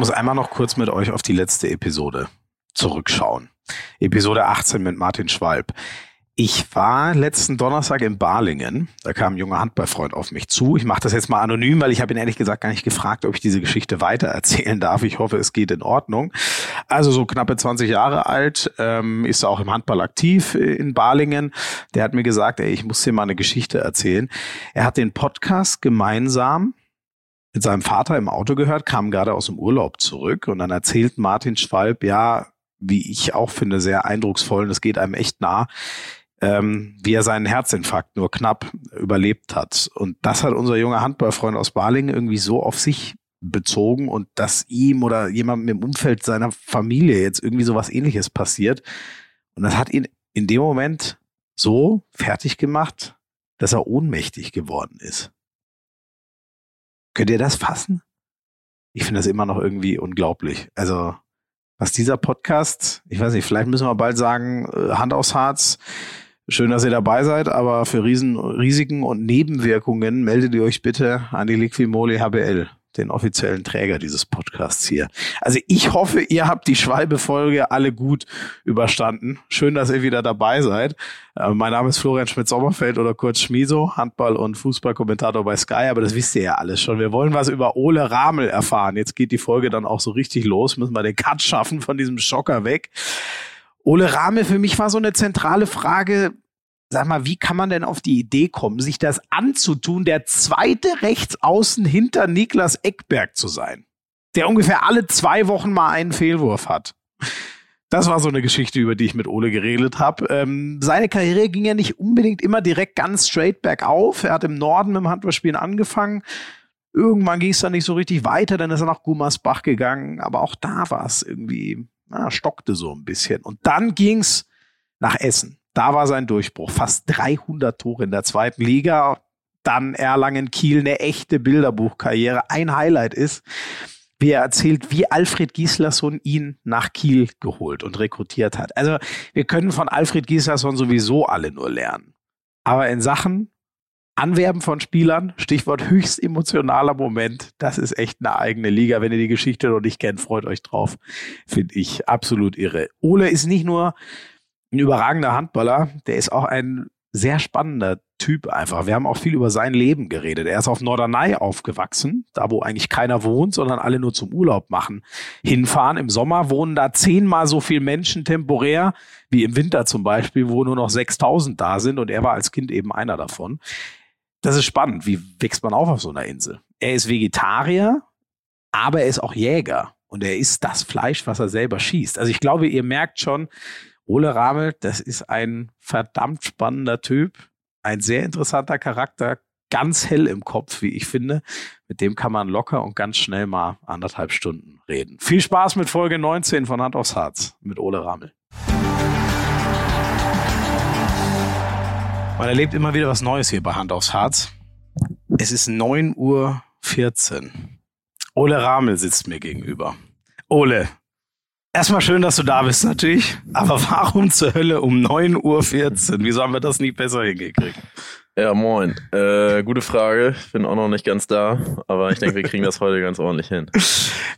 muss einmal noch kurz mit euch auf die letzte Episode zurückschauen. Episode 18 mit Martin Schwalb. Ich war letzten Donnerstag in Balingen. Da kam ein junger Handballfreund auf mich zu. Ich mache das jetzt mal anonym, weil ich habe ihn ehrlich gesagt gar nicht gefragt, ob ich diese Geschichte weiter erzählen darf. Ich hoffe, es geht in Ordnung. Also so knappe 20 Jahre alt, ähm, ist auch im Handball aktiv in Balingen. Der hat mir gesagt, ey, ich muss dir mal eine Geschichte erzählen. Er hat den Podcast gemeinsam mit seinem Vater im Auto gehört, kam gerade aus dem Urlaub zurück und dann erzählt Martin Schwalb, ja, wie ich auch finde, sehr eindrucksvoll und es geht einem echt nah ähm, wie er seinen Herzinfarkt nur knapp überlebt hat. Und das hat unser junger Handballfreund aus Balingen irgendwie so auf sich bezogen und dass ihm oder jemandem im Umfeld seiner Familie jetzt irgendwie so was ähnliches passiert. Und das hat ihn in dem Moment so fertig gemacht, dass er ohnmächtig geworden ist. Könnt ihr das fassen? Ich finde das immer noch irgendwie unglaublich. Also, was dieser Podcast, ich weiß nicht, vielleicht müssen wir bald sagen, äh, Hand aufs Harz, Schön, dass ihr dabei seid, aber für Riesen, Risiken und Nebenwirkungen meldet ihr euch bitte an die Liquimoli HBL, den offiziellen Träger dieses Podcasts hier. Also ich hoffe, ihr habt die Schwalbe-Folge alle gut überstanden. Schön, dass ihr wieder dabei seid. Äh, mein Name ist Florian Schmidt-Sommerfeld oder kurz Schmiso, Handball- und Fußballkommentator bei Sky, aber das wisst ihr ja alles schon. Wir wollen was über Ole Ramel erfahren. Jetzt geht die Folge dann auch so richtig los. Müssen wir den Cut schaffen von diesem Schocker weg. Ole Rame für mich war so eine zentrale Frage. Sag mal, wie kann man denn auf die Idee kommen, sich das anzutun, der zweite Rechtsaußen hinter Niklas Eckberg zu sein, der ungefähr alle zwei Wochen mal einen Fehlwurf hat? Das war so eine Geschichte, über die ich mit Ole geredet habe. Ähm, seine Karriere ging ja nicht unbedingt immer direkt ganz straight bergauf. Er hat im Norden mit dem Handballspielen angefangen. Irgendwann ging es dann nicht so richtig weiter, dann ist er nach Gummersbach gegangen. Aber auch da war es irgendwie na, stockte so ein bisschen. Und dann ging's nach Essen. Da war sein Durchbruch. Fast 300 Tore in der zweiten Liga. Dann Erlangen, Kiel, eine echte Bilderbuchkarriere. Ein Highlight ist, wie er erzählt, wie Alfred Gislason ihn nach Kiel geholt und rekrutiert hat. Also wir können von Alfred Gislason sowieso alle nur lernen. Aber in Sachen Anwerben von Spielern, Stichwort höchst emotionaler Moment. Das ist echt eine eigene Liga. Wenn ihr die Geschichte noch nicht kennt, freut euch drauf. Finde ich absolut irre. Ole ist nicht nur ein überragender Handballer, der ist auch ein sehr spannender Typ einfach. Wir haben auch viel über sein Leben geredet. Er ist auf Norderney aufgewachsen, da wo eigentlich keiner wohnt, sondern alle nur zum Urlaub machen. Hinfahren im Sommer wohnen da zehnmal so viel Menschen temporär wie im Winter zum Beispiel, wo nur noch 6000 da sind und er war als Kind eben einer davon das ist spannend. Wie wächst man auf auf so einer Insel? Er ist Vegetarier, aber er ist auch Jäger und er isst das Fleisch, was er selber schießt. Also ich glaube, ihr merkt schon, Ole Ramel, das ist ein verdammt spannender Typ, ein sehr interessanter Charakter, ganz hell im Kopf, wie ich finde. Mit dem kann man locker und ganz schnell mal anderthalb Stunden reden. Viel Spaß mit Folge 19 von Hand aufs Harz mit Ole Ramel. Man erlebt immer wieder was Neues hier bei Hand aufs Harz. Es ist 9.14 Uhr. Ole Ramel sitzt mir gegenüber. Ole, erstmal schön, dass du da bist natürlich. Aber warum zur Hölle um 9.14 Uhr? Wieso haben wir das nicht besser hingekriegt? Ja, moin. Äh, gute Frage. Ich bin auch noch nicht ganz da, aber ich denke, wir kriegen das heute ganz ordentlich hin.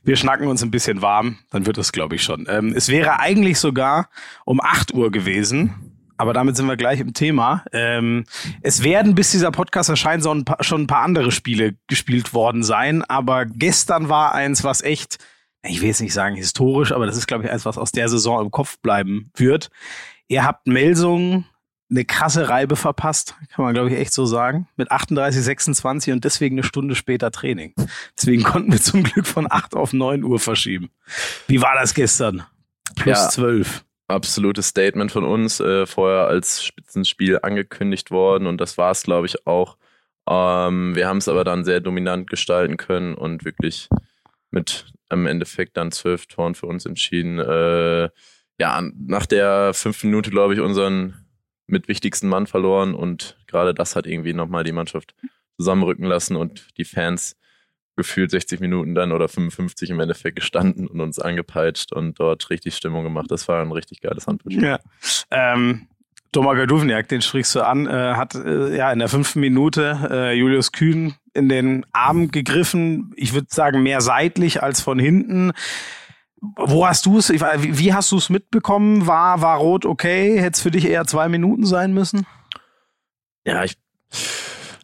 Wir schnacken uns ein bisschen warm, dann wird es, glaube ich, schon. Ähm, es wäre eigentlich sogar um 8 Uhr gewesen aber damit sind wir gleich im Thema. Ähm, es werden, bis dieser Podcast erscheint, so ein paar, schon ein paar andere Spiele gespielt worden sein. Aber gestern war eins, was echt, ich will jetzt nicht sagen historisch, aber das ist, glaube ich, eins, was aus der Saison im Kopf bleiben wird. Ihr habt Melsungen eine krasse Reibe verpasst, kann man, glaube ich, echt so sagen. Mit 38, 26 und deswegen eine Stunde später Training. Deswegen konnten wir zum Glück von 8 auf 9 Uhr verschieben. Wie war das gestern? Plus ja. 12 absolutes Statement von uns, äh, vorher als Spitzenspiel angekündigt worden und das war es, glaube ich, auch. Ähm, wir haben es aber dann sehr dominant gestalten können und wirklich mit im Endeffekt dann zwölf Toren für uns entschieden. Äh, ja, nach der fünf Minute, glaube ich, unseren mit wichtigsten Mann verloren und gerade das hat irgendwie nochmal die Mannschaft zusammenrücken lassen und die Fans gefühlt 60 Minuten dann oder 55 im Endeffekt gestanden und uns angepeitscht und dort richtig Stimmung gemacht. Das war ein richtig geiles Handballspiel. Ja. Ähm, Thomas Gaduvniak, den sprichst du an, äh, hat äh, ja in der fünften Minute äh, Julius Kühn in den Arm gegriffen. Ich würde sagen, mehr seitlich als von hinten. Wo hast du es? Wie hast du es mitbekommen? War, war rot okay? Hätte es für dich eher zwei Minuten sein müssen? Ja, ich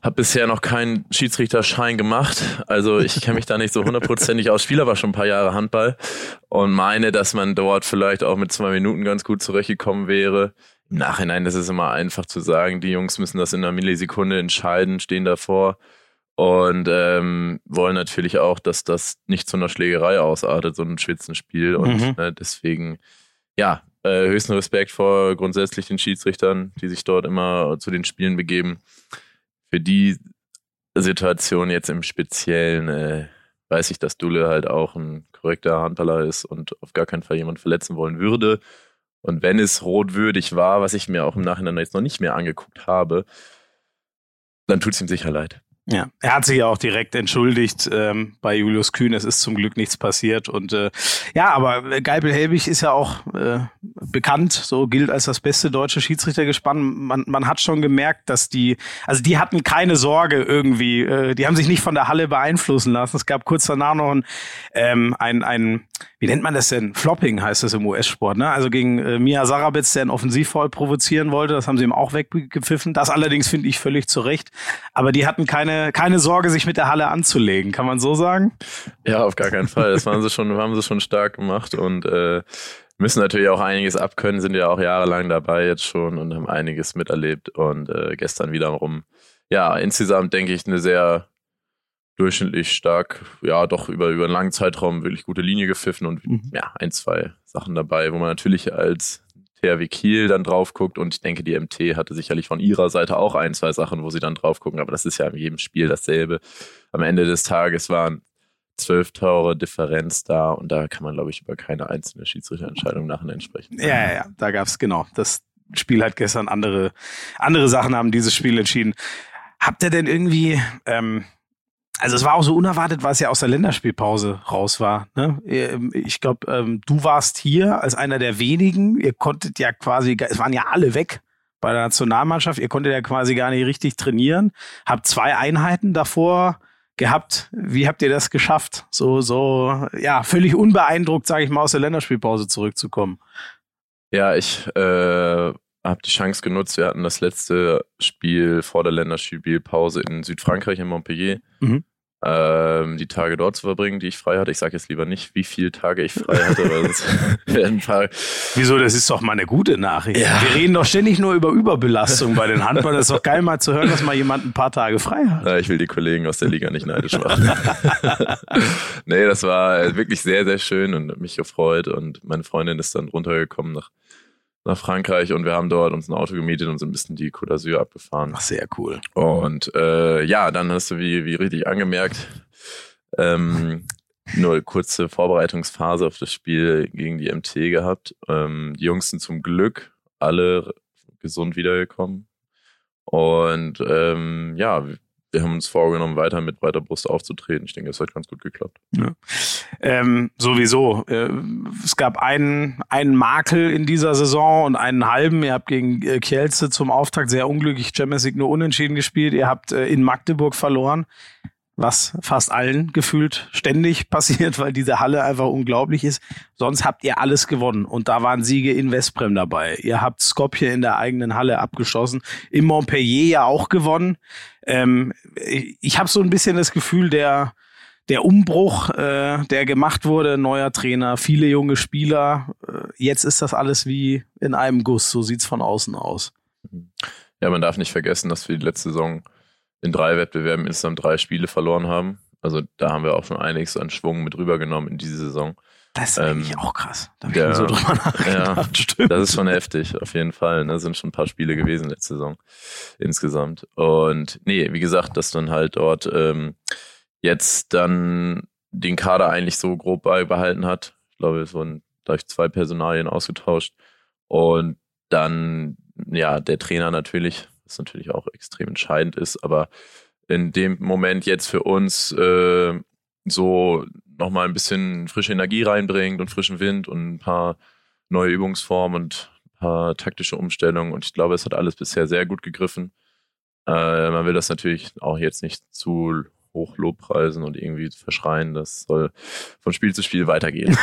habe bisher noch keinen Schiedsrichterschein gemacht. Also ich kenne mich da nicht so hundertprozentig aus. Spieler war schon ein paar Jahre Handball und meine, dass man dort vielleicht auch mit zwei Minuten ganz gut zurechtgekommen wäre. Im Nachhinein ist es immer einfach zu sagen, die Jungs müssen das in einer Millisekunde entscheiden, stehen davor und ähm, wollen natürlich auch, dass das nicht zu einer Schlägerei ausartet, so ein Schwitzenspiel. Und mhm. äh, deswegen, ja, äh, höchsten Respekt vor grundsätzlich den Schiedsrichtern, die sich dort immer zu den Spielen begeben. Für die Situation jetzt im Speziellen äh, weiß ich, dass Dule halt auch ein korrekter Handballer ist und auf gar keinen Fall jemand verletzen wollen würde. Und wenn es rotwürdig war, was ich mir auch im Nachhinein jetzt noch nicht mehr angeguckt habe, dann tut es ihm sicher leid. Ja, er hat sich ja auch direkt entschuldigt ähm, bei Julius Kühn. Es ist zum Glück nichts passiert. Und äh, ja, aber Geibel Helbig ist ja auch äh, bekannt, so gilt als das beste deutsche Schiedsrichtergespann. Man, man hat schon gemerkt, dass die, also die hatten keine Sorge irgendwie, äh, die haben sich nicht von der Halle beeinflussen lassen. Es gab kurz danach noch ein, ähm, ein, ein wie nennt man das denn? Flopping heißt das im US-Sport, ne? Also gegen äh, Mia Sarabitz, der einen Offensivfall provozieren wollte, das haben sie ihm auch weggepfiffen. Das allerdings finde ich völlig zu Recht. Aber die hatten keine, keine Sorge, sich mit der Halle anzulegen, kann man so sagen? Ja, auf gar keinen Fall. Das waren sie schon, haben sie schon stark gemacht und äh, müssen natürlich auch einiges abkönnen, sind ja auch jahrelang dabei jetzt schon und haben einiges miterlebt und äh, gestern wiederum. Ja, insgesamt denke ich eine sehr durchschnittlich stark, ja, doch über, über einen langen Zeitraum wirklich gute Linie gepfiffen und mhm. ja, ein, zwei Sachen dabei, wo man natürlich als THW Kiel dann drauf guckt und ich denke, die MT hatte sicherlich von ihrer Seite auch ein, zwei Sachen, wo sie dann drauf gucken, aber das ist ja in jedem Spiel dasselbe. Am Ende des Tages waren zwölf Tore Differenz da und da kann man, glaube ich, über keine einzelne Schiedsrichterentscheidung nachher sprechen. Ja, ja, ja, da gab es genau. Das Spiel hat gestern andere, andere Sachen haben dieses Spiel entschieden. Habt ihr denn irgendwie, ähm, also es war auch so unerwartet, weil es ja aus der Länderspielpause raus war. Ne? Ähm, ich glaube, ähm, du warst hier als einer der wenigen. Ihr konntet ja quasi, es waren ja alle weg bei der Nationalmannschaft. Ihr konntet ja quasi gar nicht richtig trainieren. Habt zwei Einheiten davor gehabt. Wie habt ihr das geschafft? So, so, ja, völlig unbeeindruckt, sage ich mal, aus der Länderspielpause zurückzukommen. Ja, ich äh, habe die Chance genutzt. Wir hatten das letzte Spiel vor der Länderspielpause in Südfrankreich, in Montpellier. Mhm. Ähm, die Tage dort zu verbringen, die ich frei hatte. Ich sage jetzt lieber nicht, wie viele Tage ich frei hatte, weil sonst werden ein paar. Wieso? Das ist doch mal eine gute Nachricht. Ja. Wir reden doch ständig nur über Überbelastung bei den Handballern. Das ist doch geil, mal zu hören, dass mal jemand ein paar Tage frei hat. Ja, ich will die Kollegen aus der Liga nicht neidisch machen. nee, das war wirklich sehr, sehr schön und mich gefreut. Und meine Freundin ist dann runtergekommen nach nach Frankreich und wir haben dort uns ein Auto gemietet und sind ein bisschen die Côte d'Azur abgefahren. Ach, sehr cool. Und äh, ja, dann hast du, wie, wie richtig angemerkt, ähm, nur eine kurze Vorbereitungsphase auf das Spiel gegen die MT gehabt. Ähm, die Jungs sind zum Glück alle gesund wiedergekommen. Und ähm, ja, wir haben uns vorgenommen, weiter mit breiter Brust aufzutreten. Ich denke, es hat ganz gut geklappt. Ja. Ähm, sowieso. Äh, es gab einen, einen Makel in dieser Saison und einen halben. Ihr habt gegen äh, Kielce zum Auftakt sehr unglücklich Champions League nur unentschieden gespielt. Ihr habt äh, in Magdeburg verloren was fast allen gefühlt ständig passiert, weil diese Halle einfach unglaublich ist. Sonst habt ihr alles gewonnen und da waren Siege in Westbrem dabei. Ihr habt Skopje in der eigenen Halle abgeschossen, in Montpellier ja auch gewonnen. Ähm, ich habe so ein bisschen das Gefühl, der der Umbruch, äh, der gemacht wurde, neuer Trainer, viele junge Spieler. Äh, jetzt ist das alles wie in einem Guss. So sieht's von außen aus. Ja, man darf nicht vergessen, dass wir die letzte Saison in drei Wettbewerben insgesamt drei Spiele verloren haben. Also da haben wir auch schon einiges an Schwung mit rübergenommen in diese Saison. Das ist ähm, eigentlich auch krass. Da der, ich so drüber nachgedacht. Ja, Stimmt. Das ist schon heftig, auf jeden Fall. Ne? Sind schon ein paar Spiele gewesen letzte Saison insgesamt. Und nee, wie gesagt, dass dann halt dort ähm, jetzt dann den Kader eigentlich so grob beibehalten hat. Ich glaube, es wurden durch zwei Personalien ausgetauscht. Und dann, ja, der Trainer natürlich was natürlich auch extrem entscheidend ist, aber in dem Moment jetzt für uns äh, so nochmal ein bisschen frische Energie reinbringt und frischen Wind und ein paar neue Übungsformen und ein paar taktische Umstellungen. Und ich glaube, es hat alles bisher sehr gut gegriffen. Äh, man will das natürlich auch jetzt nicht zu hochlobpreisen und irgendwie verschreien, das soll von Spiel zu Spiel weitergehen.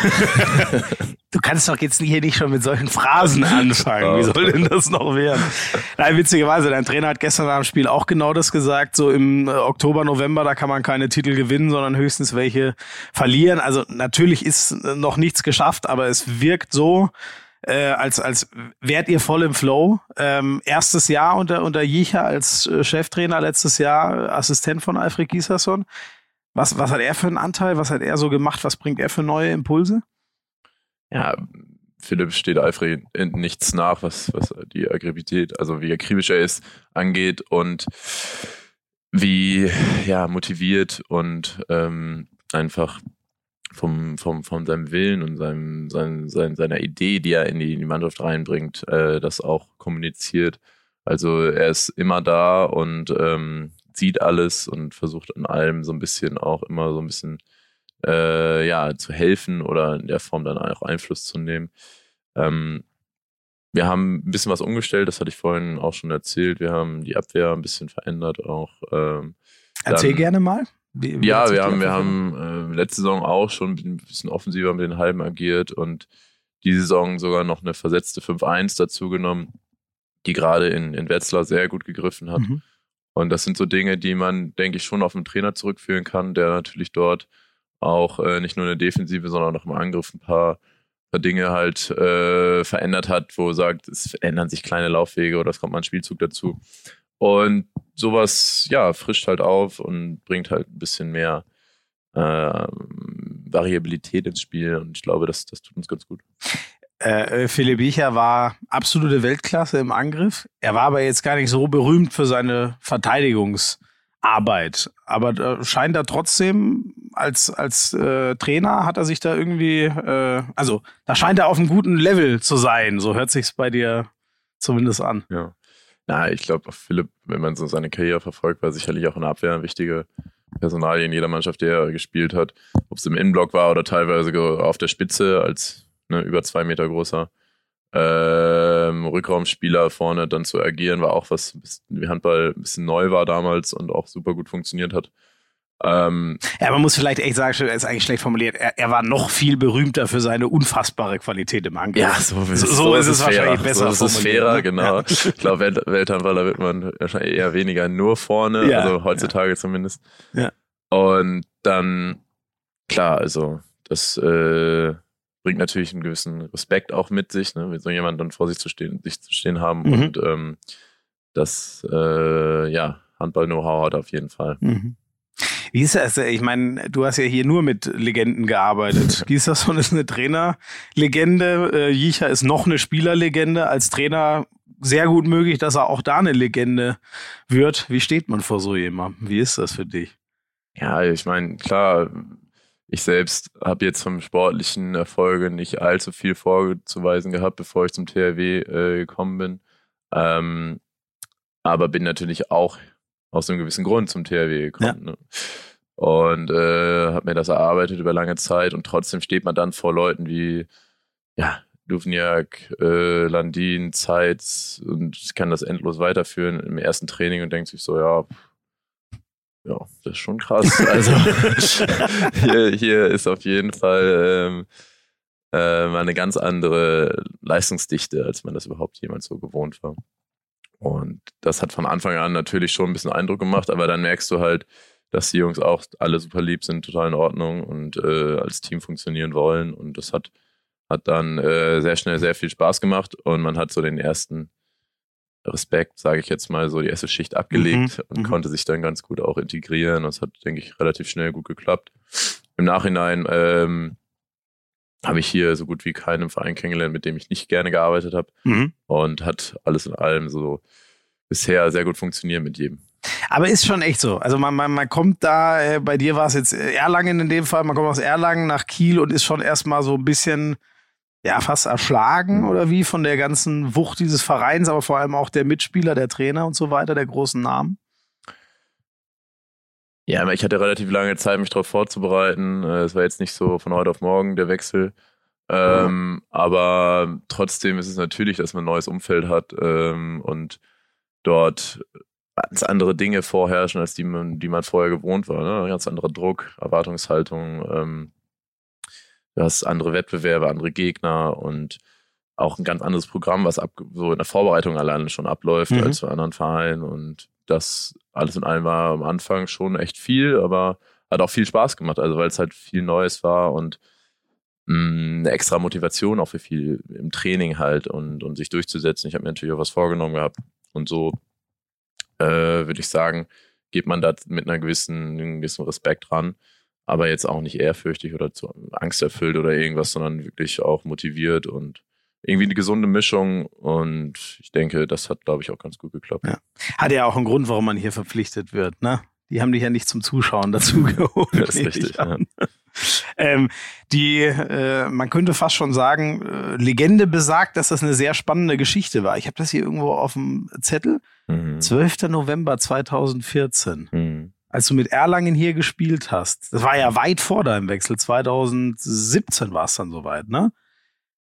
du kannst doch jetzt hier nicht schon mit solchen Phrasen anfangen. Wie soll denn das noch werden? Nein, witzigerweise, dein Trainer hat gestern am Spiel auch genau das gesagt. So im äh, Oktober, November, da kann man keine Titel gewinnen, sondern höchstens welche verlieren. Also natürlich ist noch nichts geschafft, aber es wirkt so, äh, als, als wärt ihr voll im Flow. Ähm, erstes Jahr unter, unter Jicha als äh, Cheftrainer, letztes Jahr Assistent von Alfred Gieserson. Was, was hat er für einen Anteil? Was hat er so gemacht? Was bringt er für neue Impulse? Ja, Philipp steht Alfred in nichts nach, was, was die Aggressivität, also wie akribisch er ist, angeht und wie ja, motiviert und ähm, einfach vom, vom, von seinem Willen und seinem, sein, sein, seiner Idee, die er in die, in die Mannschaft reinbringt, äh, das auch kommuniziert. Also er ist immer da und ähm, sieht alles und versucht an allem so ein bisschen auch immer so ein bisschen äh, ja zu helfen oder in der Form dann auch Einfluss zu nehmen. Ähm, wir haben ein bisschen was umgestellt, das hatte ich vorhin auch schon erzählt. Wir haben die Abwehr ein bisschen verändert auch. Ähm, Erzähl gerne mal. Wie, wie ja, wir haben, wir haben äh, letzte Saison auch schon ein bisschen offensiver mit den Halben agiert und diese Saison sogar noch eine versetzte 5-1 dazu genommen, die gerade in, in Wetzlar sehr gut gegriffen hat. Mhm. Und das sind so Dinge, die man, denke ich, schon auf den Trainer zurückführen kann, der natürlich dort auch äh, nicht nur in der Defensive, sondern auch im Angriff ein paar, paar Dinge halt äh, verändert hat, wo er sagt, es ändern sich kleine Laufwege oder es kommt mal ein Spielzug dazu. Und sowas, ja, frischt halt auf und bringt halt ein bisschen mehr äh, Variabilität ins Spiel. Und ich glaube, das, das tut uns ganz gut. Äh, äh, Philipp Biecher war absolute Weltklasse im Angriff. Er war aber jetzt gar nicht so berühmt für seine Verteidigungsarbeit. Aber äh, scheint er trotzdem als, als äh, Trainer hat er sich da irgendwie, äh, also da scheint er auf einem guten Level zu sein. So hört sich's bei dir zumindest an. Ja. Na, ich glaube, Philipp, wenn man so seine Karriere verfolgt, war sicherlich auch in der Abwehr eine wichtige Personalie in jeder Mannschaft, die er gespielt hat. Ob es im Innenblock war oder teilweise auf der Spitze als ne, über zwei Meter großer ähm, Rückraumspieler vorne dann zu agieren, war auch was, wie Handball ein bisschen neu war damals und auch super gut funktioniert hat. Ähm, ja, man muss vielleicht echt sagen, er ist eigentlich schlecht formuliert. Er, er, war noch viel berühmter für seine unfassbare Qualität im Angriff. Ja, so, so, so ist, es fairer. wahrscheinlich besser. So ist es fairer, ne? genau. Ja. Ich glaube, Welt, Welthandballer wird man wahrscheinlich eher weniger nur vorne, ja, also heutzutage ja. zumindest. Ja. Und dann, klar, also das äh, bringt natürlich einen gewissen Respekt auch mit sich, ne, mit so jemand dann vor sich zu stehen, sich zu stehen haben. Mhm. Und ähm, das, äh, ja, Handball-Know-how hat auf jeden Fall. Mhm. Wie ist das? Ich meine, du hast ja hier nur mit Legenden gearbeitet. Gieserson ist eine Trainerlegende. Äh, Jicha ist noch eine Spielerlegende. Als Trainer sehr gut möglich, dass er auch da eine Legende wird. Wie steht man vor so jemandem? Wie ist das für dich? Ja, ich meine, klar, ich selbst habe jetzt vom sportlichen Erfolge nicht allzu viel vorzuweisen gehabt, bevor ich zum THW äh, gekommen bin. Ähm, aber bin natürlich auch aus einem gewissen Grund zum THW gekommen. Ja. Ne? Und äh, habe mir das erarbeitet über lange Zeit und trotzdem steht man dann vor Leuten wie, ja, Duvniak, äh, Landin, Zeitz und ich kann das endlos weiterführen im ersten Training und denkt sich so, ja, ja, das ist schon krass. Also hier, hier ist auf jeden Fall ähm, äh, eine ganz andere Leistungsdichte, als man das überhaupt jemals so gewohnt war. Und das hat von Anfang an natürlich schon ein bisschen Eindruck gemacht, aber dann merkst du halt, dass die Jungs auch alle super lieb sind, total in Ordnung und äh, als Team funktionieren wollen. Und das hat, hat dann äh, sehr schnell sehr viel Spaß gemacht und man hat so den ersten Respekt, sage ich jetzt mal, so die erste Schicht abgelegt mhm, und mhm. konnte sich dann ganz gut auch integrieren. Das hat, denke ich, relativ schnell gut geklappt. Im Nachhinein ähm, habe ich hier so gut wie keinen Verein kennengelernt, mit dem ich nicht gerne gearbeitet habe. Mhm. Und hat alles in allem so bisher sehr gut funktioniert mit jedem. Aber ist schon echt so. Also man, man, man kommt da, äh, bei dir war es jetzt Erlangen in dem Fall, man kommt aus Erlangen nach Kiel und ist schon erstmal so ein bisschen, ja, fast erschlagen mhm. oder wie von der ganzen Wucht dieses Vereins, aber vor allem auch der Mitspieler, der Trainer und so weiter, der großen Namen. Ja, ich hatte relativ lange Zeit, mich darauf vorzubereiten. Äh, es war jetzt nicht so von heute auf morgen der Wechsel. Ähm, mhm. Aber trotzdem ist es natürlich, dass man ein neues Umfeld hat ähm, und dort ganz andere Dinge vorherrschen, als die man, die man vorher gewohnt war. Ne? Ganz anderer Druck, Erwartungshaltung. Ähm, du hast andere Wettbewerbe, andere Gegner und auch ein ganz anderes Programm, was ab, so in der Vorbereitung alleine schon abläuft mhm. als bei anderen Vereinen. Und das alles in allem war am Anfang schon echt viel, aber hat auch viel Spaß gemacht, also weil es halt viel Neues war und mm, eine extra Motivation auch für viel im Training halt und, und sich durchzusetzen. Ich habe mir natürlich auch was vorgenommen gehabt und so äh, würde ich sagen, geht man da mit einer gewissen, einem gewissen Respekt ran, aber jetzt auch nicht ehrfürchtig oder zu Angst erfüllt oder irgendwas, sondern wirklich auch motiviert und irgendwie eine gesunde Mischung und ich denke, das hat, glaube ich, auch ganz gut geklappt. Ja. Hat ja auch einen Grund, warum man hier verpflichtet wird, ne? Die haben dich ja nicht zum Zuschauen dazu geholt. das ist richtig. Ja. Ähm, die, äh, man könnte fast schon sagen, äh, Legende besagt, dass das eine sehr spannende Geschichte war. Ich habe das hier irgendwo auf dem Zettel. Mhm. 12. November 2014. Mhm. Als du mit Erlangen hier gespielt hast. Das war ja weit vor deinem Wechsel. 2017 war es dann soweit, ne?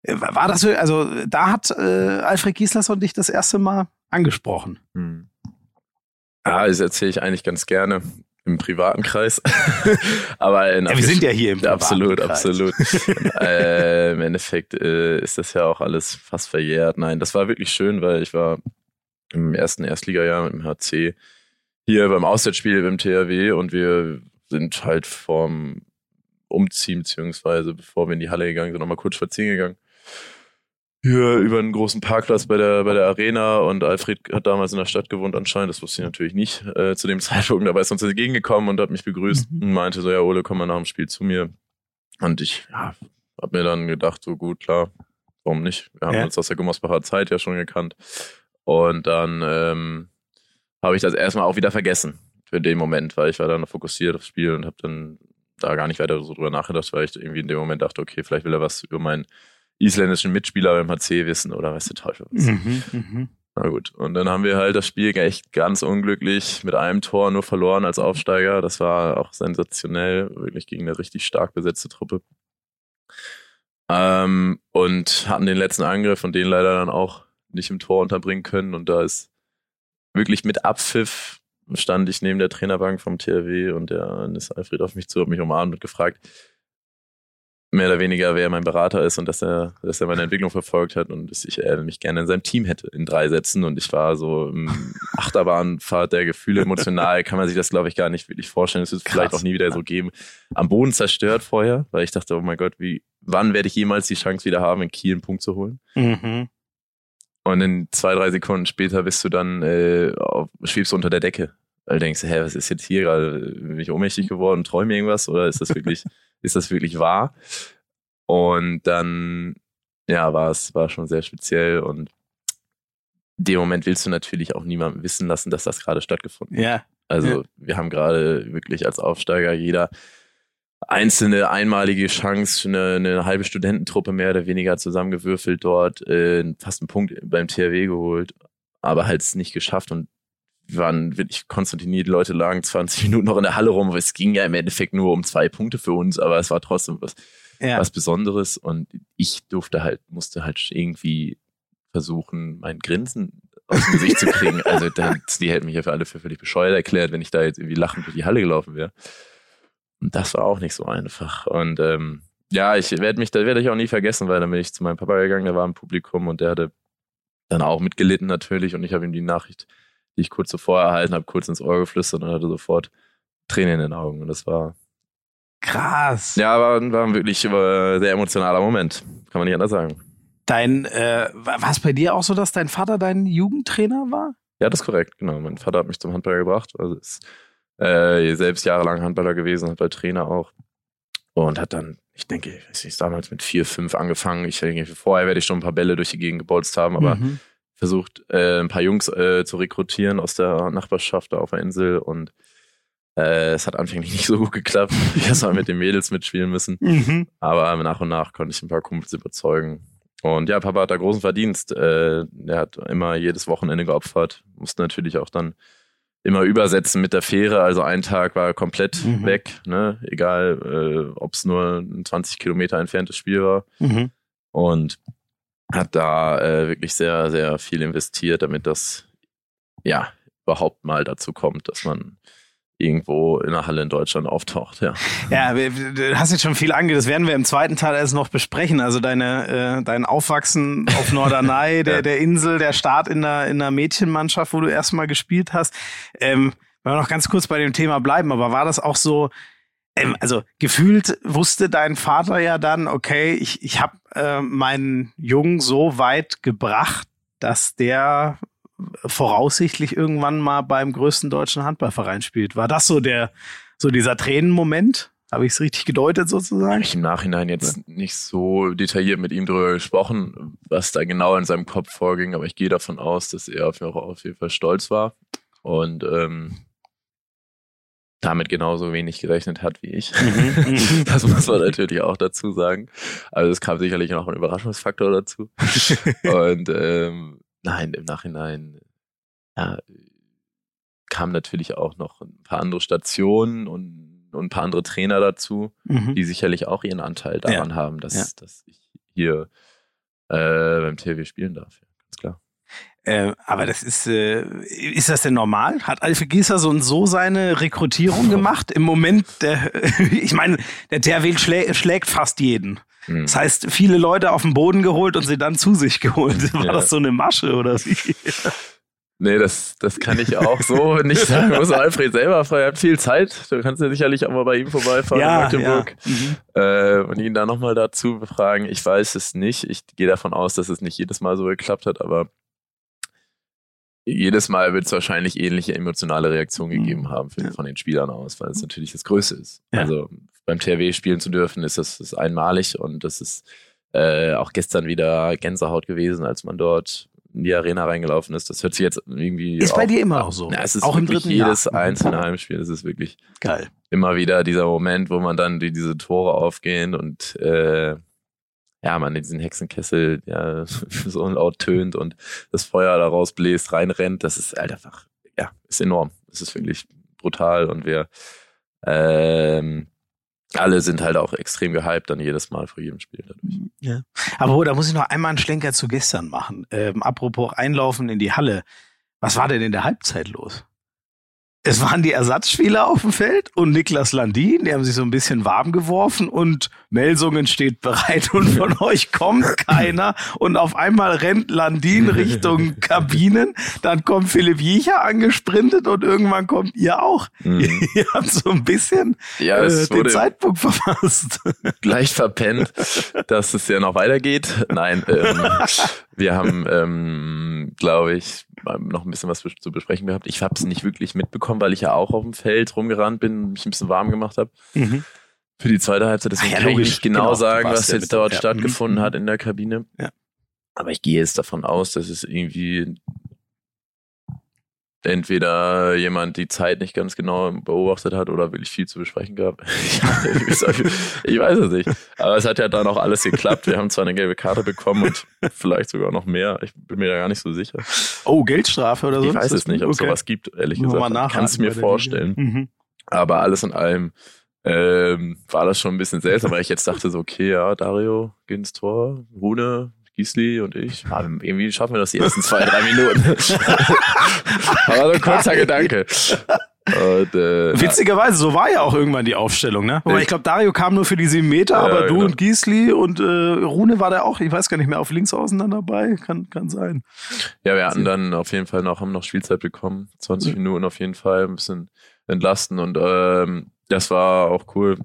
Äh, war das, also da hat äh, Alfred Gieslasson dich das erste Mal angesprochen. Hm. Ah, das erzähle ich eigentlich ganz gerne im privaten Kreis. Aber ja, wir sind ja hier im privaten Absolut, Kreis. absolut. äh, Im Endeffekt äh, ist das ja auch alles fast verjährt. Nein, das war wirklich schön, weil ich war im ersten Erstligajahr mit dem HC hier beim Auswärtsspiel beim THW und wir sind halt vorm Umziehen, beziehungsweise bevor wir in die Halle gegangen sind, nochmal kurz spazieren gegangen hier über einen großen Parkplatz bei der, bei der Arena und Alfred hat damals in der Stadt gewohnt anscheinend, das wusste ich natürlich nicht äh, zu dem Zeitpunkt, aber er ist uns entgegengekommen und hat mich begrüßt mhm. und meinte so, ja Ole, komm mal nach dem Spiel zu mir. Und ich ja, habe mir dann gedacht, so gut, klar, warum nicht? Wir haben ja. uns aus der Gummersbacher Zeit ja schon gekannt. Und dann ähm, habe ich das erstmal auch wieder vergessen für den Moment, weil ich war dann fokussiert aufs Spiel und habe dann da gar nicht weiter so drüber nachgedacht, weil ich irgendwie in dem Moment dachte, okay, vielleicht will er was über mein isländischen Mitspieler beim HC wissen oder weiß der Teufel was. Mhm, mh. Na gut. Und dann haben wir halt das Spiel echt ganz unglücklich mit einem Tor nur verloren als Aufsteiger. Das war auch sensationell, wirklich gegen eine richtig stark besetzte Truppe. Ähm, und hatten den letzten Angriff und den leider dann auch nicht im Tor unterbringen können. Und da ist wirklich mit Abpfiff stand ich neben der Trainerbank vom THW und der ist Alfred auf mich zu, hat mich umarmt und gefragt, mehr oder weniger, wer mein Berater ist und dass er, dass er meine Entwicklung verfolgt hat und dass ich äh, mich gerne in seinem Team hätte in drei Sätzen und ich war so im Achterbahnfahrt der Gefühle emotional, kann man sich das glaube ich gar nicht wirklich vorstellen. Es wird Krass. vielleicht auch nie wieder so geben. Am Boden zerstört vorher, weil ich dachte, oh mein Gott, wie, wann werde ich jemals die Chance wieder haben, in Kiel einen Punkt zu holen? Mhm. Und in zwei, drei Sekunden später bist du dann, äh, auf, schwebst du unter der Decke. Weil du denkst, hä, was ist jetzt hier gerade? Bin ich ohnmächtig geworden, träume irgendwas oder ist das wirklich ist das wirklich wahr? Und dann, ja, war es war schon sehr speziell und in dem Moment willst du natürlich auch niemandem wissen lassen, dass das gerade stattgefunden hat. Ja. Also ja. wir haben gerade wirklich als Aufsteiger jeder einzelne einmalige Chance, eine, eine, halbe Studententruppe mehr oder weniger zusammengewürfelt dort, äh, fast einen Punkt beim THW geholt, aber halt es nicht geschafft und waren wirklich konstantiniert, die Leute lagen 20 Minuten noch in der Halle rum, aber es ging ja im Endeffekt nur um zwei Punkte für uns, aber es war trotzdem was, ja. was Besonderes und ich durfte halt, musste halt irgendwie versuchen, mein Grinsen aus dem Gesicht zu kriegen. Also das, die hätten mich ja für alle für völlig bescheuert erklärt, wenn ich da jetzt irgendwie lachend durch die Halle gelaufen wäre. Und das war auch nicht so einfach. Und ähm, ja, ich werde mich, da werde ich auch nie vergessen, weil dann bin ich zu meinem Papa gegangen, der war im Publikum und der hatte dann auch mitgelitten natürlich und ich habe ihm die Nachricht die ich kurz zuvor erhalten habe, kurz ins Ohr geflüstert und hatte sofort Tränen in den Augen. Und das war krass. Ja, war, war ein wirklich äh, sehr emotionaler Moment. Kann man nicht anders sagen. Dein, äh, war es bei dir auch so, dass dein Vater dein Jugendtrainer war? Ja, das ist korrekt, genau. Mein Vater hat mich zum Handballer gebracht. Also ist äh, selbst jahrelang Handballer gewesen, Handballtrainer auch. Und hat dann, ich denke, ich weiß nicht, damals mit vier, fünf angefangen. Ich denke, vorher werde ich schon ein paar Bälle durch die Gegend gebolzt haben, aber mhm versucht, äh, ein paar Jungs äh, zu rekrutieren aus der Nachbarschaft da auf der Insel und äh, es hat anfänglich nicht so gut geklappt. Ich erstmal mit den Mädels mitspielen müssen. Mhm. Aber nach und nach konnte ich ein paar Kumpels überzeugen. Und ja, Papa hat da großen Verdienst. Äh, er hat immer jedes Wochenende geopfert. Musste natürlich auch dann immer übersetzen mit der Fähre. Also ein Tag war komplett mhm. weg, ne? egal äh, ob es nur ein 20 Kilometer entferntes Spiel war. Mhm. Und hat da äh, wirklich sehr, sehr viel investiert, damit das ja überhaupt mal dazu kommt, dass man irgendwo in der Halle in Deutschland auftaucht, ja. Ja, du hast jetzt schon viel ange, das werden wir im zweiten Teil erst noch besprechen. Also deine, äh, dein Aufwachsen auf Norderney, der, ja. der Insel, der Start in der, in der Mädchenmannschaft, wo du erstmal gespielt hast. Ähm, wenn wir noch ganz kurz bei dem Thema bleiben, aber war das auch so, also gefühlt wusste dein Vater ja dann, okay, ich, ich habe äh, meinen Jungen so weit gebracht, dass der voraussichtlich irgendwann mal beim größten deutschen Handballverein spielt. War das so der, so dieser Tränenmoment? Habe ich es richtig gedeutet sozusagen? Habe ich im Nachhinein jetzt ja. nicht so detailliert mit ihm darüber gesprochen, was da genau in seinem Kopf vorging, aber ich gehe davon aus, dass er auf jeden Fall stolz war und ähm, damit genauso wenig gerechnet hat wie ich. Mhm, mhm. das muss man natürlich auch dazu sagen. Also es kam sicherlich noch ein Überraschungsfaktor dazu. und ähm, nein, im Nachhinein ja, kamen natürlich auch noch ein paar andere Stationen und, und ein paar andere Trainer dazu, mhm. die sicherlich auch ihren Anteil daran ja. haben, dass, ja. dass ich hier äh, beim TW spielen darf. Äh, aber das ist, äh, ist das denn normal? Hat Alfred Gieser so und so seine Rekrutierung gemacht? Im Moment, der, ich meine, der THW schlä schlägt fast jeden. Mhm. Das heißt, viele Leute auf den Boden geholt und sie dann zu sich geholt. War ja. das so eine Masche oder wie? Nee, das, das kann ich auch so nicht sagen. Muss Alfred selber fragen. Er hat viel Zeit. Du kannst ja sicherlich auch mal bei ihm vorbeifahren ja, in Magdeburg ja. mhm. äh, und ihn da nochmal dazu befragen. Ich weiß es nicht. Ich gehe davon aus, dass es nicht jedes Mal so geklappt hat, aber jedes Mal wird es wahrscheinlich ähnliche emotionale Reaktionen mhm. gegeben haben für, ja. von den Spielern aus, weil es mhm. natürlich das Größte ist. Ja. Also beim THW spielen zu dürfen, ist das, das einmalig und das ist äh, auch gestern wieder Gänsehaut gewesen, als man dort in die Arena reingelaufen ist. Das hört sich jetzt irgendwie. Ist auch, bei dir immer auch so. Ja, es ist auch im dritten jedes Jahr. einzelne Heimspiel. Das ist wirklich geil. Immer wieder dieser Moment, wo man dann die, diese Tore aufgehen und äh, ja, man in diesen Hexenkessel ja, so laut tönt und das Feuer daraus bläst, reinrennt, das ist halt einfach, ja, ist enorm. Das ist wirklich brutal und wir ähm, alle sind halt auch extrem gehypt dann jedes Mal vor jedem Spiel dadurch. Ja. Aber da muss ich noch einmal einen Schlenker zu gestern machen. Ähm, apropos Einlaufen in die Halle. Was war denn in der Halbzeit los? Es waren die Ersatzspieler auf dem Feld und Niklas Landin, die haben sich so ein bisschen warm geworfen und Melsungen steht bereit und von euch kommt keiner und auf einmal rennt Landin Richtung Kabinen, dann kommt Philipp Jicher angesprintet und irgendwann kommt ihr auch. Mhm. Ihr habt so ein bisschen ja, äh, den Zeitpunkt verpasst. Gleich verpennt, dass es ja noch weitergeht. Nein, ähm, wir haben, ähm, glaube ich, noch ein bisschen was zu besprechen gehabt. Ich habe es nicht wirklich mitbekommen, weil ich ja auch auf dem Feld rumgerannt bin, mich ein bisschen warm gemacht habe. Mhm. Für die zweite Halbzeit. Deswegen ja, kann ich nicht genau, genau sagen, was jetzt dort ja. stattgefunden mhm. hat in der Kabine. Ja. Aber ich gehe jetzt davon aus, dass es irgendwie entweder jemand die Zeit nicht ganz genau beobachtet hat oder wirklich viel zu besprechen gab. ich weiß es nicht. Aber es hat ja dann auch alles geklappt. Wir haben zwar eine gelbe Karte bekommen und vielleicht sogar noch mehr. Ich bin mir da gar nicht so sicher. Oh, Geldstrafe oder so? Ich weiß es nicht, ob es okay. sowas gibt, ehrlich gesagt. Ich kann es mir vorstellen. Mhm. Aber alles in allem ähm, war das schon ein bisschen seltsam, weil ich jetzt dachte so, okay, ja, Dario geht ins Tor, Rune Gisli und ich, ah, irgendwie schaffen wir das die ersten zwei, drei Minuten. Aber so ein kurzer Gedanke. Und, äh, Witzigerweise, so war ja auch irgendwann die Aufstellung, ne? Wobei ich glaube, Dario kam nur für die sieben Meter, ja, aber du genau. und Gisli und äh, Rune war da auch, ich weiß gar nicht mehr, auf links außen dann dabei, kann, kann sein. Ja, wir hatten dann auf jeden Fall noch, haben noch Spielzeit bekommen, 20 Minuten auf jeden Fall, ein bisschen entlasten und ähm, das war auch cool.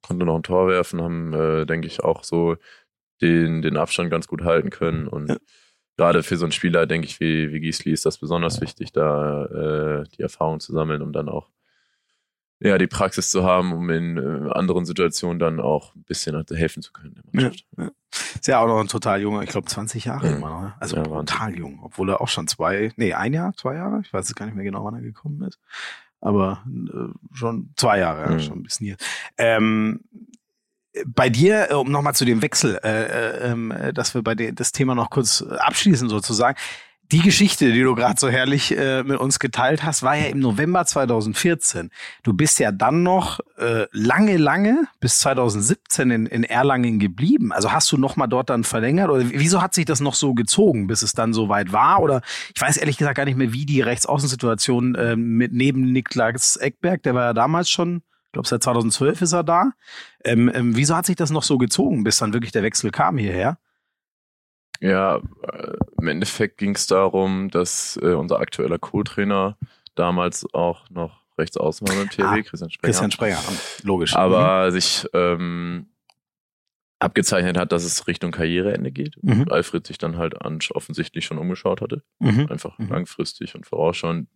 Konnte noch ein Tor werfen, haben, äh, denke ich, auch so den, den Abstand ganz gut halten können. Und ja. gerade für so einen Spieler, denke ich, wie, wie Giesli ist das besonders wichtig, da äh, die Erfahrung zu sammeln, um dann auch ja, die Praxis zu haben, um in äh, anderen Situationen dann auch ein bisschen helfen zu können. Ja, ja. Ist ja auch noch ein total junger, ich glaube 20 Jahre mhm. immer noch. Ne? Also ja, total jung, obwohl er auch schon zwei, nee, ein Jahr, zwei Jahre, ich weiß es gar nicht mehr genau, wann er gekommen ist. Aber äh, schon zwei Jahre, mhm. schon ein bisschen hier. Ähm, bei dir, äh, um nochmal zu dem Wechsel, äh, äh, ähm, dass wir bei dir das Thema noch kurz abschließen sozusagen, die Geschichte, die du gerade so herrlich äh, mit uns geteilt hast, war ja im November 2014. Du bist ja dann noch äh, lange, lange bis 2017 in, in Erlangen geblieben. Also hast du noch mal dort dann verlängert oder wieso hat sich das noch so gezogen, bis es dann so weit war? Oder ich weiß ehrlich gesagt gar nicht mehr, wie die Rechtsaußensituation äh, mit neben Niklas Eckberg, der war ja damals schon, ich glaube seit 2012 ist er da. Ähm, ähm, wieso hat sich das noch so gezogen, bis dann wirklich der Wechsel kam hierher? Ja, äh, im Endeffekt ging es darum, dass äh, unser aktueller Co-Trainer damals auch noch rechts außen war beim THW, ah, Christian Sprenger. Christian Sprenger, logisch. Aber mhm. sich ähm, abgezeichnet hat, dass es Richtung Karriereende geht. Mhm. Und Alfred sich dann halt offensichtlich schon umgeschaut hatte. Mhm. Einfach mhm. langfristig und vorausschauend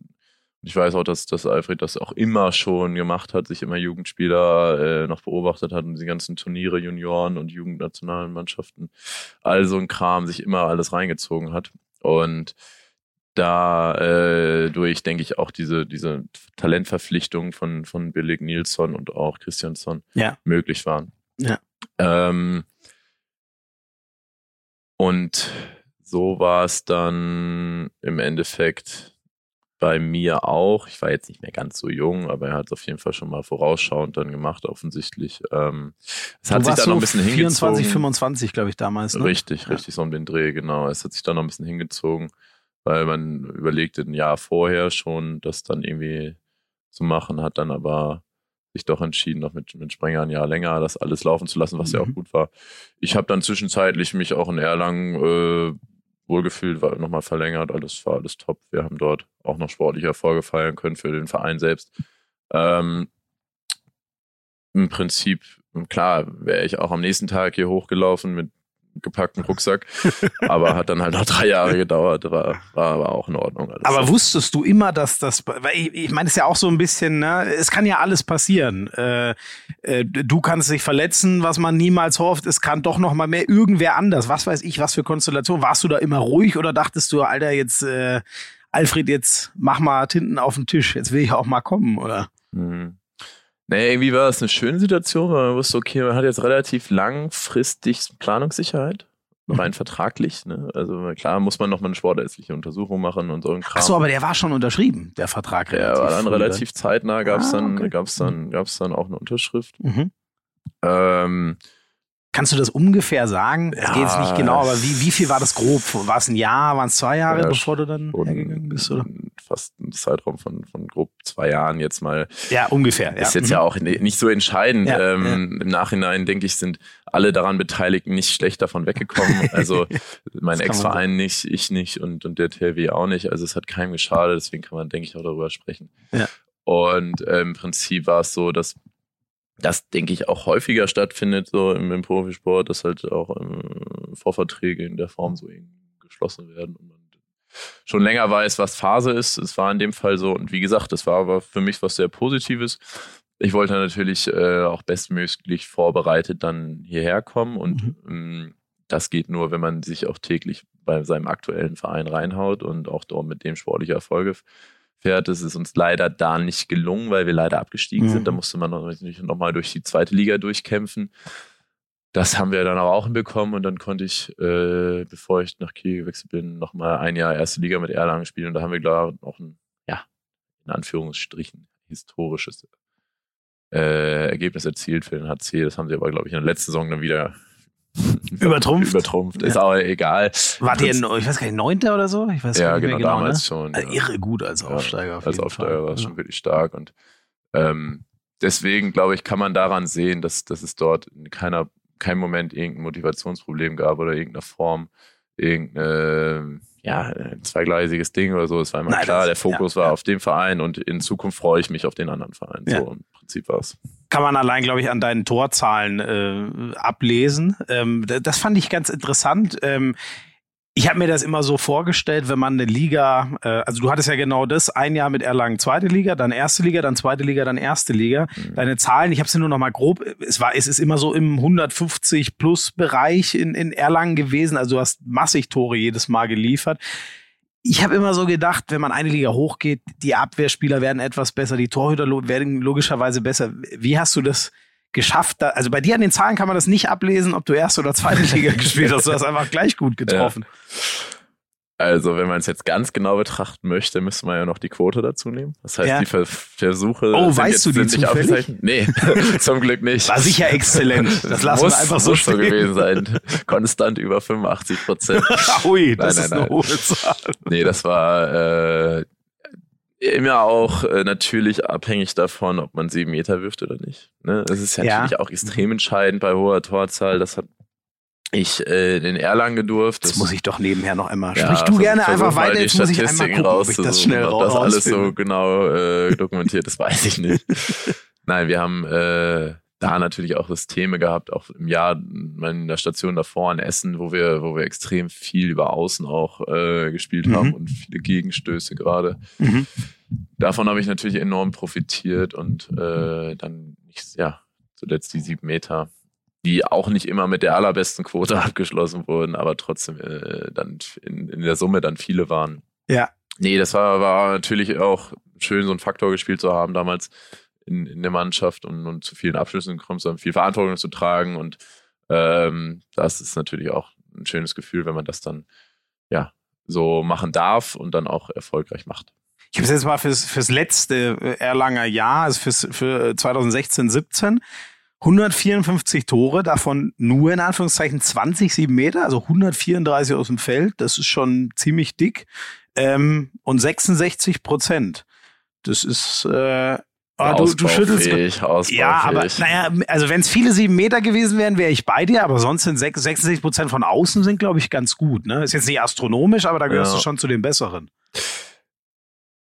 ich weiß auch, dass, dass Alfred das auch immer schon gemacht hat, sich immer Jugendspieler äh, noch beobachtet hat und die ganzen Turniere, Junioren und Jugendnationalen Mannschaften, all so ein Kram sich immer alles reingezogen hat. Und da äh, durch, denke ich, auch diese, diese Talentverpflichtung von, von Billig Nilsson und auch Christiansson ja. möglich waren. Ja. Ähm, und so war es dann im Endeffekt bei mir auch. Ich war jetzt nicht mehr ganz so jung, aber er hat es auf jeden Fall schon mal vorausschauend dann gemacht, offensichtlich. Ähm, es hat sich dann so noch ein bisschen 24, hingezogen. 25, glaube ich, damals. Ne? Richtig, ja. richtig, so um den Dreh, genau. Es hat sich dann noch ein bisschen hingezogen, weil man überlegte ein Jahr vorher schon, das dann irgendwie zu machen, hat dann aber sich doch entschieden, noch mit, mit Sprenger ein Jahr länger das alles laufen zu lassen, was mhm. ja auch mhm. gut war. Ich habe dann zwischenzeitlich mich auch in Erlangen äh, wohlgefühlt, war nochmal verlängert, alles war alles top. Wir haben dort auch noch sportliche Erfolge feiern können für den Verein selbst. Ähm, Im Prinzip, klar, wäre ich auch am nächsten Tag hier hochgelaufen mit gepackten Rucksack, aber hat dann halt noch drei Jahre gedauert, war, war aber auch in Ordnung. Alles. Aber wusstest du immer, dass das, weil ich, ich meine, es ist ja auch so ein bisschen, ne, es kann ja alles passieren. Äh, äh, du kannst dich verletzen, was man niemals hofft, es kann doch noch mal mehr irgendwer anders, was weiß ich, was für Konstellation. Warst du da immer ruhig oder dachtest du, Alter, jetzt, äh, Alfred, jetzt mach mal Tinten auf den Tisch, jetzt will ich auch mal kommen, oder? Mhm. Nee, irgendwie war das eine schöne Situation, weil man wusste, okay, man hat jetzt relativ langfristig Planungssicherheit. Mhm. Rein vertraglich, ne? Also klar muss man noch mal eine sportärztliche Untersuchung machen und so ein Kram. Ach so, aber der war schon unterschrieben, der Vertrag. Der war dann relativ zeitnah, gab es ah, dann, okay. gab's dann, mhm. gab's dann auch eine Unterschrift. Mhm. Ähm, Kannst du das ungefähr sagen? Es ja, geht jetzt nicht genau, aber wie, wie viel war das grob? War es ein Jahr, waren es zwei Jahre, ja, bevor du dann hergegangen bist? Oder? Fast ein Zeitraum von, von grob zwei Jahren jetzt mal. Ja, ungefähr. Ist ja. jetzt mhm. ja auch nicht so entscheidend. Ja, ähm, Im Nachhinein, denke ich, sind alle daran Beteiligten nicht schlecht davon weggekommen. Also mein Ex-Verein nicht, ich nicht und, und der TLW auch nicht. Also es hat keinem geschadet, deswegen kann man, denke ich, auch darüber sprechen. Ja. Und äh, im Prinzip war es so, dass das, denke ich, auch häufiger stattfindet, so im, im Profisport, dass halt auch ähm, Vorverträge in der Form so geschlossen werden und man schon länger weiß, was Phase ist. Es war in dem Fall so, und wie gesagt, das war aber für mich was sehr Positives. Ich wollte natürlich äh, auch bestmöglich vorbereitet dann hierher kommen und mhm. ähm, das geht nur, wenn man sich auch täglich bei seinem aktuellen Verein reinhaut und auch dort mit dem sportliche Erfolge fährt. Das ist uns leider da nicht gelungen, weil wir leider abgestiegen mhm. sind. Da musste man natürlich nochmal durch die zweite Liga durchkämpfen. Das haben wir dann aber auch hinbekommen und dann konnte ich, äh, bevor ich nach Kiel gewechselt bin, nochmal ein Jahr erste Liga mit Erlangen spielen und da haben wir, glaube ich, auch ein, ja, in Anführungsstrichen historisches äh, Ergebnis erzielt für den HC. Das haben sie aber, glaube ich, in der letzten Saison dann wieder Übertrumpft. Übertrumpft. Ist ja. auch egal. War der, ich weiß gar nicht, Neunter oder so? Ich weiß ja, nicht genau, genau, damals ne? schon. Also irre gut als Aufsteiger. Ja, als Aufsteiger war es ja. schon wirklich stark und ähm, deswegen, glaube ich, kann man daran sehen, dass, dass es dort in keiner, keinem Moment irgendein Motivationsproblem gab oder irgendeiner Form, irgendeine, ja, ein zweigleisiges Ding oder so. Es war immer Nein, klar, das, der Fokus war auf dem Verein und in Zukunft freue ich mich auf den anderen Verein. So im Prinzip war es kann man allein, glaube ich, an deinen Torzahlen äh, ablesen. Ähm, das fand ich ganz interessant. Ähm, ich habe mir das immer so vorgestellt, wenn man eine Liga, äh, also du hattest ja genau das, ein Jahr mit Erlangen zweite Liga, dann erste Liga, dann zweite Liga, dann erste Liga. Mhm. Deine Zahlen, ich habe sie nur noch mal grob, es war, es ist immer so im 150 plus Bereich in, in Erlangen gewesen, also du hast massig Tore jedes Mal geliefert ich habe immer so gedacht, wenn man eine Liga hochgeht, die Abwehrspieler werden etwas besser, die Torhüter werden logischerweise besser. Wie hast du das geschafft? also bei dir an den Zahlen kann man das nicht ablesen, ob du erste oder zweite Liga gespielt hast. Du hast einfach gleich gut getroffen. Also, wenn man es jetzt ganz genau betrachten möchte, müsste man ja noch die Quote dazu nehmen. Das heißt, Ja. die Ver Versuche. Oh, sind weißt du die sind nicht zufällig? Nee, zum Glück nicht. War sicher exzellent. Das lassen muss, wir einfach so muss so stehen. gewesen sein. Konstant über 85 Prozent. Ui, das Nein, ist nein, eine nein. hohe Zahl. Nee, das war äh, immer auch äh, natürlich abhängig davon, ob man sieben Meter wirft oder nicht. Ne? Das ist ja, Ja. natürlich auch extrem entscheidend bei hoher Torzahl. Das hat ich äh, in Erlangen gedurft. Das muss ich doch nebenher noch einmal. Ja, Sprich du gerne einfach weiter. Jetzt muss ich einmal gucken, ob ich das schnell ob das alles so genau äh, dokumentiert ist, weiß ich nicht. Nein, wir haben äh, da natürlich auch Systeme gehabt, auch im Jahr in der Station davor in Essen, wo wir, wo wir extrem viel über Außen auch äh, gespielt Mhm. haben und viele Gegenstöße gerade. Mhm. Davon habe ich natürlich enorm profitiert und äh, dann, ja, zuletzt die sieben Meter, die auch nicht immer mit der allerbesten Quote abgeschlossen wurden, aber trotzdem äh, dann in, in der Summe dann viele waren. Ja. Nee, das war, war natürlich auch schön, so einen Faktor gespielt zu haben damals in, in der Mannschaft und, und zu vielen Abschlüssen gekommen zu haben, viel Verantwortung zu tragen und ähm, das ist natürlich auch ein schönes Gefühl, wenn man das dann ja so machen darf und dann auch erfolgreich macht. Ich habe es jetzt mal fürs, fürs letzte äh, Erlanger Jahr, also fürs, für 2016, 17, 154 Tore, davon nur in Anführungszeichen 20 sieben Meter, also 134 aus dem Feld, das ist schon ziemlich dick. Ähm, und 66 Prozent. Das ist, äh, ah, du, du schüttelst. Ausbaufähig. Ja, aber naja, also wenn es viele sieben Meter gewesen wären, wäre ich bei dir, aber sonst sind sech- 66 Prozent von außen sind, glaube ich, ganz gut. Ne? Ist jetzt nicht astronomisch, aber da gehörst Ja. du schon zu den Besseren.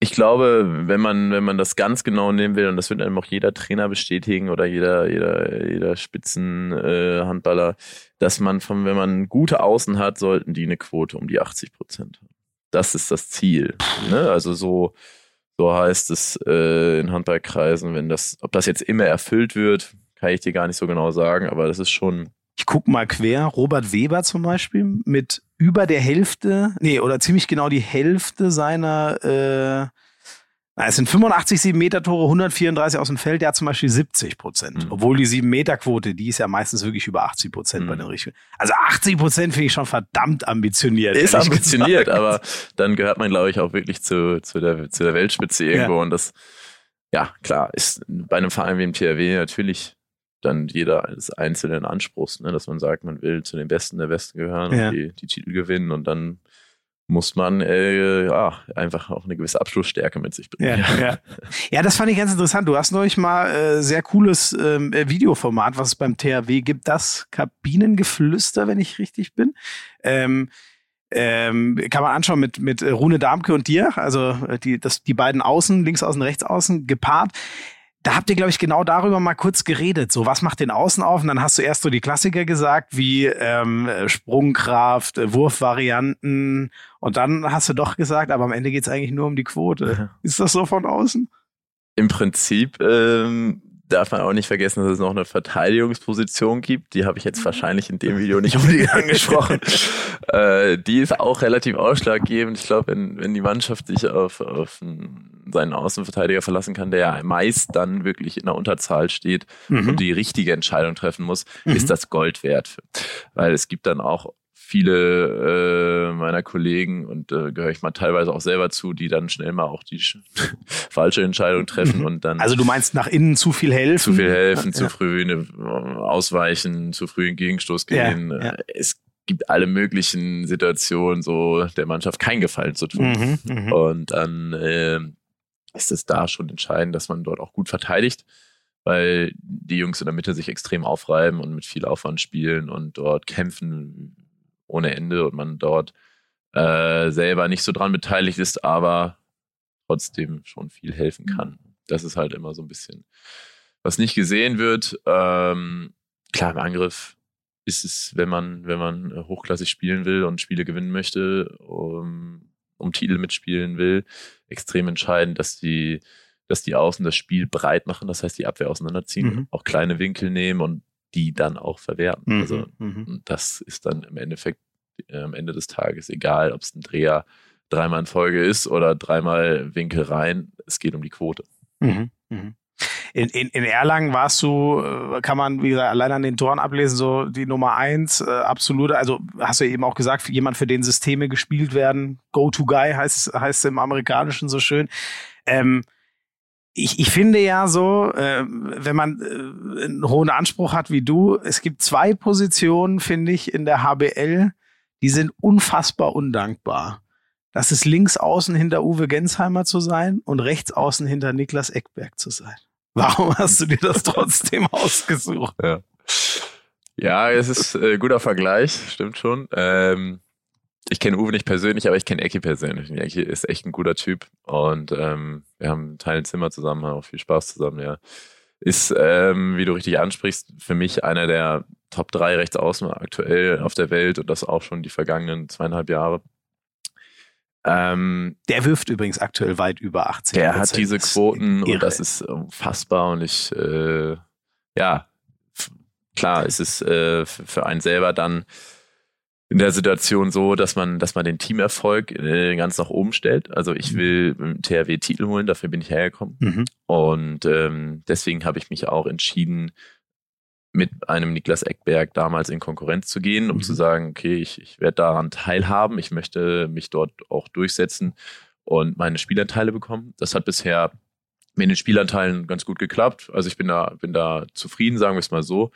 Ich glaube, wenn man, wenn man das ganz genau nehmen will, und das wird einem auch jeder Trainer bestätigen oder jeder, jeder, jeder Spitzenhandballer, äh, dass man von, wenn man gute Außen hat, sollten die eine Quote um die 80 Prozent haben. Das ist das Ziel. Ne? Also so, so heißt es äh, in Handballkreisen, wenn das, ob das jetzt immer erfüllt wird, kann ich dir gar nicht so genau sagen, aber das ist schon, Ich guck mal quer. Robert Weber zum Beispiel mit über der Hälfte, nee, oder ziemlich genau die Hälfte seiner, äh, es sind 85 7 Meter Tore, 134 aus dem Feld, der hat zum Beispiel 70 Prozent. Mhm. Obwohl die 7 Meter Quote, die ist ja meistens wirklich über 80 Prozent bei Mhm. den Richtigen. Also 80 Prozent finde ich schon verdammt ambitioniert. ist ambitioniert, gesagt. aber dann gehört man, glaube ich, auch wirklich zu, zu, der, zu der Weltspitze irgendwo. Und das, ja, klar, ist bei einem Verein wie dem THW natürlich dann jeder des einzelnen Anspruchs, ne, dass man sagt, man will zu den Besten der Besten gehören Ja. und die, die Titel gewinnen und dann muss man äh, ja einfach auch eine gewisse Abschlussstärke mit sich Ja, bringen. ja. ja, das fand ich ganz interessant. Du hast neulich mal äh, sehr cooles ähm, äh, Videoformat, was es beim THW gibt, das Kabinengeflüster, wenn ich richtig bin. Ähm, ähm, kann man anschauen mit, mit äh, Rune Darmke und dir, also äh, die, das, die beiden Außen, links außen, rechts außen, gepaart. Da habt ihr, glaube ich, genau darüber mal kurz geredet. So, was macht den Außen auf? Und dann hast du erst so die Klassiker gesagt, wie ähm, äh, Sprungkraft, äh, Wurfvarianten. Und dann hast du doch gesagt, aber am Ende geht's eigentlich nur um die Quote. Ist das so von außen? Im Prinzip ähm, darf man auch nicht vergessen, dass es noch eine Verteidigungsposition gibt. Die habe ich jetzt wahrscheinlich in dem Video nicht unbedingt angesprochen. äh, die ist auch relativ ausschlaggebend. Ich glaube, wenn, wenn die Mannschaft sich auf, auf einen, seinen Außenverteidiger verlassen kann, der ja meist dann wirklich in der Unterzahl steht Mhm. und die richtige Entscheidung treffen muss, Mhm. ist das Gold wert. Weil es gibt dann auch viele äh, meiner Kollegen und äh, gehöre ich mal teilweise auch selber zu, die dann schnell mal auch die sch- falsche Entscheidung treffen und dann Also du meinst nach innen zu viel helfen? zu viel helfen, Ja. zu früh eine, ausweichen, zu früh in Gegenstoß Ja, gehen. ja. Es gibt alle möglichen Situationen, so der Mannschaft keinen Gefallen zu tun. Mhm, mhm. Und dann ähm, ist es da schon entscheidend, dass man dort auch gut verteidigt, weil die Jungs in der Mitte sich extrem aufreiben und mit viel Aufwand spielen und dort kämpfen ohne Ende und man dort äh, selber nicht so dran beteiligt ist, aber trotzdem schon viel helfen kann. Das ist halt immer so ein bisschen, was nicht gesehen wird. Ähm, klar, im Angriff ist es, wenn man, wenn man äh, hochklassig spielen will und Spiele gewinnen möchte, um, um Titel mitspielen will, extrem entscheidend, dass die, dass die Außen das Spiel breit machen, das heißt die Abwehr auseinanderziehen, Mhm. auch kleine Winkel nehmen und die dann auch verwerten. Mhm, Also mhm. das ist dann im Endeffekt äh, am Ende des Tages egal, ob es ein Dreher dreimal in Folge ist oder dreimal Winkel rein. Es geht um die Quote. Mhm, mhm. in, in, in Erlangen warst du, äh, kann man, wie gesagt, allein an den Toren ablesen, so die Nummer eins, äh, absolute, also hast du eben auch gesagt, jemand, für den Systeme gespielt werden, Go-To-Guy heißt, heißt im Amerikanischen so schön. Ähm, ich, ich finde ja so, äh, wenn man äh, einen hohen Anspruch hat wie du, es gibt zwei Positionen, finde ich, in der HBL, die sind unfassbar undankbar. Das ist links außen hinter Uwe Gensheimer zu sein und rechts außen hinter Niklas Eckberg zu sein. Warum hast du dir das trotzdem ausgesucht? Ja, ja es ist ein äh, guter Vergleich, stimmt schon. Ähm, ich kenne Uwe nicht persönlich, aber ich kenne Eki persönlich. Eki ist echt ein guter Typ und ähm, wir haben teilen Zimmer zusammen, haben auch viel Spaß zusammen, ja. Ist, ähm, wie du richtig ansprichst, für mich einer der Top 3 Rechtsaußen aktuell auf der Welt und das auch schon die vergangenen zweieinhalb Jahre. Ähm, der wirft übrigens aktuell weit über 18. Der hat diese Quoten und das ist unfassbar und ich, äh, ja, klar, es ist äh, für einen selber dann in der Situation so, dass man, dass man den Teamerfolg äh, ganz nach oben stellt. Also ich mhm. will im THW Titel holen, dafür bin ich hergekommen. Mhm. Und ähm, deswegen habe ich mich auch entschieden, mit einem Niklas Eckberg damals in Konkurrenz zu gehen, um mhm. zu sagen, okay, ich, ich werde daran teilhaben, ich möchte mich dort auch durchsetzen und meine Spielanteile bekommen. Das hat bisher mit den Spielanteilen ganz gut geklappt. Also ich bin da, bin da zufrieden, sagen wir es mal so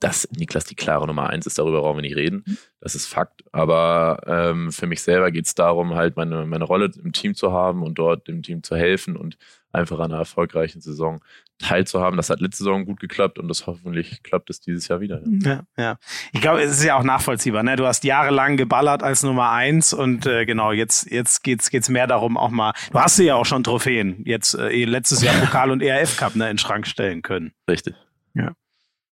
dass Niklas die klare Nummer eins ist, darüber brauchen wir nicht reden. Mhm. Das ist Fakt. Aber ähm, für mich selber geht es darum, halt meine, meine Rolle im Team zu haben und dort dem Team zu helfen und einfach an einer erfolgreichen Saison teilzuhaben. Das hat letzte Saison gut geklappt und das hoffentlich klappt es dieses Jahr wieder. Ja, ja. ja. Ich glaube, es ist ja auch nachvollziehbar. Ne? Du hast jahrelang geballert als Nummer eins und äh, genau, jetzt, jetzt geht's geht's mehr darum, auch mal, du hast ja auch schon Trophäen, jetzt äh, letztes Jahr Pokal und ERF Cup ne, in den Schrank stellen können. Richtig. Ja.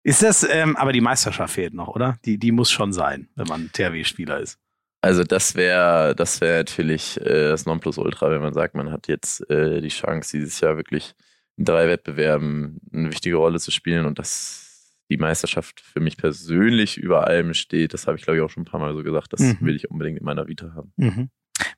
Ist das, ähm, aber die Meisterschaft fehlt noch, oder? Die, die muss schon sein, wenn man THW-Spieler ist. Also das wäre das wäre natürlich äh, das Nonplusultra, wenn man sagt, man hat jetzt äh, die Chance, dieses Jahr wirklich in drei Wettbewerben eine wichtige Rolle zu spielen und dass die Meisterschaft für mich persönlich über allem steht. Das habe ich, glaube ich, auch schon ein paar Mal so gesagt. Das mhm. will ich unbedingt in meiner Vita haben. Mhm.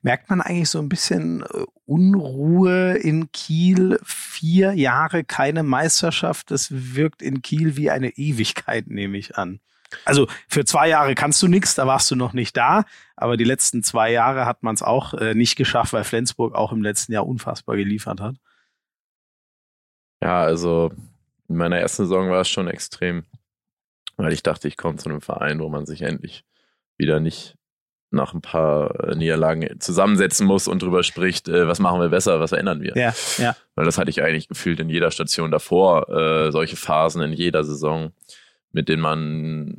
Merkt man eigentlich so ein bisschen äh, Unruhe in Kiel? Vier Jahre keine Meisterschaft. Das wirkt in Kiel wie eine Ewigkeit, nehme ich an. Also für zwei Jahre kannst du nichts, da warst du noch nicht da, aber die letzten zwei Jahre hat man es auch äh, nicht geschafft, weil Flensburg auch im letzten Jahr unfassbar geliefert hat. Ja, also in meiner ersten Saison war es schon extrem, weil ich dachte, ich komme zu einem Verein, wo man sich endlich wieder nicht nach ein paar äh, Niederlagen zusammensetzen muss und drüber spricht, äh, was machen wir besser, was verändern wir. Ja, ja. Weil das hatte ich eigentlich gefühlt in jeder Station davor, äh, solche Phasen in jeder Saison, mit denen man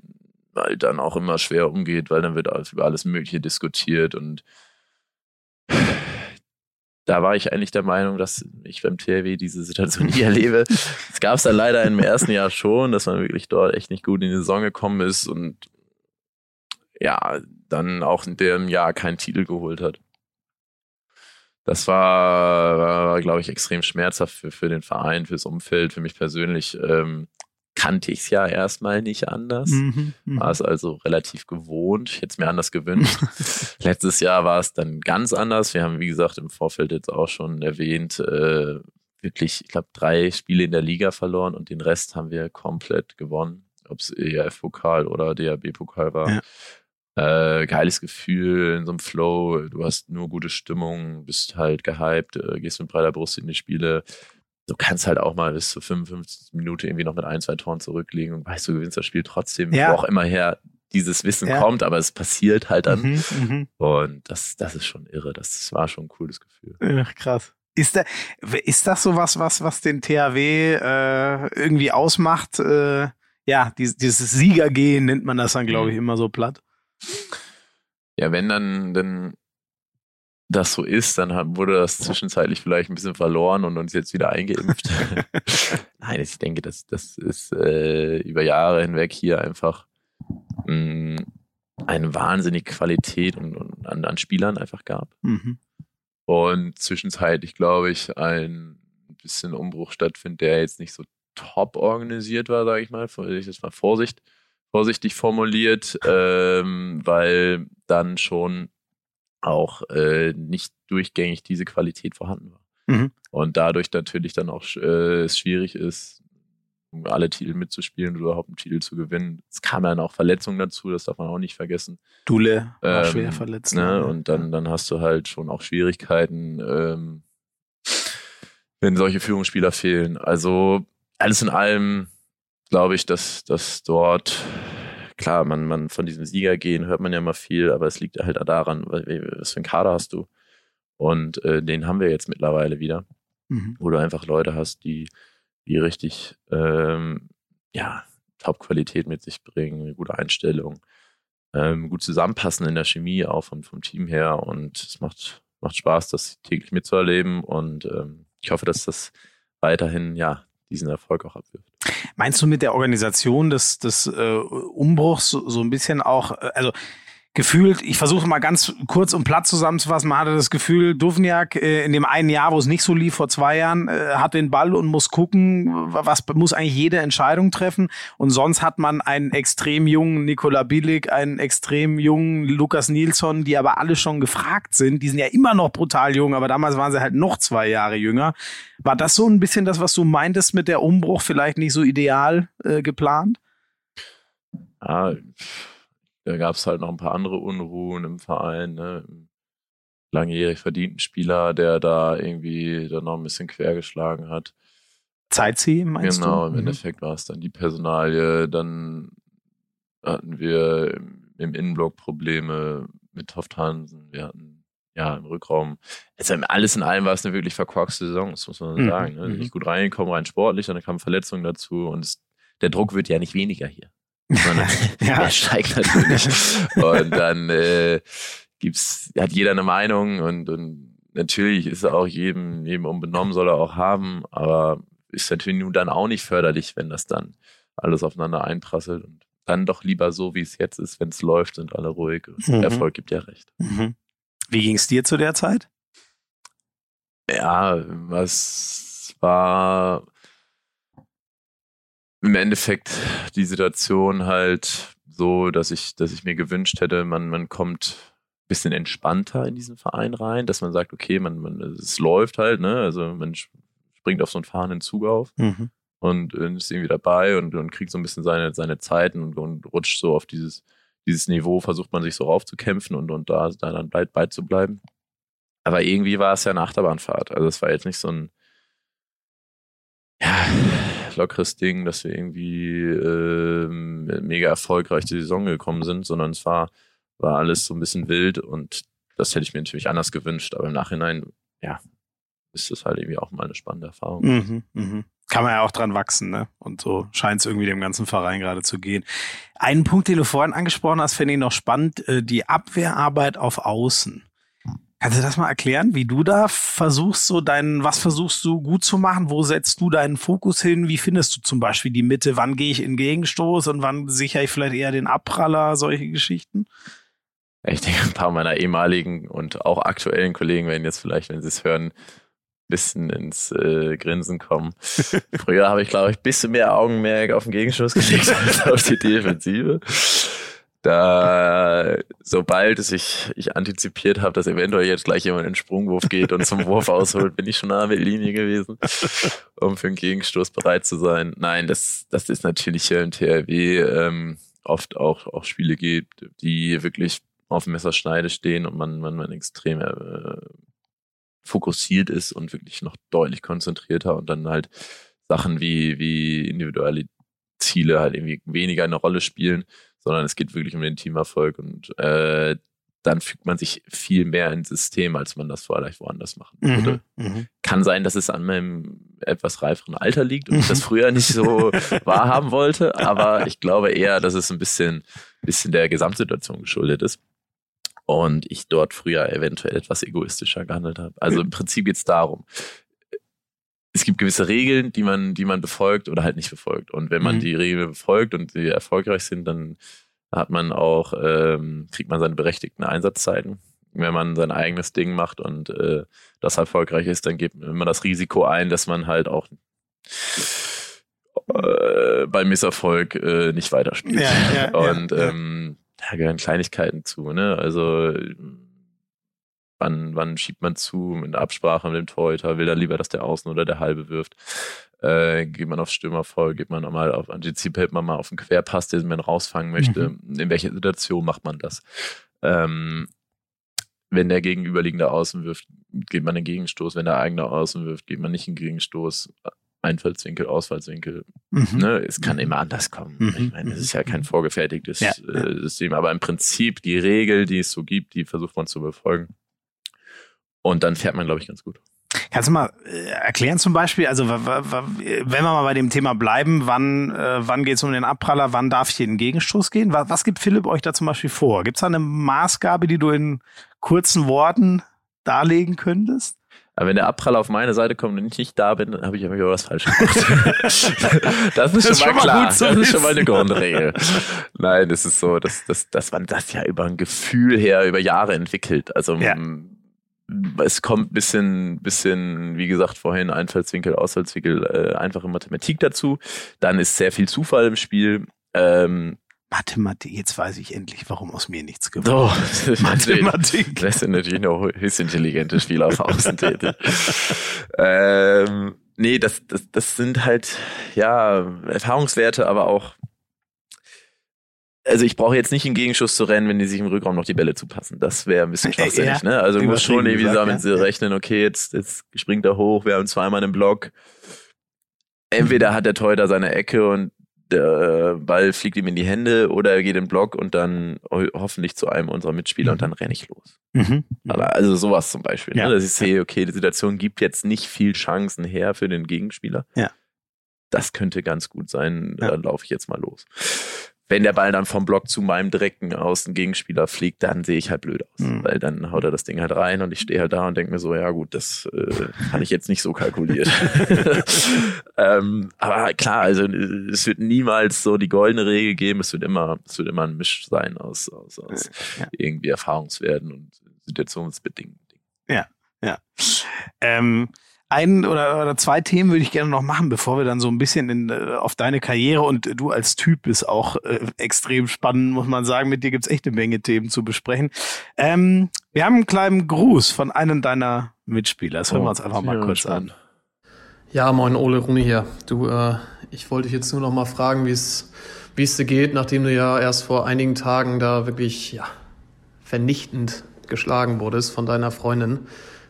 halt dann auch immer schwer umgeht, weil dann wird über alles Mögliche diskutiert und da war ich eigentlich der Meinung, dass ich beim THW diese Situation nie erlebe. Es gab es dann leider im ersten Jahr schon, dass man wirklich dort echt nicht gut in die Saison gekommen ist und ja, dann auch in dem Jahr keinen Titel geholt hat. Das war, war glaube ich, extrem schmerzhaft für, für den Verein, fürs Umfeld, für mich persönlich. Ähm, kannte ich es ja erstmal nicht anders. Mhm, mh. War es also relativ gewohnt. Ich hätte es mir anders gewünscht. Letztes Jahr war es dann ganz anders. Wir haben, wie gesagt, im Vorfeld jetzt auch schon erwähnt, äh, wirklich, ich glaube, drei Spiele in der Liga verloren und den Rest haben wir komplett gewonnen. Ob es ERF-Pokal oder DAB-Pokal war. Ja. Äh, geiles Gefühl, in so einem Flow, du hast nur gute Stimmung, bist halt gehypt, äh, gehst mit breiter Brust in die Spiele. Du kannst halt auch mal bis zu 55 Minuten irgendwie noch mit ein, zwei Toren zurückliegen und weißt, du gewinnst das Spiel trotzdem, ja. wo auch immer her dieses Wissen ja. kommt, aber es passiert halt dann. Mhm, mhm, und das, das ist schon irre. Das war schon ein cooles Gefühl. Ach, krass. Ist, da, ist das so was, was, was den THW äh, irgendwie ausmacht? Äh, ja, dieses, dieses Siegergehen nennt man das dann, glaube ich, mhm. immer so platt. Ja, wenn dann, dann das so ist, dann wurde das zwischenzeitlich vielleicht ein bisschen verloren und uns jetzt wieder eingeimpft. Nein, ich denke, das, das ist äh, über Jahre hinweg hier einfach mh, mm, eine wahnsinnige Qualität und, und an, an, Spielern einfach gab. Mhm. Und zwischenzeitlich, glaube ich, ein bisschen Umbruch stattfindet, der jetzt nicht so top organisiert war, sage ich mal, ich das mal Vorsicht vorsichtig formuliert, ähm, weil dann schon auch äh, nicht durchgängig diese Qualität vorhanden war. Mhm. Und dadurch natürlich dann auch äh, es schwierig ist, alle Titel mitzuspielen oder überhaupt einen Titel zu gewinnen. Es kam dann auch Verletzungen dazu, das darf man auch nicht vergessen. Dule war ähm, schwer verletzt. Ne? Und dann, dann hast du halt schon auch Schwierigkeiten, ähm, wenn solche Führungsspieler fehlen. Also alles in allem glaube ich, dass, dass dort klar, man, man von diesem Sieger gehen hört man ja immer viel, aber es liegt halt daran, was für einen Kader hast du. Und äh, den haben wir jetzt mittlerweile wieder, mhm. wo du einfach Leute hast, die, die richtig ähm, ja, Top-Qualität mit sich bringen, eine gute Einstellung, ähm, gut zusammenpassen in der Chemie auch vom, vom Team her. Und es macht, macht Spaß, das täglich mitzuerleben. Und ähm, ich hoffe, dass das weiterhin ja diesen Erfolg auch abwirft. Meinst du mit der Organisation des, des äh, Umbruchs so, ein bisschen auch, äh, also gefühlt, ich versuche mal ganz kurz und platt zusammenzufassen, man hatte das Gefühl, Duvniak äh, in dem einen Jahr, wo es nicht so lief, vor zwei Jahren, äh, hat den Ball und muss gucken, was muss eigentlich jede Entscheidung treffen. Und sonst hat man einen extrem jungen Nikola Bilic, einen extrem jungen Lukas Nilsson, die aber alle schon gefragt sind. Die sind ja immer noch brutal jung, aber damals waren sie halt noch zwei Jahre jünger. War das so ein bisschen das, was du meintest mit der Umbruch, vielleicht nicht so ideal äh, geplant? Ah, da gab es halt noch ein paar andere Unruhen im Verein, ne? langjährig verdienten Spieler, der da irgendwie dann noch ein bisschen quergeschlagen hat. Zeitziehen, meinst genau, du? Genau, im mhm. Endeffekt war es dann die Personalie. Dann hatten wir im Innenblock Probleme mit Toft Hansen. Wir hatten ja im Rückraum. Also alles in allem war es eine wirklich verkorkste Saison, das muss man mhm. sagen. Ne? Mhm. Nicht gut reingekommen, rein sportlich, dann kamen Verletzungen dazu und es, der Druck wird ja nicht weniger hier sondern ja. der steigt natürlich. und dann äh, gibt's, hat jeder eine Meinung und, und natürlich ist er auch jedem, jedem unbenommen, soll er auch haben, aber ist natürlich nun dann auch nicht förderlich, wenn das dann alles aufeinander einprasselt und dann doch lieber so, wie es jetzt ist, wenn es läuft, sind alle ruhig. Mhm. Erfolg gibt ja recht. Mhm. Wie ging es dir zu der Zeit? Ja, was war im Endeffekt die Situation halt so, dass ich, dass ich mir gewünscht hätte, man, man kommt ein bisschen entspannter in diesen Verein rein, dass man sagt, okay, man, man, es läuft halt, ne? Also man springt auf so einen fahrenden Zug auf mhm. und ist irgendwie dabei und, und kriegt so ein bisschen seine, seine Zeiten und, und rutscht so auf dieses, dieses Niveau, versucht man sich so raufzukämpfen und, und da, da dann bald beizubleiben. Aber irgendwie war es ja eine Achterbahnfahrt. Also es war jetzt nicht so ein, ja, lockeres Ding, dass wir irgendwie ähm, mega erfolgreich die Saison gekommen sind, sondern es war, war alles so ein bisschen wild und das hätte ich mir natürlich anders gewünscht. Aber im Nachhinein, ja, ist das halt irgendwie auch mal eine spannende Erfahrung. Mhm, mh. Kann man ja auch dran wachsen, ne? Und so scheint es irgendwie dem ganzen Verein gerade zu gehen. Einen Punkt, den du vorhin angesprochen hast, finde ich noch spannend, äh, die Abwehrarbeit auf Außen. Kannst du das mal erklären, wie du da versuchst, so deinen, was versuchst du gut zu machen? Wo setzt du deinen Fokus hin? Wie findest du zum Beispiel die Mitte? Wann gehe ich in Gegenstoß und wann sichere ich vielleicht eher den Abpraller? Solche Geschichten? Ich denke, ein paar meiner ehemaligen und auch aktuellen Kollegen werden jetzt vielleicht, wenn sie es hören, ein bisschen ins äh, Grinsen kommen. Früher habe ich, glaube ich, ein bisschen mehr Augenmerk auf den Gegenstoß gelegt als auf die Defensive da sobald es ich, ich antizipiert habe, dass eventuell jetzt gleich jemand in den Sprungwurf geht und zum Wurf ausholt, bin ich schon an der Linie gewesen, um für einen Gegenstoß bereit zu sein. Nein, das, das ist natürlich hier im THW ähm, oft auch, auch Spiele gibt, die wirklich auf Messerschneide stehen und man, man, man extrem äh, fokussiert ist und wirklich noch deutlich konzentrierter und dann halt Sachen wie, wie individuelle Ziele halt irgendwie weniger eine Rolle spielen sondern es geht wirklich um den Teamerfolg und äh, dann fügt man sich viel mehr ins System, als man das vielleicht woanders machen mhm, würde. Mhm, Kann sein, dass es an meinem etwas reiferen Alter liegt und ich das früher nicht so wahrhaben wollte, aber ich glaube eher, dass es ein bisschen, bisschen der Gesamtsituation geschuldet ist und ich dort früher eventuell etwas egoistischer gehandelt habe. Also im Prinzip geht es darum, es gibt gewisse Regeln, die man, die man befolgt oder halt nicht befolgt. Und wenn man mhm. die Regeln befolgt und sie erfolgreich sind, dann hat man auch, ähm, kriegt man seine berechtigten Einsatzzeiten. Wenn man sein eigenes Ding macht und äh, das erfolgreich ist, dann geht man immer das Risiko ein, dass man halt auch äh, beim Misserfolg äh, nicht weiterspielt. Ja, ja, und ja, ähm, da gehören Kleinigkeiten zu. Ne? Also wann, wann schiebt man zu, mit der Absprache mit dem Torhüter, will er lieber, dass der Außen oder der Halbe wirft. Äh, geht man auf Stürmer voll, geht man nochmal auf antizipelt man mal auf einen Querpass, den man rausfangen möchte. Mhm. In welcher Situation macht man das? Ähm, wenn der gegenüberliegende Außen wirft, geht man einen Gegenstoß. Wenn der eigene Außen wirft, geht man nicht einen Gegenstoß. Einfallswinkel, Ausfallswinkel. Mhm. Ne, es kann immer anders kommen. Mhm. Ich meine, es ist ja kein vorgefertigtes ja, äh, System, aber im Prinzip die Regel, die es so gibt, die versucht man zu befolgen. Und dann fährt man, glaube ich, ganz gut. Kannst du mal äh, erklären zum Beispiel, also wenn wir mal bei dem Thema bleiben, wann, äh, wann geht es um den Abpraller, wann darf ich in den Gegenstoß gehen? Was, was gibt Philipp euch da zum Beispiel vor? Gibt es da eine Maßgabe, die du in kurzen Worten darlegen könntest? Aber wenn der Abprall auf meine Seite kommt und ich nicht da bin, dann habe ich aber was falsch gemacht. das ist, das schon, mal klar. das ist schon mal eine Grundregel. Nein, es ist so, dass, dass, dass man das ja über ein Gefühl her über Jahre entwickelt. Also ja. Es kommt bisschen, bisschen, wie gesagt, vorhin Einfallswinkel, Ausfallswinkel, äh, einfache Mathematik dazu. Dann ist sehr viel Zufall im Spiel. Ähm, Mathematik, jetzt weiß ich endlich, warum aus mir nichts geworden ist. Oh, Mathematik. Das sind natürlich noch höchst intelligente Spieler auf Außen tätig. ähm, nee, das, das, das sind halt, ja, Erfahrungswerte, aber auch, also ich brauche jetzt nicht einen Gegenschuss zu rennen, wenn die sich im Rückraum noch die Bälle zupassen. Das wäre ein bisschen schwachsinnig, ja, ne? Also du musst schon irgendwie damit ja. rechnen, okay, jetzt, jetzt springt er hoch, wir haben zweimal einen Block. Entweder hat der Torhüter seine Ecke und der Ball fliegt ihm in die Hände oder er geht in den Block und dann hoffentlich zu einem unserer Mitspieler mhm. und dann renne ich los. Mhm. Aber also sowas zum Beispiel, ne? ja. ne? dass ich sehe, okay, die Situation gibt jetzt nicht viel Chancen her für den Gegenspieler. Ja. Das könnte ganz gut sein, ja. dann laufe ich jetzt mal los wenn der Ball dann vom Block zu meinem direkten Außengegenspieler fliegt, dann sehe ich halt blöd aus. Mhm. Weil dann haut er das Ding halt rein und ich stehe halt da und denke mir so, ja gut, das äh, hatte ich jetzt nicht so kalkuliert. ähm, aber klar, also es wird niemals so die goldene Regel geben, es wird immer, es wird immer ein Misch sein aus, aus, aus ja. irgendwie Erfahrungswerten und situationsbedingten Dingen. Ja, ja. Ähm, ein oder, oder zwei Themen würde ich gerne noch machen, bevor wir dann so ein bisschen in, äh, auf deine Karriere und du als Typ bist auch äh, extrem spannend, muss man sagen. Mit dir gibt's echt eine Menge Themen zu besprechen. Ähm, wir haben einen kleinen Gruß von einem deiner Mitspieler. Das hören oh, wir uns einfach mal kurz an. Ja, moin Ole Runi hier. Du, äh, ich wollte dich jetzt nur noch mal fragen, wie es wie es dir geht, nachdem du ja erst vor einigen Tagen da wirklich ja, vernichtend geschlagen wurdest von deiner Freundin.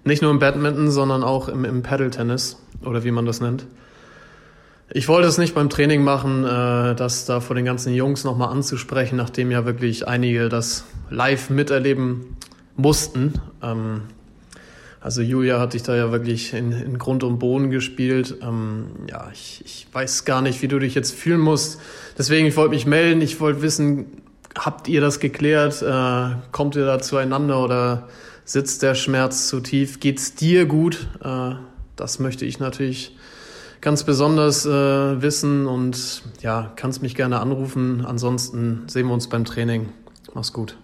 Nicht nur im Badminton, sondern auch im, im Paddle-Tennis oder wie man das nennt. Ich wollte es nicht beim Training machen, äh, das da vor den ganzen Jungs nochmal anzusprechen, nachdem ja wirklich einige das live miterleben mussten. Ähm, also Julia hat dich da ja wirklich in, in Grund und Boden gespielt. Ähm, ja, ich, ich weiß gar nicht, wie du dich jetzt fühlen musst. Deswegen, ich wollte mich melden. Ich wollte wissen, habt ihr das geklärt? Äh, kommt ihr da zueinander oder Sitzt der Schmerz zu tief? Geht's dir gut? Äh, das möchte ich natürlich ganz besonders äh, wissen und ja, kannst mich gerne anrufen. Ansonsten sehen wir uns beim Training. Mach's gut.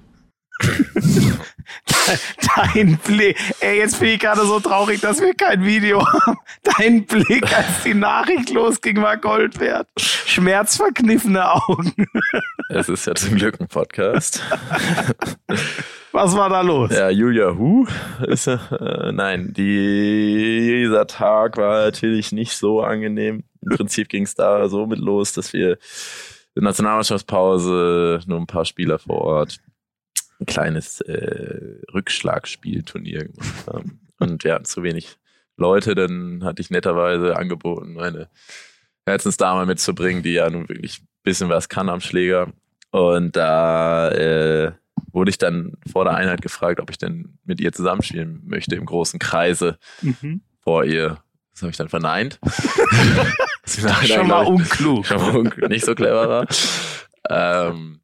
Dein Blick, ey, jetzt bin ich gerade so traurig, dass wir kein Video haben. Dein Blick, als die Nachricht losging, war Gold wert. Schmerzverkniffene Augen. Es ist ja zum Glück ein Podcast. Was war da los? Ja, Julia Hu ist äh, nein, die, dieser Tag war natürlich nicht so angenehm. Im Prinzip ging es da so mit los, dass wir in Nationalmannschaftspause nur ein paar Spieler vor Ort ein kleines äh, Rückschlagspielturnier gemacht haben. Und wir hatten zu wenig Leute, dann hatte ich netterweise angeboten, meine Herzensdame mitzubringen, die ja nun wirklich ein bisschen was kann am Schläger. Und da äh, wurde ich dann vor der Einheit gefragt, ob ich denn mit ihr zusammenspielen möchte im großen Kreise mhm. vor ihr. Das habe ich dann verneint. schon mal unklug. Schon mal unklug, nicht so clever war. ähm,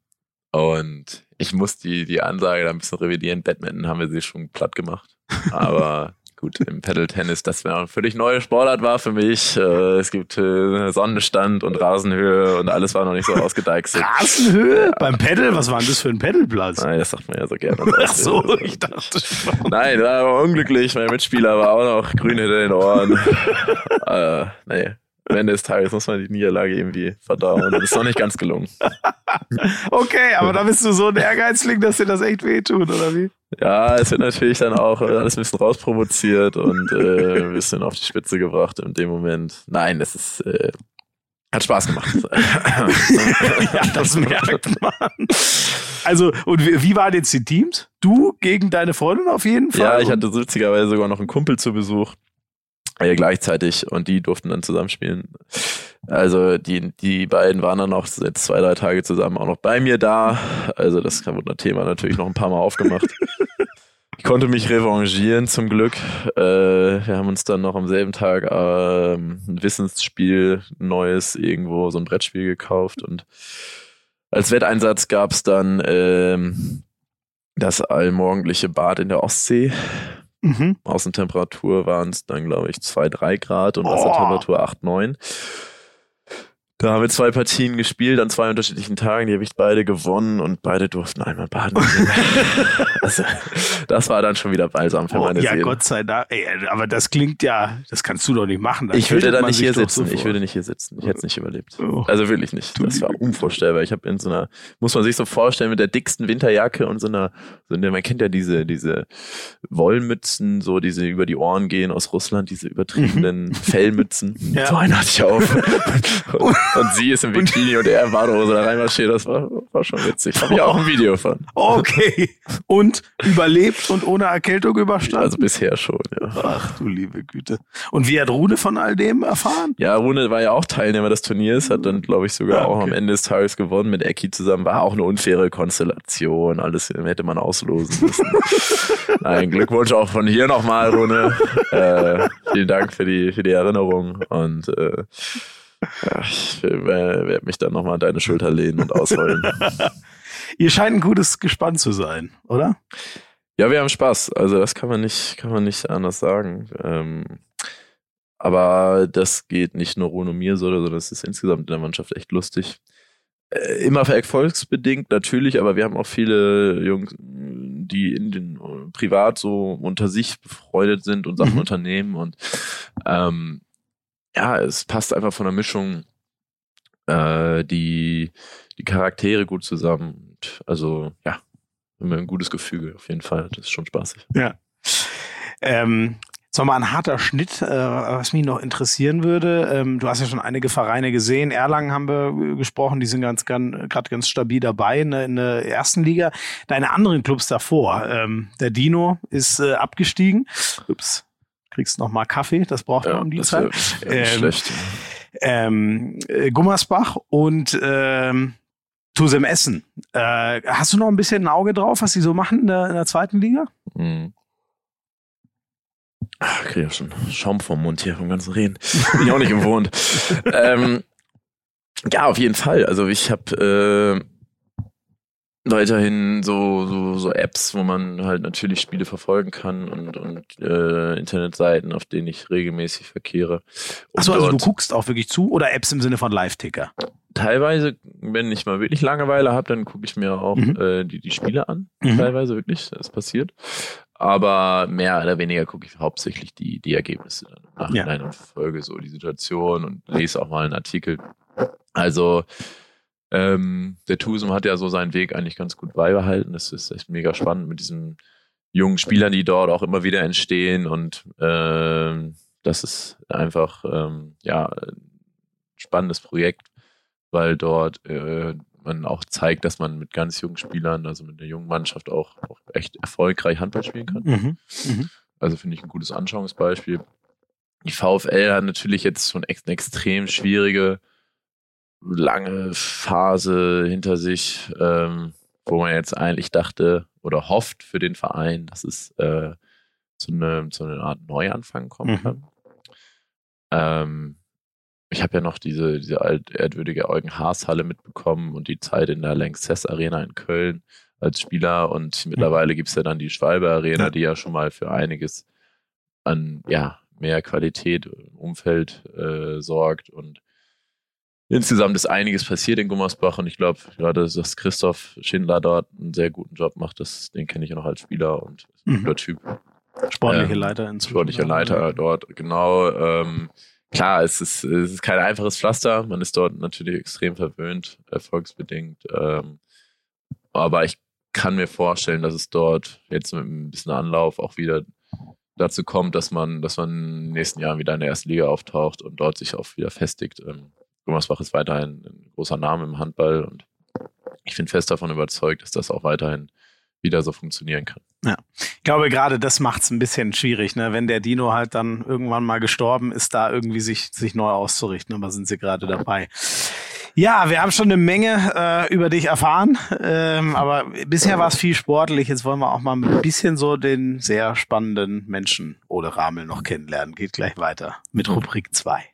und ich muss die, die Ansage da ein bisschen revidieren. Badminton haben wir sie schon platt gemacht. Aber gut, im Pedal-Tennis, das wäre eine völlig neue Sportart war für mich. Äh, es gibt äh, Sonnenstand und Rasenhöhe und alles war noch nicht so ausgedeichselt. Rasenhöhe? Ja. Beim Pedal? Was war denn das für ein Pedalplatz? Nein, das sagt man ja so gerne. Ach so, ich dachte. Nein, da war unglücklich. Mein Mitspieler war auch noch grün hinter den Ohren. äh, nee. Am Ende des Tages muss man die Niederlage irgendwie verdauen. Das ist noch nicht ganz gelungen. okay, aber da bist du so ein Ehrgeizling, dass dir das echt wehtut, oder wie? Ja, es wird natürlich dann auch alles ein bisschen rausprovoziert und äh, ein bisschen auf die Spitze gebracht in dem Moment. Nein, das ist äh, hat Spaß gemacht. ja, das merkt man. Also, und wie, wie waren jetzt die Teams? Du gegen deine Freundin auf jeden Fall? Ja, ich hatte witzigerweise sogar noch einen Kumpel zu Besuch. Ja, gleichzeitig und die durften dann zusammenspielen. Also die, die beiden waren dann auch jetzt zwei, drei Tage zusammen auch noch bei mir da. Also das wurde ein Thema natürlich noch ein paar Mal aufgemacht. Ich konnte mich revanchieren zum Glück. Äh, wir haben uns dann noch am selben Tag äh, ein Wissensspiel, neues irgendwo, so ein Brettspiel gekauft und als Wetteinsatz gab es dann ähm, das allmorgendliche Bad in der Ostsee. Mhm. Außentemperatur waren es dann, glaube ich, 2, 3 Grad und Wassertemperatur 8, 9. Da haben wir zwei Partien gespielt an zwei unterschiedlichen Tagen. Die habe ich beide gewonnen und beide durften einmal baden. also, das war dann schon wieder balsam für oh, meine ja, Seele. Ja, Gott sei Dank. Ey, aber das klingt ja, das kannst du doch nicht machen. Ich würde da nicht hier sitzen. Ich würde nicht hier sitzen. Ich hätte es nicht überlebt. Oh. Also wirklich nicht. Das war unvorstellbar. Ich habe in so einer, muss man sich so vorstellen, mit der dicksten Winterjacke und so einer, so eine, man kennt ja diese, diese Wollmützen, so diese über die Ohren gehen aus Russland, diese übertriebenen. Fellmützen. Ja. So eine hatte ich auf. Und sie ist im Bikini und er in Badehose da reinmarschiert. Das war, war schon witzig. Habe ich auch ein Video von. Okay. Und überlebt und ohne Erkältung überstanden? Also bisher schon, ja. Ach du liebe Güte. Und wie hat Rune von all dem erfahren? Ja, Rune war ja auch Teilnehmer des Turniers, hat dann, glaube ich, sogar ja, okay. auch am Ende des Tages gewonnen mit Eki zusammen. War auch eine unfaire Konstellation. Alles hätte man auslosen müssen. Nein, Glückwunsch auch von hier nochmal, Rune. Äh, vielen Dank für die, für die Erinnerung und äh, ich werde mich dann nochmal an deine Schulter lehnen und ausheulen. Ihr scheint ein gutes Gespann zu sein, oder? Ja, wir haben Spaß. Also das kann man nicht, kann man nicht anders sagen. Ähm, aber das geht nicht nur Ron und mir so, sondern es ist insgesamt in der Mannschaft echt lustig. Äh, immer erfolgsbedingt natürlich, aber wir haben auch viele Jungs, die in den privat so unter sich befreundet sind und Sachen mhm. unternehmen und ähm, ja, es passt einfach von der Mischung äh, die, die Charaktere gut zusammen. Und also, ja, immer ein gutes Gefüge auf jeden Fall. Das ist schon spaßig. Ja. Ähm, Jetzt nochmal ein harter Schnitt, äh, was mich noch interessieren würde. Ähm, du hast ja schon einige Vereine gesehen. Erlangen haben wir gesprochen, die sind ganz, ganz gerade ganz stabil dabei in, in, der ersten Liga. Deine anderen Clubs davor, ähm, der Dino ist äh, abgestiegen. Ups, kriegst noch mal Kaffee, das braucht man um die Zeit. ähm, schlecht. Ähm, äh, Gummersbach und ähm, Tusem Essen. Äh, hast du noch ein bisschen ein Auge drauf, was sie so machen in der, in der zweiten Liga? Mhm. Ach, krieg ja schon Schaum vom Mund hier vom ganzen Reden. Bin ich auch nicht gewohnt. ähm, ja, auf jeden Fall. Also ich habe äh, weiterhin so, so, so Apps, wo man halt natürlich Spiele verfolgen kann und, und äh, Internetseiten, auf denen ich regelmäßig verkehre. Achso, also du guckst auch wirklich zu oder Apps im Sinne von Live-Ticker? Teilweise, wenn ich mal wirklich Langeweile habe, dann gucke ich mir auch mhm. äh, die, die Spiele an. Mhm. Teilweise wirklich, das passiert. Aber mehr oder weniger gucke ich hauptsächlich die, die Ergebnisse dann im Nachhinein ja. und verfolge so die Situation und lese auch mal einen Artikel. Also ähm, der Tusum hat ja so seinen Weg eigentlich ganz gut beibehalten. Das ist echt mega spannend mit diesen jungen Spielern, die dort auch immer wieder entstehen. Und äh, das ist einfach ähm, ja ein spannendes Projekt, weil dort äh, man auch zeigt, dass man mit ganz jungen Spielern, also mit der jungen Mannschaft auch, auch echt erfolgreich Handball spielen kann. Mhm. Mhm. Also finde ich ein gutes Anschauungsbeispiel. Die VfL hat natürlich jetzt schon eine extrem schwierige lange Phase hinter sich, ähm, wo man jetzt eigentlich dachte oder hofft für den Verein, dass es äh, zu, eine, zu einer Art Neuanfang kommen mhm. kann. Ähm, ich habe ja noch diese, diese altehrwürdige Eugen-Haas-Halle mitbekommen und die Zeit in der Lanxess Arena in Köln als Spieler und mhm. mittlerweile gibt es ja dann die Schwalbe Arena, die ja schon mal für einiges an ja, mehr Qualität im Umfeld äh, sorgt und insgesamt ist einiges passiert in Gummersbach und ich glaube gerade, dass Christoph Schindler dort einen sehr guten Job macht, das, den kenne ich ja noch als Spieler und ist ein mhm. guter Typ. Sportliche ähm, Leiter inzwischen. Sportliche Leiter dort, genau. Ähm, klar, es ist, es ist kein einfaches Pflaster. Man ist dort natürlich extrem verwöhnt, erfolgsbedingt. Ähm, aber ich kann mir vorstellen, dass es dort jetzt mit ein bisschen Anlauf auch wieder dazu kommt, dass man, dass man in den nächsten Jahren wieder in der ersten Liga auftaucht und dort sich auch wieder festigt. Ähm, Gummersbach ist weiterhin ein großer Name im Handball und ich bin fest davon überzeugt, dass das auch weiterhin wieder so funktionieren kann. Ja, ich glaube, gerade das macht es ein bisschen schwierig, ne? wenn der Dino halt dann irgendwann mal gestorben ist, da irgendwie sich, sich neu auszurichten. Aber sind sie gerade dabei. Ja, wir haben schon eine Menge äh, über dich erfahren, ähm, aber bisher war es viel sportlich. Jetzt wollen wir auch mal ein bisschen so den sehr spannenden Menschen Ole Ramel noch kennenlernen. Geht gleich weiter mit Rubrik 2.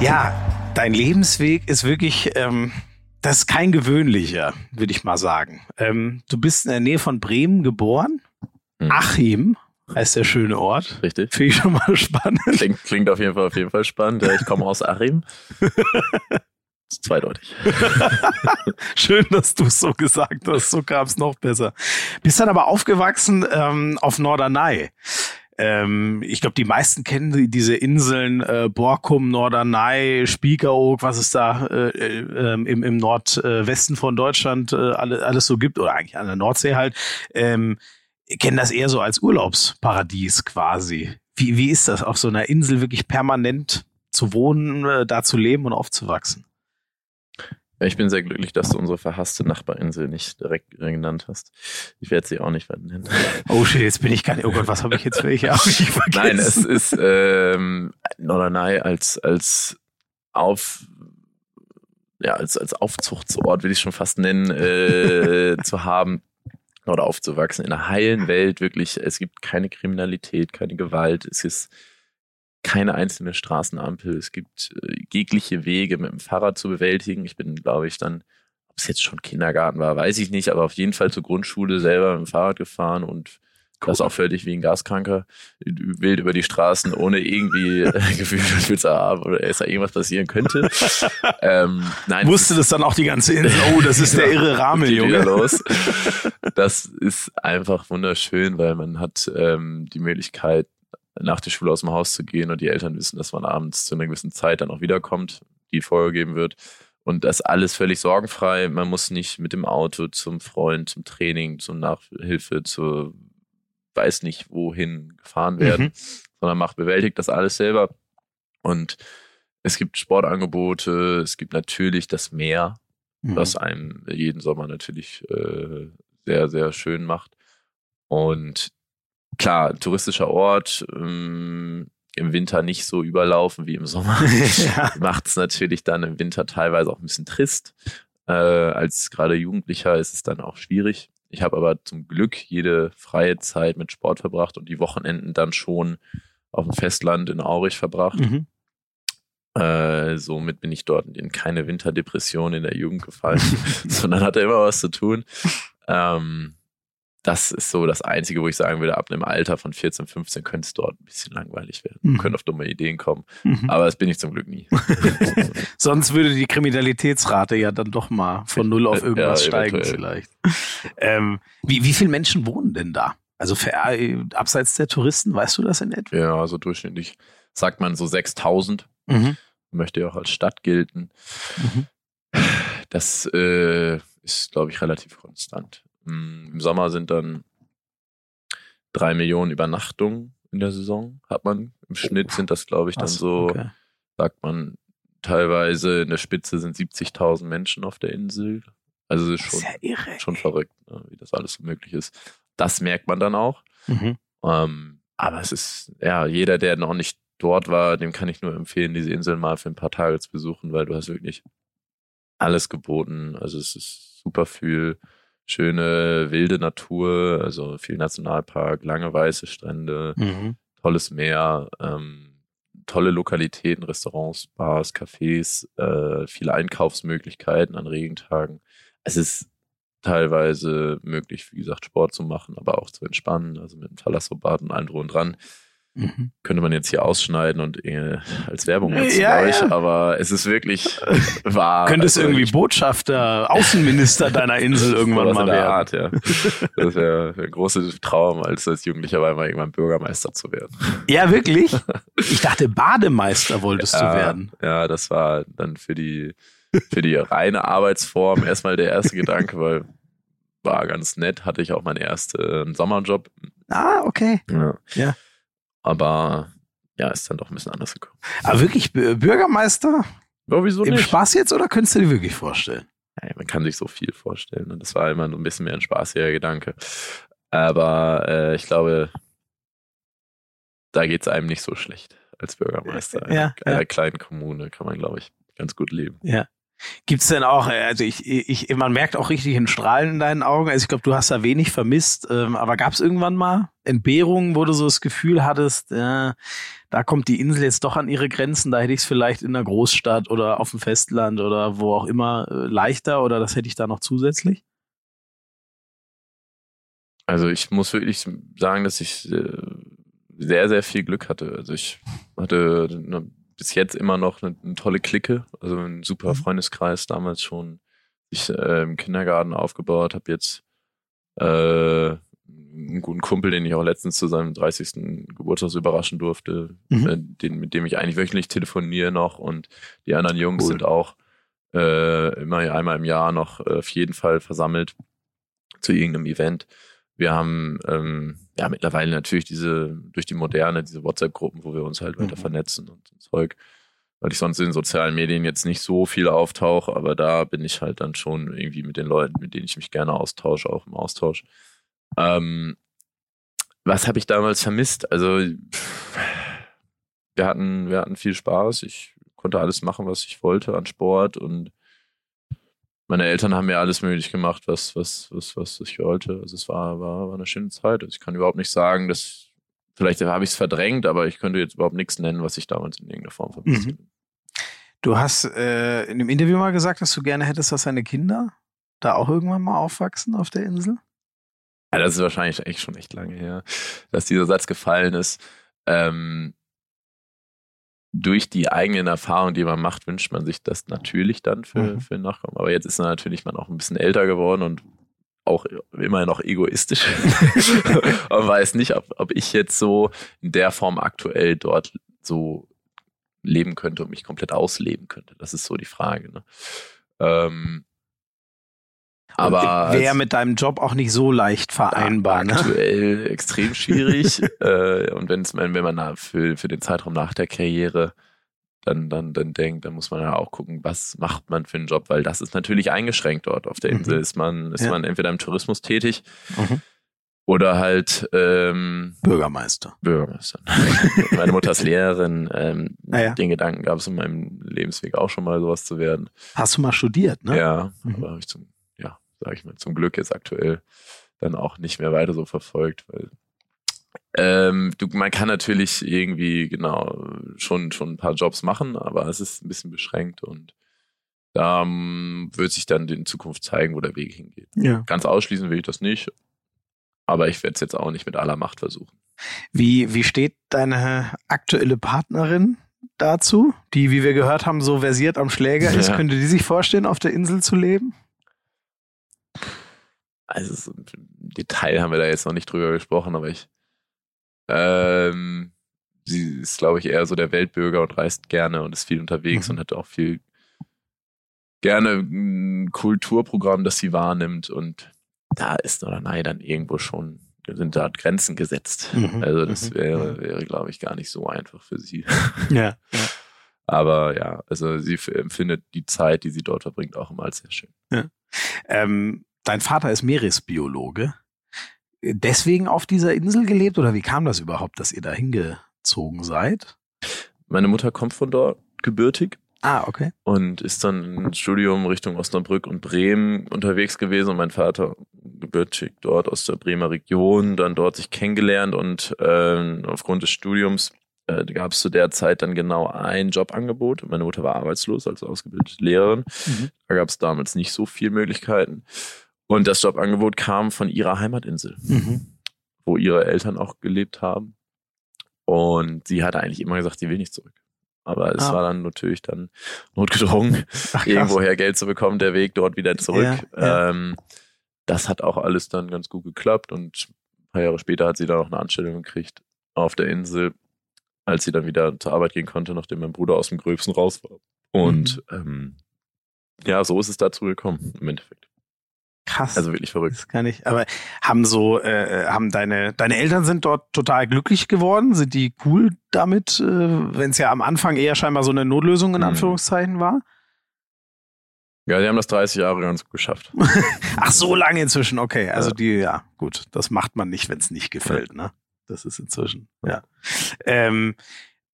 Ja, dein Lebensweg ist wirklich, ähm, das ist kein gewöhnlicher, würde ich mal sagen. Ähm, du bist in der Nähe von Bremen geboren. Mhm. Achim heißt der schöne Ort. Richtig. Finde ich schon mal spannend. Klingt, klingt auf jeden Fall auf jeden Fall spannend. Ich komme aus Achim. Ist zweideutig. Schön, dass du es so gesagt hast. So kam es noch besser. Bist dann aber aufgewachsen ähm, auf Norderney. Ähm, ich glaube, die meisten kennen die, diese Inseln äh, Borkum, Norderney, Spiekeroog, was es da äh, äh, im, im Nordwesten von Deutschland äh, alle, alles so gibt, oder eigentlich an der Nordsee halt. Ähm, kennen das eher so als Urlaubsparadies quasi. Wie, wie ist das, auf so einer Insel wirklich permanent zu wohnen, äh, da zu leben und aufzuwachsen? Ich bin sehr glücklich, dass du unsere verhasste Nachbarinsel nicht direkt genannt hast. Ich werde sie auch nicht weiter nennen. Oh shit, jetzt bin ich gar nicht. Oh Gott, was habe ich jetzt für welche? Hab ich vergessen? Nein, es ist ähm, Norderney als als auf ja als als Aufzuchtsort will ich schon fast nennen äh, zu haben oder aufzuwachsen in einer heilen Welt wirklich. Es gibt keine Kriminalität, keine Gewalt. Es ist keine einzelne Straßenampel. Es gibt äh, jegliche Wege mit dem Fahrrad zu bewältigen. Ich bin, glaube ich, dann, ob es jetzt schon Kindergarten war, weiß ich nicht, aber auf jeden Fall zur Grundschule selber mit dem Fahrrad gefahren und cool. das auch völlig wie ein Gaskranker wild über die Straßen, ohne irgendwie äh, Gefühl dafür zu haben oder ist da irgendwas passieren könnte. ähm, nein, Wusste das dann auch die ganze Insel? Oh, das ist der irre Rahmen, Junge. Los. Das ist einfach wunderschön, weil man hat ähm, die Möglichkeit, nach der Schule aus dem Haus zu gehen und die Eltern wissen, dass man abends zu einer gewissen Zeit dann auch wiederkommt, die vorgegeben wird. Und das alles völlig sorgenfrei. Man muss nicht mit dem Auto zum Freund, zum Training, zum Nachhilfe, zu weiß nicht wohin gefahren werden, mhm. sondern macht, bewältigt das alles selber. Und es gibt Sportangebote, es gibt natürlich das Meer, mhm. was einem jeden Sommer natürlich äh, sehr, sehr schön macht. Und klar, touristischer Ort, ähm, im Winter nicht so überlaufen wie im Sommer. ja. Macht es natürlich dann im Winter teilweise auch ein bisschen trist. Äh, als gerade Jugendlicher ist es dann auch schwierig. Ich habe aber zum Glück jede freie Zeit mit Sport verbracht und die Wochenenden dann schon auf dem Festland in Aurich verbracht. Mhm. Äh, somit bin ich dort in keine Winterdepression in der Jugend gefallen, sondern hatte immer was zu tun. Ähm, das ist so das Einzige, wo ich sagen würde, ab einem Alter von 14, 15 könnte es dort ein bisschen langweilig werden. Mhm. Können auf dumme Ideen kommen. Mhm. Aber das bin ich zum Glück nie. Sonst würde die Kriminalitätsrate ja dann doch mal von null auf irgendwas ja, steigen vielleicht. Ähm, wie, wie viele Menschen wohnen denn da? Also für, äh, abseits der Touristen, weißt du das in etwa? Ja, also durchschnittlich sagt man so 6000. Mhm. Möchte ja auch als Stadt gelten. Mhm. Das äh, ist, glaube ich, relativ konstant. Mm, Im Sommer sind dann drei Millionen Übernachtungen in der Saison, hat man. Im Schnitt sind das, glaube ich, dann so, okay. sagt man, teilweise in der Spitze sind 70.000 Menschen auf der Insel. Also ist schon, ist ja irre, schon verrückt, ne, wie das alles so möglich ist. Das merkt man dann auch. Mhm. Ähm, aber es ist, ja, jeder, der noch nicht dort war, dem kann ich nur empfehlen, diese Insel mal für ein paar Tage zu besuchen, weil du hast wirklich alles geboten. Also es ist super viel schöne wilde Natur, also viel Nationalpark, lange weiße Strände, mhm. tolles Meer, ähm, tolle Lokalitäten, Restaurants, Bars, Cafés, äh, viele Einkaufsmöglichkeiten an Regentagen. Es ist teilweise möglich, wie gesagt, Sport zu machen, aber auch zu entspannen, also mit dem Thalassobad und allem drum und dran. Mhm. Könnte man jetzt hier ausschneiden und äh, als Werbung nutzen, ja, ja. aber es ist wirklich wahr. Könntest also, irgendwie Botschafter, Außenminister deiner Insel irgendwann mal werden. Art, ja. Das wäre der große Traum, als, als Jugendlicher war immer irgendwann Bürgermeister zu werden. Ja, wirklich? Ich dachte, Bademeister wolltest ja, du werden. Ja, das war dann für die, für die reine Arbeitsform erstmal der erste Gedanke, weil war ganz nett, hatte ich auch meinen ersten Sommerjob. Ah, okay. Ja. Aber ja, ist dann doch ein bisschen anders gekommen. Aber wirklich Bürgermeister? Ja, wieso Im nicht? Spaß jetzt oder könntest du dir wirklich vorstellen? Ja, man kann sich so viel vorstellen. Und das war immer ein bisschen mehr ein spaßiger Gedanke. Aber äh, ich glaube, da geht es einem nicht so schlecht als Bürgermeister. Ja, in einer ja. kleinen Kommune kann man, glaube ich, ganz gut leben. Ja. Gibt's denn auch, äh, also ich, ich, man merkt auch richtig einen Strahlen in deinen Augen. Also ich glaube, du hast da wenig vermisst. Ähm, aber gab's irgendwann mal Entbehrungen, wo du so das Gefühl hattest, äh, da kommt die Insel jetzt doch an ihre Grenzen, da hätte ich es vielleicht in einer Großstadt oder auf dem Festland oder wo auch immer äh, leichter oder das hätte ich da noch zusätzlich? Also ich muss wirklich sagen, dass ich äh, sehr, sehr viel Glück hatte. Also ich hatte eine bis jetzt immer noch eine, eine tolle Clique, also ein super mhm. Freundeskreis damals schon. Ich äh, im Kindergarten aufgebaut, habe jetzt äh, einen guten Kumpel, den ich auch letztens zu seinem 30. Geburtstag überraschen durfte, mhm. äh, den, mit dem ich eigentlich wöchentlich telefoniere noch und die anderen Jungs cool. sind auch äh, immer einmal im Jahr noch äh, auf jeden Fall versammelt zu irgendeinem Event. Wir haben ähm, ja mittlerweile natürlich diese, durch die Moderne, diese WhatsApp-Gruppen, wo wir uns halt weiter mhm. vernetzen und so Zeug. Weil ich sonst in sozialen Medien jetzt nicht so viel auftauche, aber da bin ich halt dann schon irgendwie mit den Leuten, mit denen ich mich gerne austausche, auch im Austausch. Ähm, was habe ich damals vermisst? Also wir hatten, wir hatten viel Spaß. Ich konnte alles machen, was ich wollte an Sport und meine Eltern haben mir alles möglich gemacht, was, was, was, was ich wollte. Also es war, war, war eine schöne Zeit. Also ich kann überhaupt nicht sagen, dass, vielleicht habe ich es verdrängt, aber ich könnte jetzt überhaupt nichts nennen, was ich damals in irgendeiner Form vermisst mhm. Du hast äh, in dem Interview mal gesagt, dass du gerne hättest, dass deine Kinder da auch irgendwann mal aufwachsen auf der Insel? Ja, das ist wahrscheinlich echt schon echt lange her, dass dieser Satz gefallen ist. Ähm, durch die eigenen Erfahrungen, die man macht, wünscht man sich das natürlich dann für, mhm. für Nachkommen. Aber jetzt ist natürlich man auch ein bisschen älter geworden und auch immer noch egoistisch und weiß nicht, ob, ob ich jetzt so in der Form aktuell dort so leben könnte und mich komplett ausleben könnte. Das ist so die Frage. Ne? Ähm, aber wäre mit deinem Job auch nicht so leicht vereinbar. Ne? Aktuell extrem schwierig. äh, und wenn's, wenn man für, für den Zeitraum nach der Karriere dann, dann, dann denkt, dann muss man ja auch gucken, was macht man für einen Job, weil das ist natürlich eingeschränkt dort auf der mhm. Insel. Mhm. Ist man, ist ja. man entweder im Tourismus tätig mhm. oder halt ähm, Bürgermeister. Bürgermeister. Meine Mutter ist Lehrerin. Ähm, ah, ja. Den Gedanken gab es in meinem Lebensweg auch schon mal, sowas zu werden. Hast du mal studiert, ne? Ja, mhm. aber habe ich zum sage ich mal, zum Glück jetzt aktuell dann auch nicht mehr weiter so verfolgt, weil ähm, du, man kann natürlich irgendwie genau schon schon ein paar Jobs machen, aber es ist ein bisschen beschränkt und da um, wird sich dann in Zukunft zeigen, wo der Weg hingeht. Ja. Ganz ausschließen will ich das nicht, aber ich werde es jetzt auch nicht mit aller Macht versuchen. Wie, wie steht deine aktuelle Partnerin dazu, die, wie wir gehört haben, so versiert am Schläger ist? Ja. Könnte die sich vorstellen, auf der Insel zu leben? Also so im Detail haben wir da jetzt noch nicht drüber gesprochen, aber ich, ähm, sie ist, glaube ich, eher so der Weltbürger und reist gerne und ist viel unterwegs mhm. und hat auch viel gerne ein Kulturprogramm, das sie wahrnimmt und da ist oder nein dann irgendwo schon sind da Grenzen gesetzt. Mhm. Also das mhm. wäre, wäre, glaube ich, gar nicht so einfach für sie. Ja. ja. Aber ja, also sie empfindet die Zeit, die sie dort verbringt, auch immer als sehr schön. Ja. Ähm, dein Vater ist Meeresbiologe. Deswegen auf dieser Insel gelebt oder wie kam das überhaupt, dass ihr da hingezogen seid? Meine Mutter kommt von dort gebürtig. Ah, okay. Und ist dann im Studium Richtung Osnabrück und Bremen unterwegs gewesen und mein Vater gebürtig dort aus der Bremer Region, dann dort sich kennengelernt und äh, aufgrund des Studiums äh, gab es zu der Zeit dann genau ein Jobangebot. Meine Mutter war arbeitslos als ausgebildete Lehrerin. Mhm. Da gab es damals nicht so viele Möglichkeiten. Und das Jobangebot kam von ihrer Heimatinsel, mhm. wo ihre Eltern auch gelebt haben. Und sie hat eigentlich immer gesagt, sie will nicht zurück. Aber es Ah. war dann natürlich dann notgedrungen, Ach, irgendwoher Geld zu bekommen, der Weg dort wieder zurück. Ja, ja. Ähm, das hat auch alles dann ganz gut geklappt und ein paar Jahre später hat sie dann auch eine Anstellung gekriegt auf der Insel, als sie dann wieder zur Arbeit gehen konnte, nachdem mein Bruder aus dem Gröbsten raus war. Und Mhm. ähm, ja, so ist es dazu gekommen im Endeffekt. Krass. Also wirklich verrückt. Das kann ich. Aber haben so, äh, haben deine, deine Eltern sind dort total glücklich geworden? Sind die cool damit, äh, wenn es ja am Anfang eher scheinbar so eine Notlösung in Mhm. Anführungszeichen war? Ja, die haben das 30 Jahre ganz gut geschafft. Ach, so lange inzwischen, okay. Also Ja. die, ja, gut, das macht man nicht, wenn es nicht gefällt, ne? Das ist inzwischen, ja. Ähm,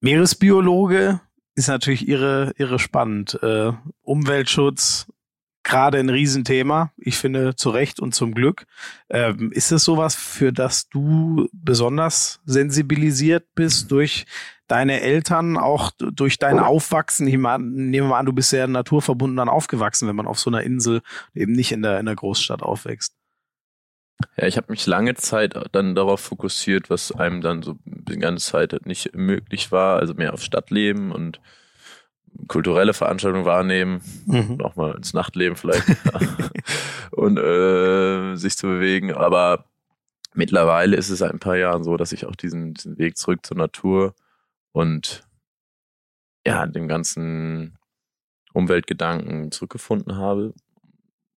Meeresbiologe ist natürlich irre, irre spannend. Äh, Umweltschutz, gerade ein Riesenthema. Ich finde zu Recht und zum Glück. Ähm, ist es sowas, für das du besonders sensibilisiert bist durch deine Eltern, auch durch dein Aufwachsen? Ich meine, nehmen wir an, du bist sehr naturverbunden dann aufgewachsen, wenn man auf so einer Insel eben nicht in der, in der Großstadt aufwächst. Ja, ich habe mich lange Zeit dann darauf fokussiert, was einem dann so die ganze Zeit nicht möglich war, also mehr auf Stadtleben und kulturelle Veranstaltungen wahrnehmen, Mhm. auch mal ins Nachtleben vielleicht und äh, sich zu bewegen. Aber mittlerweile ist es seit ein paar Jahren so, dass ich auch diesen, diesen Weg zurück zur Natur und ja, dem ganzen Umweltgedanken zurückgefunden habe.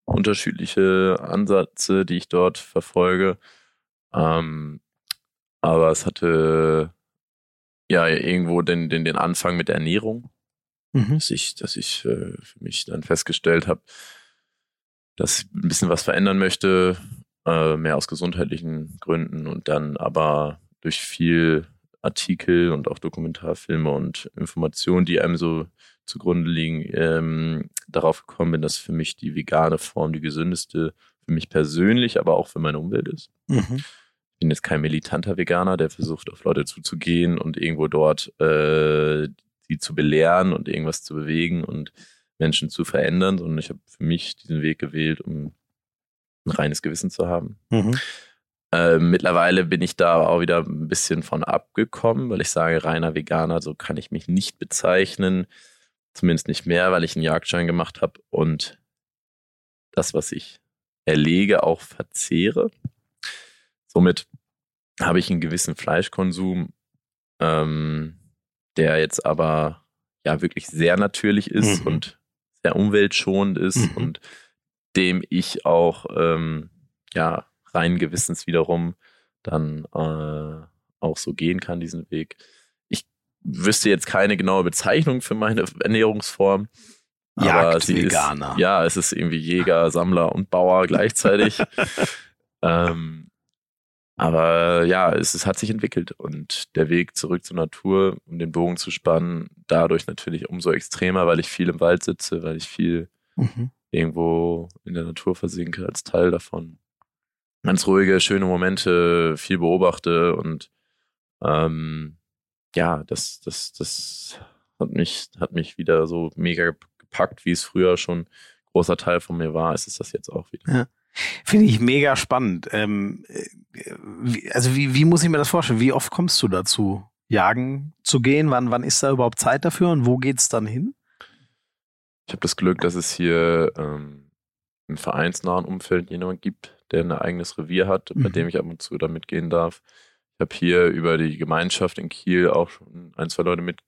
Unterschiedliche Ansätze, die ich dort verfolge. Ähm, aber es hatte ja irgendwo den, den, den Anfang mit der Ernährung Mhm. dass ich, dass ich äh, für mich dann festgestellt habe, dass ich ein bisschen was verändern möchte, äh, mehr aus gesundheitlichen Gründen und dann aber durch viel Artikel und auch Dokumentarfilme und Informationen, die einem so zugrunde liegen, ähm, darauf gekommen bin, dass für mich die vegane Form die gesündeste für mich persönlich, aber auch für meine Umwelt ist. Mhm. Ich bin jetzt kein militanter Veganer, der versucht, auf Leute zuzugehen und irgendwo dort äh, sie zu belehren und irgendwas zu bewegen und Menschen zu verändern, sondern ich habe für mich diesen Weg gewählt, um ein reines Gewissen zu haben. Mhm. Äh, mittlerweile bin ich da auch wieder ein bisschen von abgekommen, weil ich sage, reiner Veganer, so kann ich mich nicht bezeichnen. Zumindest nicht mehr, weil ich einen Jagdschein gemacht habe und das, was ich erlege, auch verzehre. Somit habe ich einen gewissen Fleischkonsum, ähm, der jetzt aber ja wirklich sehr natürlich ist Mhm. und sehr umweltschonend ist Mhm. und dem ich auch ähm, ja rein gewissens wiederum dann äh, auch so gehen kann, diesen Weg. Ich wüsste jetzt keine genaue Bezeichnung für meine Ernährungsform. aber sie ist, Jagdveganer. ja, es ist irgendwie Jäger, Sammler und Bauer gleichzeitig. ähm, aber ja, es, es hat sich entwickelt und der Weg zurück zur Natur, um den Bogen zu spannen, dadurch natürlich umso extremer, weil ich viel im Wald sitze, weil ich viel Mhm. irgendwo in der Natur versinke als Teil davon. Ganz ruhige, schöne Momente, viel beobachte und ähm, ja, das, das, das hat mich, hat mich wieder so mega gepackt, wie es früher schon großer Teil von mir war, ist es das jetzt auch wieder. Finde ich mega spannend. Ähm, äh, wie, also wie, wie muss ich mir das vorstellen? Wie oft kommst du dazu, jagen zu gehen? Wann, wann ist da überhaupt Zeit dafür und wo geht's dann hin? Ich habe das Glück, dass es hier ähm, im vereinsnahen Umfeld jemanden gibt, der ein eigenes Revier hat, bei Mhm. dem ich ab und zu da mitgehen darf. Ich habe hier über die Gemeinschaft in Kiel auch schon ein, zwei Leute mit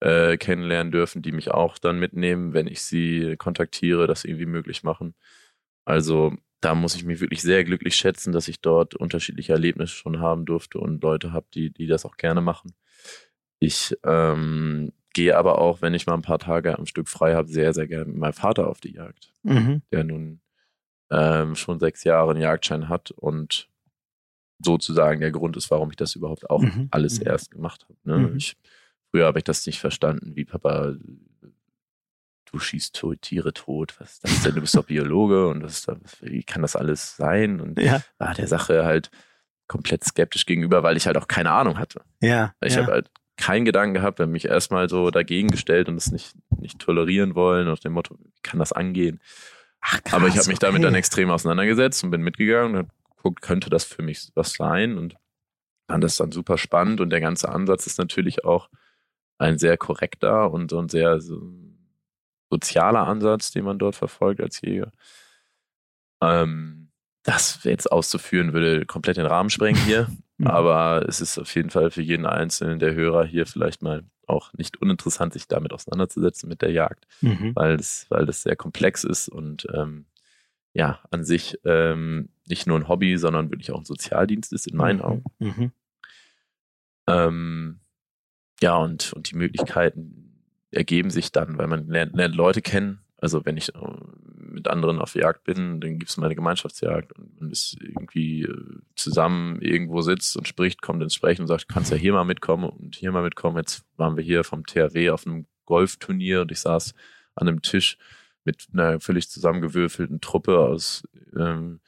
äh, kennenlernen dürfen, die mich auch dann mitnehmen, wenn ich sie kontaktiere, das irgendwie möglich machen. Also da muss ich mich wirklich sehr glücklich schätzen, dass ich dort unterschiedliche Erlebnisse schon haben durfte und Leute habe, die, die das auch gerne machen. Ich ähm, gehe aber auch, wenn ich mal ein paar Tage am Stück frei habe, sehr, sehr gerne mit meinem Vater auf die Jagd, Mhm. der nun ähm, schon sechs Jahre einen Jagdschein hat und sozusagen der Grund ist, warum ich das überhaupt auch Mhm. alles Mhm. erst gemacht habe. Ne? Mhm. Ich, früher habe ich das nicht verstanden, wie Papa, du schießt Tiere tot, was ist das denn? Du bist doch Biologe und was, ist da- wie kann das alles sein? Und Ja, war der Sache halt komplett skeptisch gegenüber, weil ich halt auch keine Ahnung hatte. ja. Ich ja. habe halt keinen Gedanken gehabt, wenn mich erstmal so dagegen gestellt und es nicht, nicht tolerieren wollen, nach dem Motto, wie kann das angehen? Ach, krass, Aber ich habe mich damit okay. dann extrem auseinandergesetzt und bin mitgegangen und hab geguckt, könnte das für mich was sein? Und fand das dann super spannend und der ganze Ansatz ist natürlich auch ein sehr korrekter und, und sehr so, sozialer Ansatz, den man dort verfolgt als Jäger. Ähm, das jetzt auszuführen, würde komplett den Rahmen sprengen hier. Mhm. Aber es ist auf jeden Fall für jeden einzelnen der Hörer hier vielleicht mal auch nicht uninteressant, sich damit auseinanderzusetzen mit der Jagd, mhm. weil, es, weil das sehr komplex ist und ähm, ja, an sich ähm, nicht nur ein Hobby, sondern wirklich auch ein Sozialdienst ist in meinen mhm. Augen. Mhm. Ähm, ja, und, und die Möglichkeiten ergeben sich dann, weil man lernt, lernt Leute kennen. Also wenn ich äh, mit anderen auf Jagd bin, dann gibt es meine Gemeinschaftsjagd und man ist irgendwie äh, zusammen irgendwo sitzt und spricht, kommt ins Sprechen und sagt, kannst ja hier mal mitkommen und hier mal mitkommen. Jetzt waren wir hier vom THW auf einem Golfturnier und ich saß an einem Tisch mit einer völlig zusammengewürfelten Truppe aus ähm,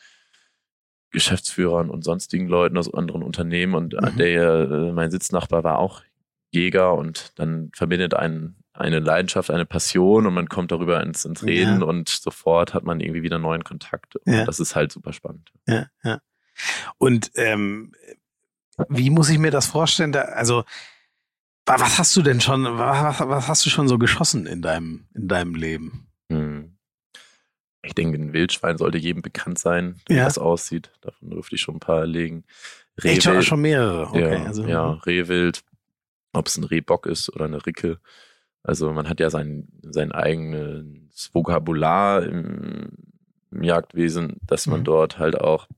Geschäftsführern und sonstigen Leuten aus anderen Unternehmen und mhm. der äh, mein Sitznachbar war auch Jäger und dann verbindet einen eine Leidenschaft, eine Passion und man kommt darüber ins, ins Reden ja. und sofort hat man irgendwie wieder neuen Kontakt. Und ja. das ist halt super spannend. Ja, ja. Und ähm, wie muss ich mir das vorstellen? Da, also was hast du denn schon, was, was, hast du schon so geschossen in deinem, in deinem Leben? Hm. Ich denke, ein Wildschwein sollte jedem bekannt sein, wie ja. das aussieht. Davon dürfte ich schon ein paar legen. Rehwild, Echt schon, schon mehrere? Okay, ja, also, ja, Rehwild, ob es ein Rehbock ist oder eine Ricke. Also man hat ja sein, sein eigenes Vokabular im, im Jagdwesen, dass man mhm. dort halt auch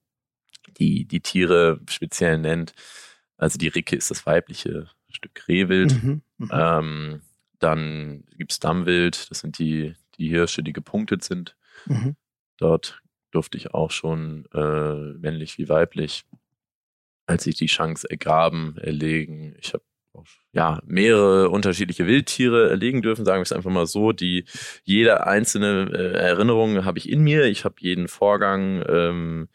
die, die Tiere speziell nennt. Also die Ricke ist das weibliche Stück Rehwild. Mhm. Mhm. Ähm, dann gibt's Dammwild, das sind die, die Hirsche, die gepunktet sind. Mhm. Dort durfte ich auch schon äh, männlich wie weiblich, als ich die Chance ergraben, erlegen. Ich habe ja, mehrere unterschiedliche Wildtiere erlegen dürfen, sagen wir es einfach mal so. Die jede einzelne äh, Erinnerung habe ich in mir. Ich habe jeden Vorgang, ähm,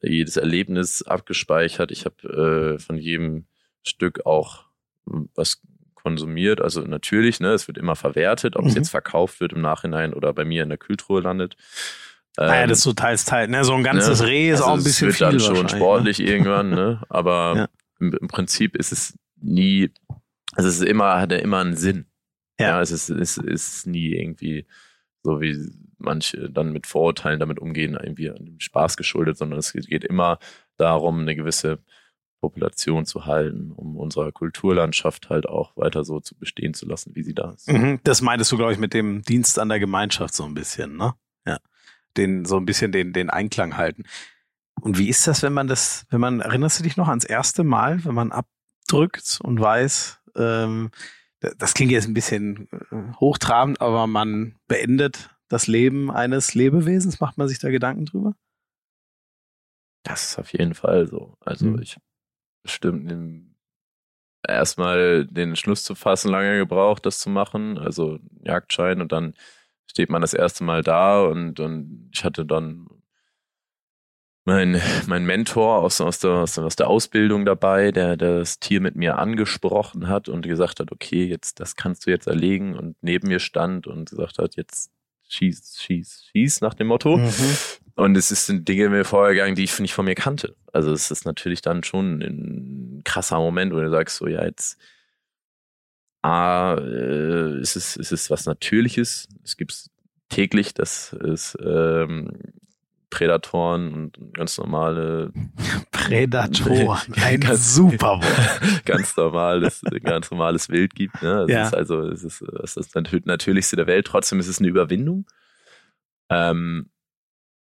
jedes Erlebnis abgespeichert. Ich habe äh, von jedem Stück auch hm, was konsumiert. Also natürlich, ne, es wird immer verwertet, ob mhm. es jetzt verkauft wird im Nachhinein oder bei mir in der Kühltruhe landet. naja, ah das ist so teils, teils. Ne? So ein ganzes ne? Reh ist also auch ein bisschen viel. Es wird dann schon ne? sportlich ne? irgendwann, ne? aber ja. im, im Prinzip ist es nie, also es ist immer, hat er immer einen Sinn. Ja. ja es, ist, es ist nie irgendwie so wie manche dann mit Vorurteilen damit umgehen, irgendwie an dem Spaß geschuldet, sondern es geht immer darum, eine gewisse Population zu halten, um unsere Kulturlandschaft halt auch weiter so zu bestehen zu lassen, wie sie da ist. Mhm, das meintest du, glaube ich, mit dem Dienst an der Gemeinschaft so ein bisschen, ne? Ja. Den, so ein bisschen den, den Einklang halten. Und wie ist das, wenn man das, wenn man, erinnerst du dich noch ans erste Mal, wenn man ab drückt und weiß, ähm, das klingt jetzt ein bisschen äh, hochtrabend, aber man beendet das Leben eines Lebewesens. Macht man sich da Gedanken drüber? Das ist auf jeden Fall so. Also hm. ich bestimmt erstmal den Schluss zu fassen lange gebraucht, das zu machen. Also Jagdschein und dann steht man das erste Mal da und, und ich hatte dann mein, mein Mentor aus, aus, der, aus der Ausbildung dabei, der, der das Tier mit mir angesprochen hat und gesagt hat, okay, jetzt, das kannst du jetzt erlegen und neben mir stand und gesagt hat, jetzt schieß, schieß, schieß nach dem Motto. Mhm. Und es ist sind Dinge mir vorher gegangen, die ich nicht von mir kannte. Also es ist natürlich dann schon ein krasser Moment, wo du sagst, so ja, jetzt A, äh, ist es, ist es was Natürliches. Es gibt täglich, dass es ähm, Prädatoren und ganz normale Prädatoren, ein ganz, super Wort. ganz normales, ganz normales Wild gibt. Ne? Ja. ist also es ist, es ist das Natürlichste der Welt. Trotzdem ist es eine Überwindung. Ähm,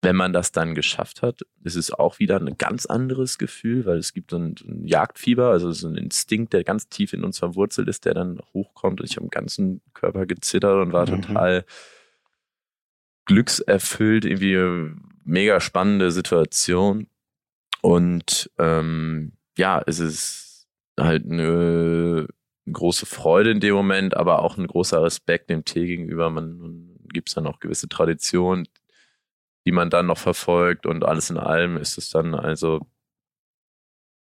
wenn man das dann geschafft hat, ist es auch wieder ein ganz anderes Gefühl, weil es gibt so ein, ein Jagdfieber, also so ein Instinkt, der ganz tief in uns verwurzelt ist, der dann hochkommt. Und ich habe im ganzen Körper gezittert und war mhm. total glückserfüllt, irgendwie mega spannende Situation. Und ähm, ja, es ist halt eine große Freude in dem Moment, aber auch ein großer Respekt dem Tee gegenüber. Man, gibt es dann auch gewisse Traditionen, die man dann noch verfolgt und alles in allem ist es dann also,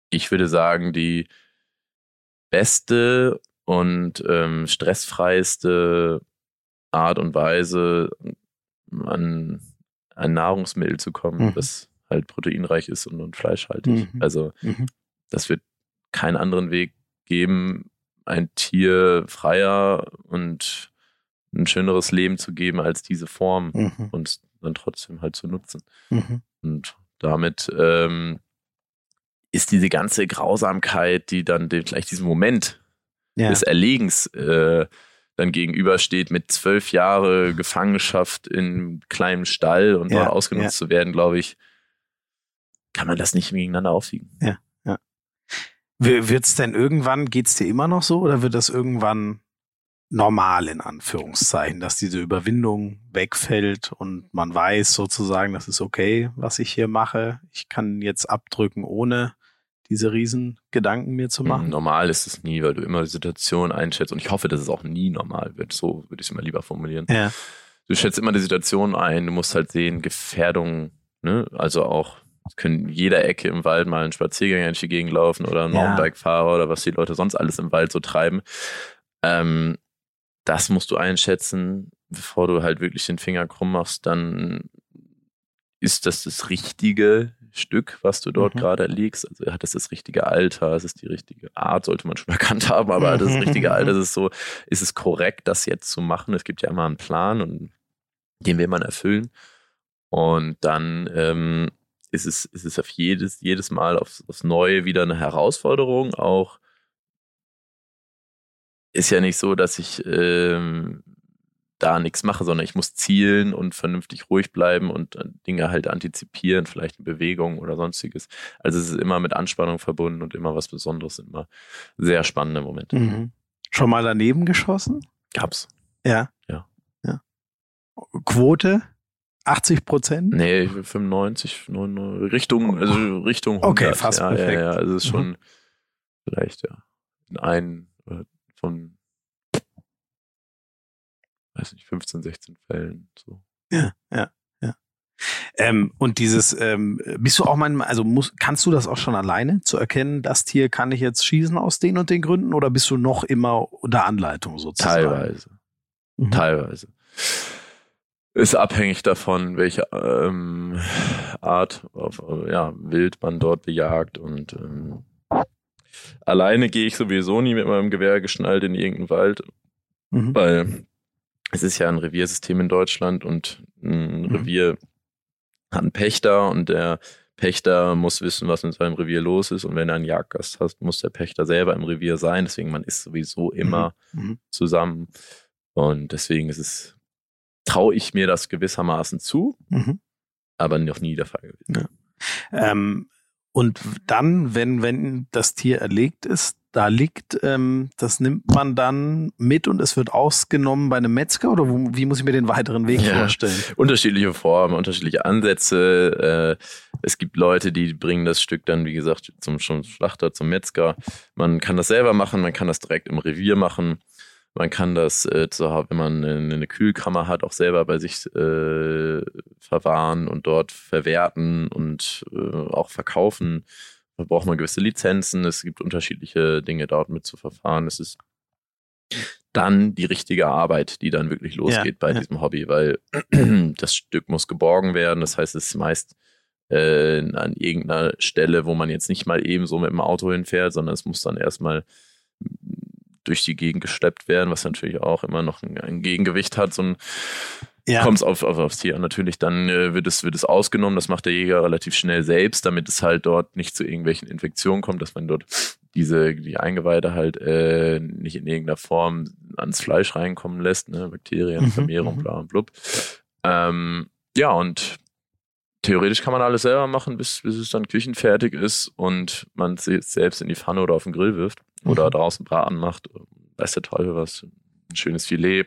ich würde sagen, die beste und ähm, stressfreiste Art und Weise, an ein Nahrungsmittel zu kommen, mhm. das halt proteinreich ist und, und fleischhaltig. Mhm. Also mhm. das wird keinen anderen Weg geben, ein Tier freier und ein schöneres Leben zu geben als diese Form Mhm. und dann trotzdem halt zu nutzen. Mhm. Und damit ähm, ist diese ganze Grausamkeit, die dann dem, gleich diesem Moment Ja. des Erlegens äh, dann gegenübersteht, mit zwölf Jahre Gefangenschaft in einem kleinen Stall und Ja, dort ausgenutzt zu werden, glaube ich, kann man das nicht gegeneinander aufwiegen. Wird es denn irgendwann, geht's dir immer noch so oder wird das irgendwann normal in Anführungszeichen, dass diese Überwindung wegfällt und man weiß sozusagen, das ist okay, was ich hier mache. Ich kann jetzt abdrücken, ohne diese riesen Gedanken mir zu machen. Normal ist es nie, weil du immer die Situation einschätzt und ich hoffe, dass es auch nie normal wird. So würde ich es immer lieber formulieren. Ja. du schätzt immer die Situation ein, du musst halt sehen, Gefährdung, ne? Also auch, können jeder Ecke im Wald mal ein Spaziergänger durch die Gegend laufen oder ein Ja. Mountainbike-Fahrer oder was die Leute sonst alles im Wald so treiben. Ähm, das musst du einschätzen, bevor du halt wirklich den Finger krumm machst, dann ist das das richtige Stück, was du dort Mhm. gerade erlegst. Also hat das das richtige Alter, es ist die richtige Art, sollte man schon erkannt haben, aber hat das Mhm. richtige Alter, es ist so, ist es korrekt, das jetzt zu machen? Es gibt ja immer einen Plan und den will man erfüllen. Und dann ähm, ist es, ist es auf jedes, jedes Mal aufs, aufs Neue wieder eine Herausforderung. Auch ist ja nicht so, dass ich ähm, da nichts mache, sondern ich muss zielen und vernünftig ruhig bleiben und äh, Dinge halt antizipieren, vielleicht eine Bewegung oder sonstiges. Also es ist immer mit Anspannung verbunden und immer was Besonderes, immer sehr spannende Momente. Mhm. Schon mal daneben geschossen? Gab's. Ja. Ja. ja. Quote 80 Prozent? Nee, 95, 99, Richtung, also Richtung 100. Okay, fast ja, perfekt. Ja, ja, also es ist Mhm. schon vielleicht, ja, in einen äh, von, weiß nicht, 15, 16 Fällen, so. Ja, ja, ja. Ähm, und dieses, ähm, bist du auch manchmal, also muss, kannst du das auch schon alleine zu erkennen, das Tier kann ich jetzt schießen aus den und den Gründen oder bist du noch immer unter Anleitung sozusagen? Teilweise. Mhm. Teilweise. Ist abhängig davon, welche ähm, Art auf, ja, Wild man dort bejagt und ähm, alleine gehe ich sowieso nie mit meinem Gewehr geschnallt in irgendeinen Wald, Mhm. weil es ist ja ein Reviersystem in Deutschland und ein Mhm. Revier hat einen Pächter und der Pächter muss wissen, was mit seinem Revier los ist und wenn er einen Jagdgast hat, muss der Pächter selber im Revier sein, deswegen man ist sowieso immer Mhm. zusammen und deswegen ist es, traue ich mir das gewissermaßen zu, Mhm. aber noch nie der Fall gewesen. Ähm, und dann, wenn, wenn das Tier erlegt ist, da liegt, ähm, das nimmt man dann mit und es wird ausgenommen bei einem Metzger oder wo, wie muss ich mir den weiteren Weg Ja. vorstellen? Unterschiedliche Formen, unterschiedliche Ansätze. Äh, es gibt Leute, die bringen das Stück dann, wie gesagt, zum, zum Schlachter, zum Metzger. Man kann das selber machen, man kann das direkt im Revier machen. Man kann das, äh, zu, Hause, wenn man eine, eine Kühlkammer hat, auch selber bei sich äh, verwahren und dort verwerten und äh, auch verkaufen. Da braucht man gewisse Lizenzen. Es gibt unterschiedliche Dinge dort mit zu verfahren. Es ist dann die richtige Arbeit, die dann wirklich losgeht Ja, bei ja. diesem Hobby, weil das Stück muss geborgen werden. Das heißt, es ist meist äh, an irgendeiner Stelle, wo man jetzt nicht mal eben so mit dem Auto hinfährt, sondern es muss dann erstmal durch die Gegend geschleppt werden, was natürlich auch immer noch ein, ein Gegengewicht hat. So ein Ja. kommt es auf, auf, aufs Tier an. Natürlich, dann äh, wird, es, wird es ausgenommen. Das macht der Jäger relativ schnell selbst, damit es halt dort nicht zu irgendwelchen Infektionen kommt, dass man dort diese, die Eingeweide halt äh, nicht in irgendeiner Form ans Fleisch reinkommen lässt, ne? Bakterien, Mhm, Vermehrung, mhm. bla und blub. Ähm, ja, und theoretisch kann man alles selber machen, bis, bis es dann küchenfertig ist und man es selbst in die Pfanne oder auf den Grill wirft oder Mhm. draußen braten macht. Weiß der Teufel was. Ein schönes Filet,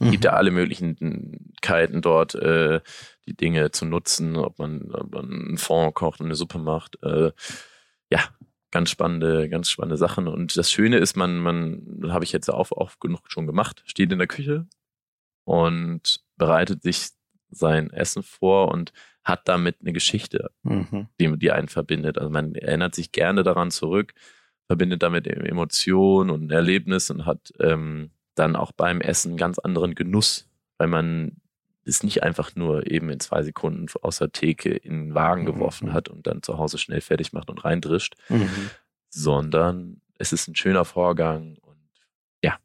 Mhm. gibt ja alle Möglichkeiten dort, äh, die Dinge zu nutzen, ob man, ob man einen Fond kocht und eine Suppe macht. Äh, ja, ganz spannende, ganz spannende Sachen. Und das Schöne ist, man, man, habe ich jetzt auch, auch genug schon gemacht, steht in der Küche und bereitet sich sein Essen vor und hat damit eine Geschichte, Mhm. die, die einen verbindet. Also man erinnert sich gerne daran zurück, verbindet damit Emotionen und ein Erlebnis und hat ähm, dann auch beim Essen einen ganz anderen Genuss, weil man es nicht einfach nur eben in zwei Sekunden aus der Theke in den Wagen Mhm. geworfen hat und dann zu Hause schnell fertig macht und reindrischt, Mhm. sondern es ist ein schöner Vorgang und ja,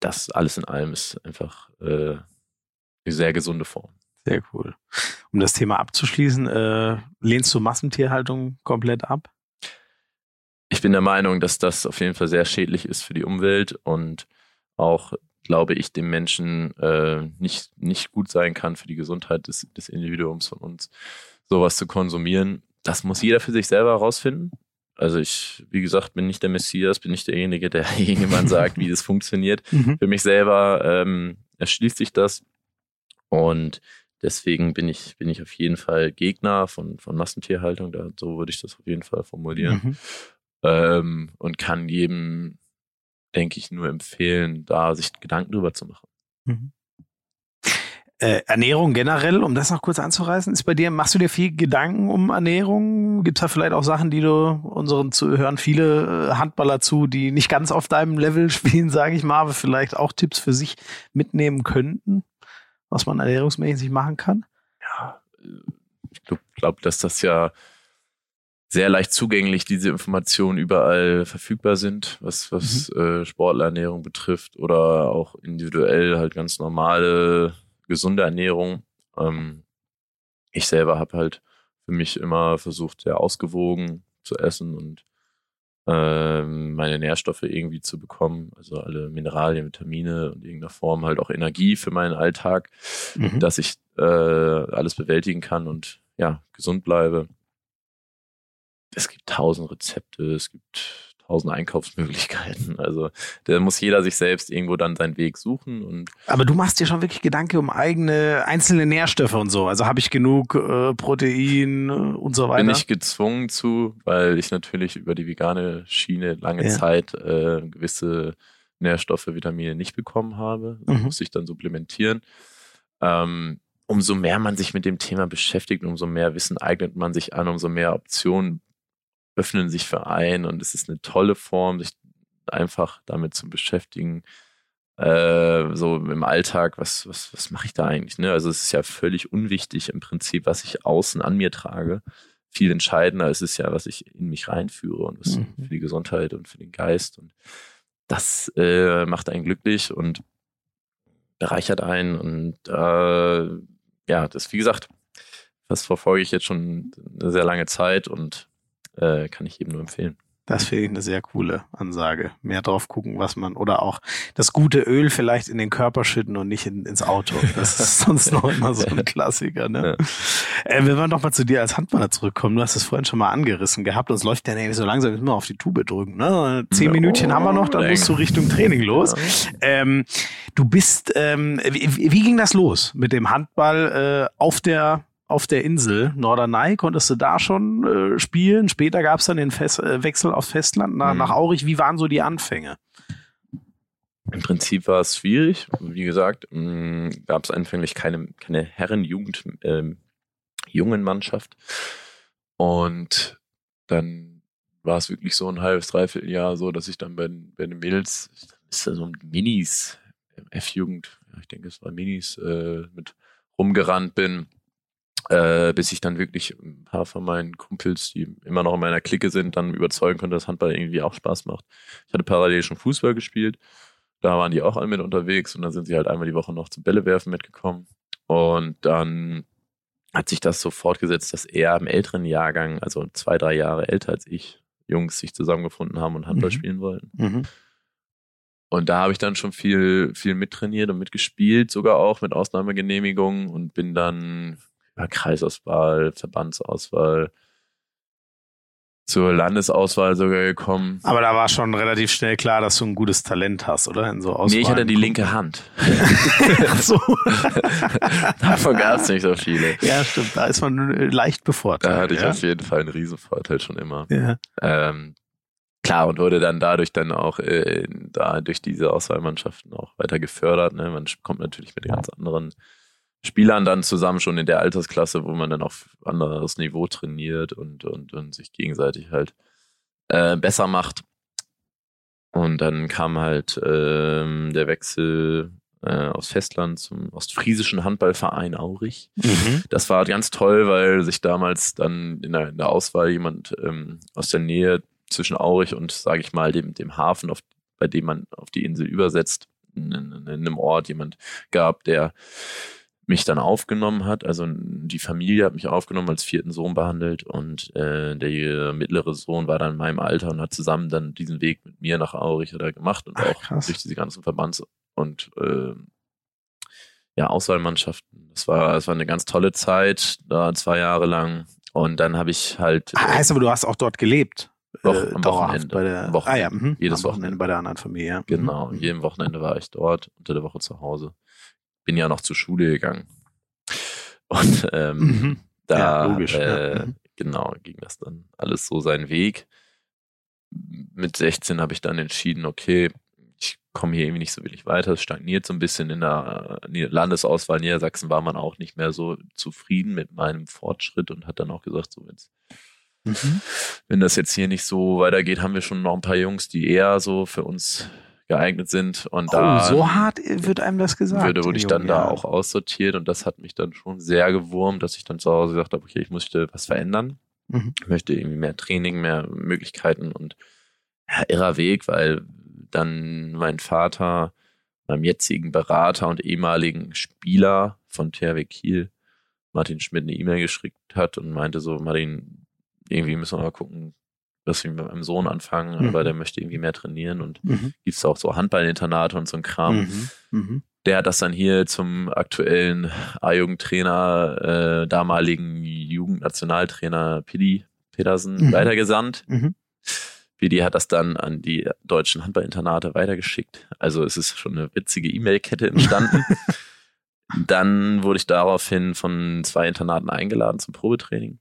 das alles in allem ist einfach äh, eine sehr gesunde Form. Sehr cool. Um das Thema abzuschließen, äh, lehnst du Massentierhaltung komplett ab? Ich bin der Meinung, dass das auf jeden Fall sehr schädlich ist für die Umwelt und auch, glaube ich, dem Menschen äh, nicht, nicht gut sein kann für die Gesundheit des, des Individuums von uns, sowas zu konsumieren. Das muss jeder für sich selber herausfinden. Also ich, wie gesagt, bin nicht der Messias, bin nicht derjenige, der jemand sagt, wie das funktioniert. Mhm. Für mich selber ähm, erschließt sich das. Und deswegen bin ich, bin ich auf jeden Fall Gegner von, von Massentierhaltung. Da, so würde ich das auf jeden Fall formulieren. Mhm. Ähm, und kann jedem, denke ich, nur empfehlen, da sich Gedanken drüber zu machen. Mhm. Äh, Ernährung generell, um das noch kurz anzureißen, ist bei dir, machst du dir viel Gedanken um Ernährung? Gibt es da vielleicht auch Sachen, die du unseren Zuhörern viele äh, Handballer zu, die nicht ganz auf deinem Level spielen, sage ich mal, aber vielleicht auch Tipps für sich mitnehmen könnten, was man ernährungsmäßig machen kann? Ja, ich glaube, glaub, dass das ja sehr leicht zugänglich diese Informationen überall verfügbar sind, was, was mhm. äh, Sportlerernährung betrifft oder auch individuell halt ganz normale gesunde Ernährung. Ähm, ich selber habe halt für mich immer versucht, sehr ausgewogen zu essen und ähm, meine Nährstoffe irgendwie zu bekommen, also alle Mineralien, Vitamine und irgendeiner Form halt auch Energie für meinen Alltag, mhm. dass ich äh, alles bewältigen kann und ja, gesund bleibe. Es gibt tausend Rezepte, es gibt tausend Einkaufsmöglichkeiten. Also da muss jeder sich selbst irgendwo dann seinen Weg suchen. Und Aber du machst dir schon wirklich Gedanken um eigene einzelne Nährstoffe und so. Also habe ich genug äh, Protein äh, und so weiter. Bin ich gezwungen zu, weil ich natürlich über die vegane Schiene lange ja. Zeit äh, gewisse Nährstoffe, Vitamine nicht bekommen habe. Mhm. musste ich dann supplementieren. Ähm, umso mehr man sich mit dem Thema beschäftigt, umso mehr Wissen eignet man sich an, umso mehr Optionen öffnen sich für einen und es ist eine tolle Form, sich einfach damit zu beschäftigen. Äh, so im Alltag, was, was, was mache ich da eigentlich? Ne? Also es ist ja völlig unwichtig im Prinzip, was ich außen an mir trage. Viel entscheidender ist es ja, was ich in mich reinführe und was mhm. für die Gesundheit und für den Geist. Und das äh, macht einen glücklich und bereichert einen. Und äh, ja, das, wie gesagt, das verfolge ich jetzt schon eine sehr lange Zeit und äh, kann ich jedem nur empfehlen. Das finde ich eine sehr coole Ansage. Mehr drauf gucken, was man, oder auch das gute Öl vielleicht in den Körper schütten und nicht in, ins Auto. Das ist sonst noch immer so ein Klassiker, ne? Ja. Äh, wenn wir nochmal zu dir als Handballer zurückkommen, du hast es vorhin schon mal angerissen gehabt, uns läuft ja nämlich so langsam immer auf die Tube drücken, ne? Zehn Minütchen haben wir noch, dann musst du Richtung Training los. Ähm, du bist, ähm, wie, wie ging das los mit dem Handball äh, auf der auf der Insel Norderney, konntest du da schon äh, spielen. Später gab es dann den Fest, äh, Wechsel aufs Festland nach, mhm. nach Aurich. Wie waren so die Anfänge? Im Prinzip war es schwierig. Wie gesagt, gab es anfänglich keine, keine Herrenjugend, ähm, jungen Mannschaft. Und dann war es wirklich so ein halbes, dreiviertel Jahr so, dass ich dann bei, bei den Mädels, ist da so ein Minis, F-Jugend, ich denke, es war Minis, äh, mit rumgerannt bin äh, bis ich dann wirklich ein paar von meinen Kumpels, die immer noch in meiner Clique sind, dann überzeugen konnte, dass Handball irgendwie auch Spaß macht. Ich hatte parallel schon Fußball gespielt. Da waren die auch alle mit unterwegs und dann sind sie halt einmal die Woche noch zum Bällewerfen mitgekommen. Und dann hat sich das so fortgesetzt, dass er im älteren Jahrgang, also zwei, drei Jahre älter als ich, Jungs sich zusammengefunden haben und Handball mhm. spielen wollten. Mhm. Und da habe ich dann schon viel, viel mittrainiert und mitgespielt, sogar auch mit Ausnahmegenehmigungen und bin dann über Kreisauswahl, Verbandsauswahl, zur Landesauswahl sogar gekommen. Aber da war schon relativ schnell klar, dass du ein gutes Talent hast, oder? In so. Nee, ich hatte die linke Hand. Ach so. Davon gab es nicht so viele. Ja, stimmt. Da ist man leicht bevorteilt. Da hatte ich ja? auf jeden Fall einen Riesenvorteil schon immer. Ja. Ähm, klar, und wurde dann dadurch dann auch äh, da durch diese Auswahlmannschaften auch weiter gefördert. Ne? Man kommt natürlich mit ganz anderen Spielern dann zusammen schon in der Altersklasse, wo man dann auf anderes Niveau trainiert und, und, und sich gegenseitig halt äh, besser macht. Und dann kam halt ähm, der Wechsel äh, aus Festland zum ostfriesischen Handballverein Aurich. Mhm. Das war ganz toll, weil sich damals dann in der, in der Auswahl jemand ähm, aus der Nähe zwischen Aurich und, sage ich mal, dem, dem Hafen, auf, bei dem man auf die Insel übersetzt, in, in, in einem Ort jemand gab, der mich dann aufgenommen hat. Also die Familie hat mich aufgenommen, als vierten Sohn behandelt und äh, der mittlere Sohn war dann in meinem Alter und hat zusammen dann diesen Weg mit mir nach Aurich oder gemacht und Ach, auch krass. durch diese ganzen Verbands- und äh, ja, Auswahlmannschaften. Das war, das war eine ganz tolle Zeit, da zwei Jahre lang. Und dann habe ich halt Ah, heißt aber, du hast auch dort gelebt. Doch, äh, am Wochenende. Bei der, Wochenende. Ah ja, mhm. Jedes am Wochenende. bei der anderen Familie. ja. Mhm. Genau, an jedem Wochenende war ich dort, unter der Woche zu Hause. Bin ja noch zur Schule gegangen. Und ähm, Mhm. da Ja, logisch, äh, ja. Mhm. genau ging das dann alles so seinen Weg. Mit 16 habe ich dann entschieden, okay, ich komme hier irgendwie nicht so wirklich weiter. Es stagniert so ein bisschen in der Landesauswahl Niedersachsen war man auch nicht mehr so zufrieden mit meinem Fortschritt und hat dann auch gesagt, so jetzt Mhm. wenn das jetzt hier nicht so weitergeht, haben wir schon noch ein paar Jungs, die eher so für uns geeignet sind. Und da oh, so hart wird einem das gesagt. würde, wurde ich dann Junge, da ja. auch aussortiert und das hat mich dann schon sehr gewurmt, dass ich dann zu Hause gesagt habe, okay, ich möchte was verändern. Mhm. Ich möchte irgendwie mehr Training, mehr Möglichkeiten und ja, irrer Weg, weil dann mein Vater meinem jetzigen Berater und ehemaligen Spieler von THW Kiel, Martin Schmidt, eine E-Mail geschickt hat und meinte so, Martin, irgendwie müssen wir mal gucken, dass wir mit meinem Sohn anfangen, Mhm. aber der möchte irgendwie mehr trainieren und Mhm. gibt's auch so Handballinternate und so ein Kram Mhm. Mhm. der hat das dann hier zum aktuellen A-Jugendtrainer, äh, damaligen Jugendnationaltrainer Pidi Pedersen Mhm. weitergesandt. Mhm. Pidi hat das dann an die deutschen Handballinternate weitergeschickt. Also es ist schon eine witzige E-Mail-Kette entstanden. dann wurde ich daraufhin von zwei Internaten eingeladen zum Probetraining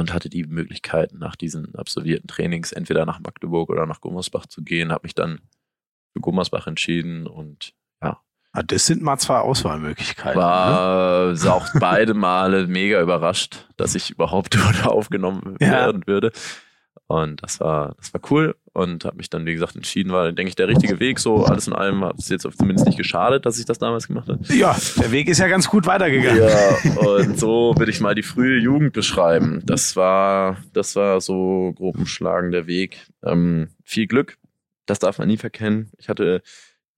und hatte die Möglichkeit, nach diesen absolvierten Trainings entweder nach Magdeburg oder nach Gummersbach zu gehen, habe mich dann für Gummersbach entschieden und Ah, Das sind mal zwei Auswahlmöglichkeiten. ne? war äh, auch beide Male mega überrascht, dass ich überhaupt dort aufgenommen Ja. werden würde. Und das war, das war cool und habe mich dann, wie gesagt, entschieden, war, denke ich, der richtige Weg. So alles in allem hat es jetzt zumindest nicht geschadet, dass ich das damals gemacht habe. Ja, der Weg ist ja ganz gut weitergegangen. Ja, und so würde ich mal die frühe Jugend beschreiben. Das war, das war so grob umschlagen der Weg. Ähm, viel Glück, das darf man nie verkennen. Ich hatte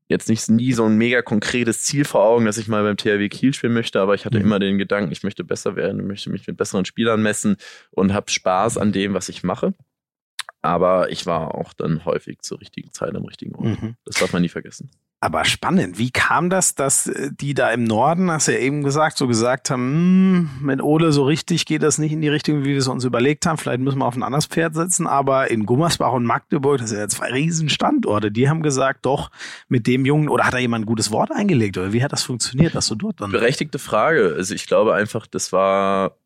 jetzt nicht nie so ein mega konkretes Ziel vor Augen, dass ich mal beim THW Kiel spielen möchte, aber ich hatte Mhm. immer den Gedanken, ich möchte besser werden, ich möchte mich mit besseren Spielern messen und habe Spaß an dem, was ich mache. Aber ich war auch dann häufig zur richtigen Zeit am richtigen Ort. Mhm. Das darf man nie vergessen. Aber spannend, wie kam das, dass äh, die da im Norden, hast du ja eben gesagt, so gesagt haben, hm, mit Ole so richtig geht das nicht in die Richtung, wie wir es uns überlegt haben. Vielleicht müssen wir auf ein anderes Pferd setzen. Aber in Gummersbach und Magdeburg, das sind ja zwei riesen Standorte, die haben gesagt, doch, mit dem Jungen, oder hat da jemand ein gutes Wort eingelegt? Oder wie hat das funktioniert, dass du dort dann. Berechtigte Frage. Also ich glaube einfach, das war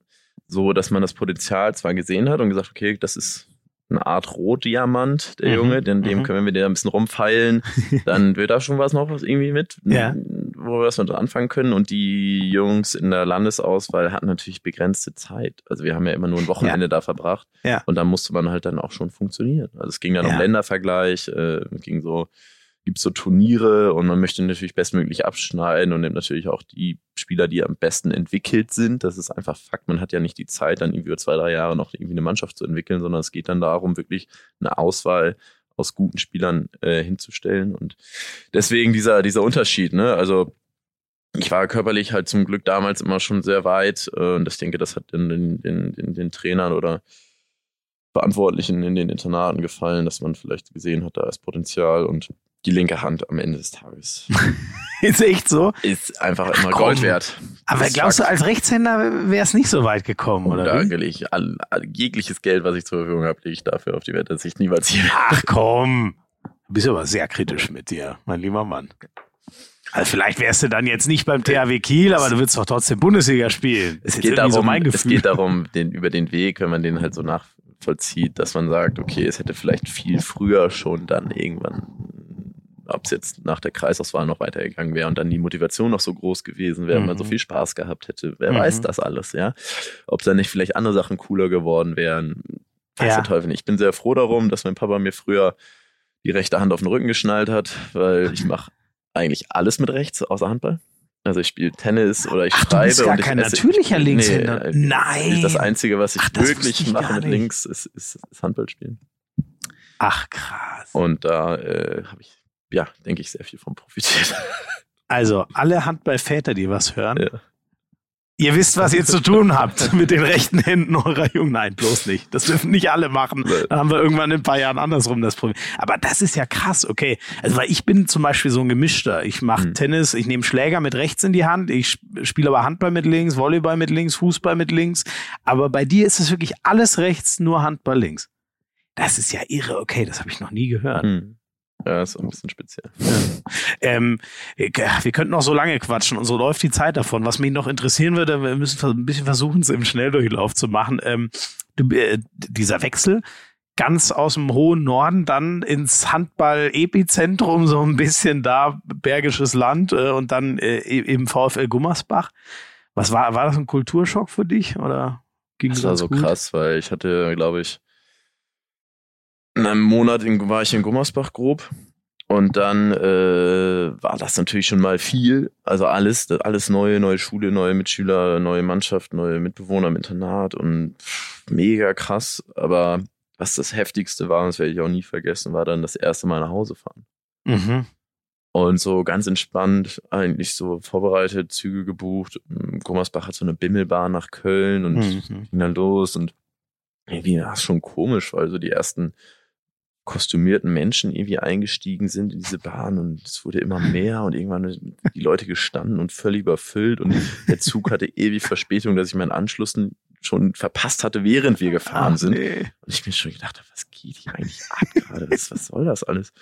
so, dass man das Potenzial zwar gesehen hat und gesagt, okay, das ist eine Art Rotdiamant, der Mhm, Junge, denn dem mhm. können wir wieder ein bisschen rumfeilen, dann wird da schon was noch was irgendwie mit, Ja. wo wir was mit anfangen können. Und die Jungs in der Landesauswahl hatten natürlich begrenzte Zeit. Also wir haben ja immer nur ein Wochenende da verbracht. Ja. Und da musste man halt dann auch schon funktionieren. Also es ging dann Ja. um Ländervergleich, äh, es ging so, gibt so Turniere und man möchte natürlich bestmöglich abschneiden und nimmt natürlich auch die Spieler, die am besten entwickelt sind. Das ist einfach Fakt. Man hat ja nicht die Zeit, dann irgendwie über zwei, drei Jahre noch irgendwie eine Mannschaft zu entwickeln, sondern es geht dann darum, wirklich eine Auswahl aus guten Spielern äh, hinzustellen. Und deswegen dieser, dieser Unterschied, ne? Also ich war körperlich halt zum Glück damals immer schon sehr weit äh, und ich denke, das hat den, den, den, den, den Trainern oder Verantwortlichen in den Internaten gefallen, dass man vielleicht gesehen hat, da ist Potenzial und die linke Hand am Ende des Tages Ist echt so. ist einfach immer komm. Gold wert. Aber glaubst du, Fakt. als Rechtshänder wäre es nicht so weit gekommen, oder? da lege ich all, all, jegliches Geld, was ich zur Verfügung habe, lege ich dafür auf die Wette, dass ich niemals hier Ach komm. Du bist aber sehr kritisch mit dir, mein lieber Mann. Also vielleicht wärst du dann jetzt nicht beim THW Kiel, aber du würdest doch trotzdem Bundesliga spielen. Es geht, darum, so es geht darum, den, über den Weg, wenn man den halt so nachvollzieht, dass man sagt, okay, es hätte vielleicht viel früher schon dann irgendwann, ob es jetzt nach der Kreisauswahl noch weitergegangen wäre und dann die Motivation noch so groß gewesen wäre, und man Mhm. so viel Spaß gehabt hätte. Wer Mhm. weiß das alles, ja? Ob da nicht vielleicht andere Sachen cooler geworden wären. Weiß Ja. der Teufel nicht. Ich bin sehr froh darum, dass mein Papa mir früher die rechte Hand auf den Rücken geschnallt hat, weil ich mache eigentlich alles mit rechts, außer Handball. Also ich spiele Tennis oder ich Ach, du schreibe. bist gar und ich kein esse- natürlicher Linkshänder. äh, Nein. Das Einzige, was ich Ach, wirklich ich mache mit links, ist, ist, ist Handball spielen. Ach, krass. Und da äh, habe ich, ja, denke ich, sehr viel von profitiert. Also, alle Handballväter, die was hören, Ja. ihr wisst, was ihr zu tun habt mit den rechten Händen eurer Jungen. Nein, bloß nicht. Das dürfen nicht alle machen. Dann haben wir irgendwann in ein paar Jahren andersrum das Problem. Aber das ist ja krass, okay. Also, weil ich bin zum Beispiel so ein Gemischter. Ich mache Hm. Tennis, ich nehme Schläger mit rechts in die Hand, ich sp- spiele aber Handball mit links, Volleyball mit links, Fußball mit links. Aber bei dir ist es wirklich alles rechts, nur Handball links. Das ist ja irre, okay, das habe ich noch nie gehört. Hm. Ja, ist ein bisschen speziell. Ähm, wir könnten noch so lange quatschen und so läuft die Zeit davon. Was mich noch interessieren würde, wir müssen ein bisschen versuchen, es im Schnelldurchlauf zu machen. Ähm, äh, dieser Wechsel ganz aus dem hohen Norden dann ins Handball-Epizentrum, so ein bisschen da Bergisches Land äh, und dann äh, eben VfL Gummersbach. Was war, war das ein Kulturschock für dich oder ging Das war so krass, weil ich hatte, glaube ich, in einem Monat in, war ich in Gummersbach grob. Und dann äh, war das natürlich schon mal viel. Also alles, alles neue, neue Schule, neue Mitschüler, neue Mannschaft, neue Mitbewohner im Internat und pff, mega krass. Aber was das Heftigste war, und das werde ich auch nie vergessen, war dann das erste Mal nach Hause fahren. Mhm. Und so ganz entspannt, eigentlich so vorbereitet, Züge gebucht. Gummersbach hat so eine Bimmelbahn nach Köln und Mhm. ging dann los und irgendwie war es schon komisch, weil so die ersten kostümierten Menschen irgendwie eingestiegen sind in diese Bahn und es wurde immer mehr und irgendwann die Leute gestanden und völlig überfüllt und der Zug hatte ewig Verspätung, dass ich meinen Anschluss schon verpasst hatte, während wir gefahren Ach, sind. nee. Und ich mir schon gedacht habe, was geht hier eigentlich ab gerade? Was, was soll das alles?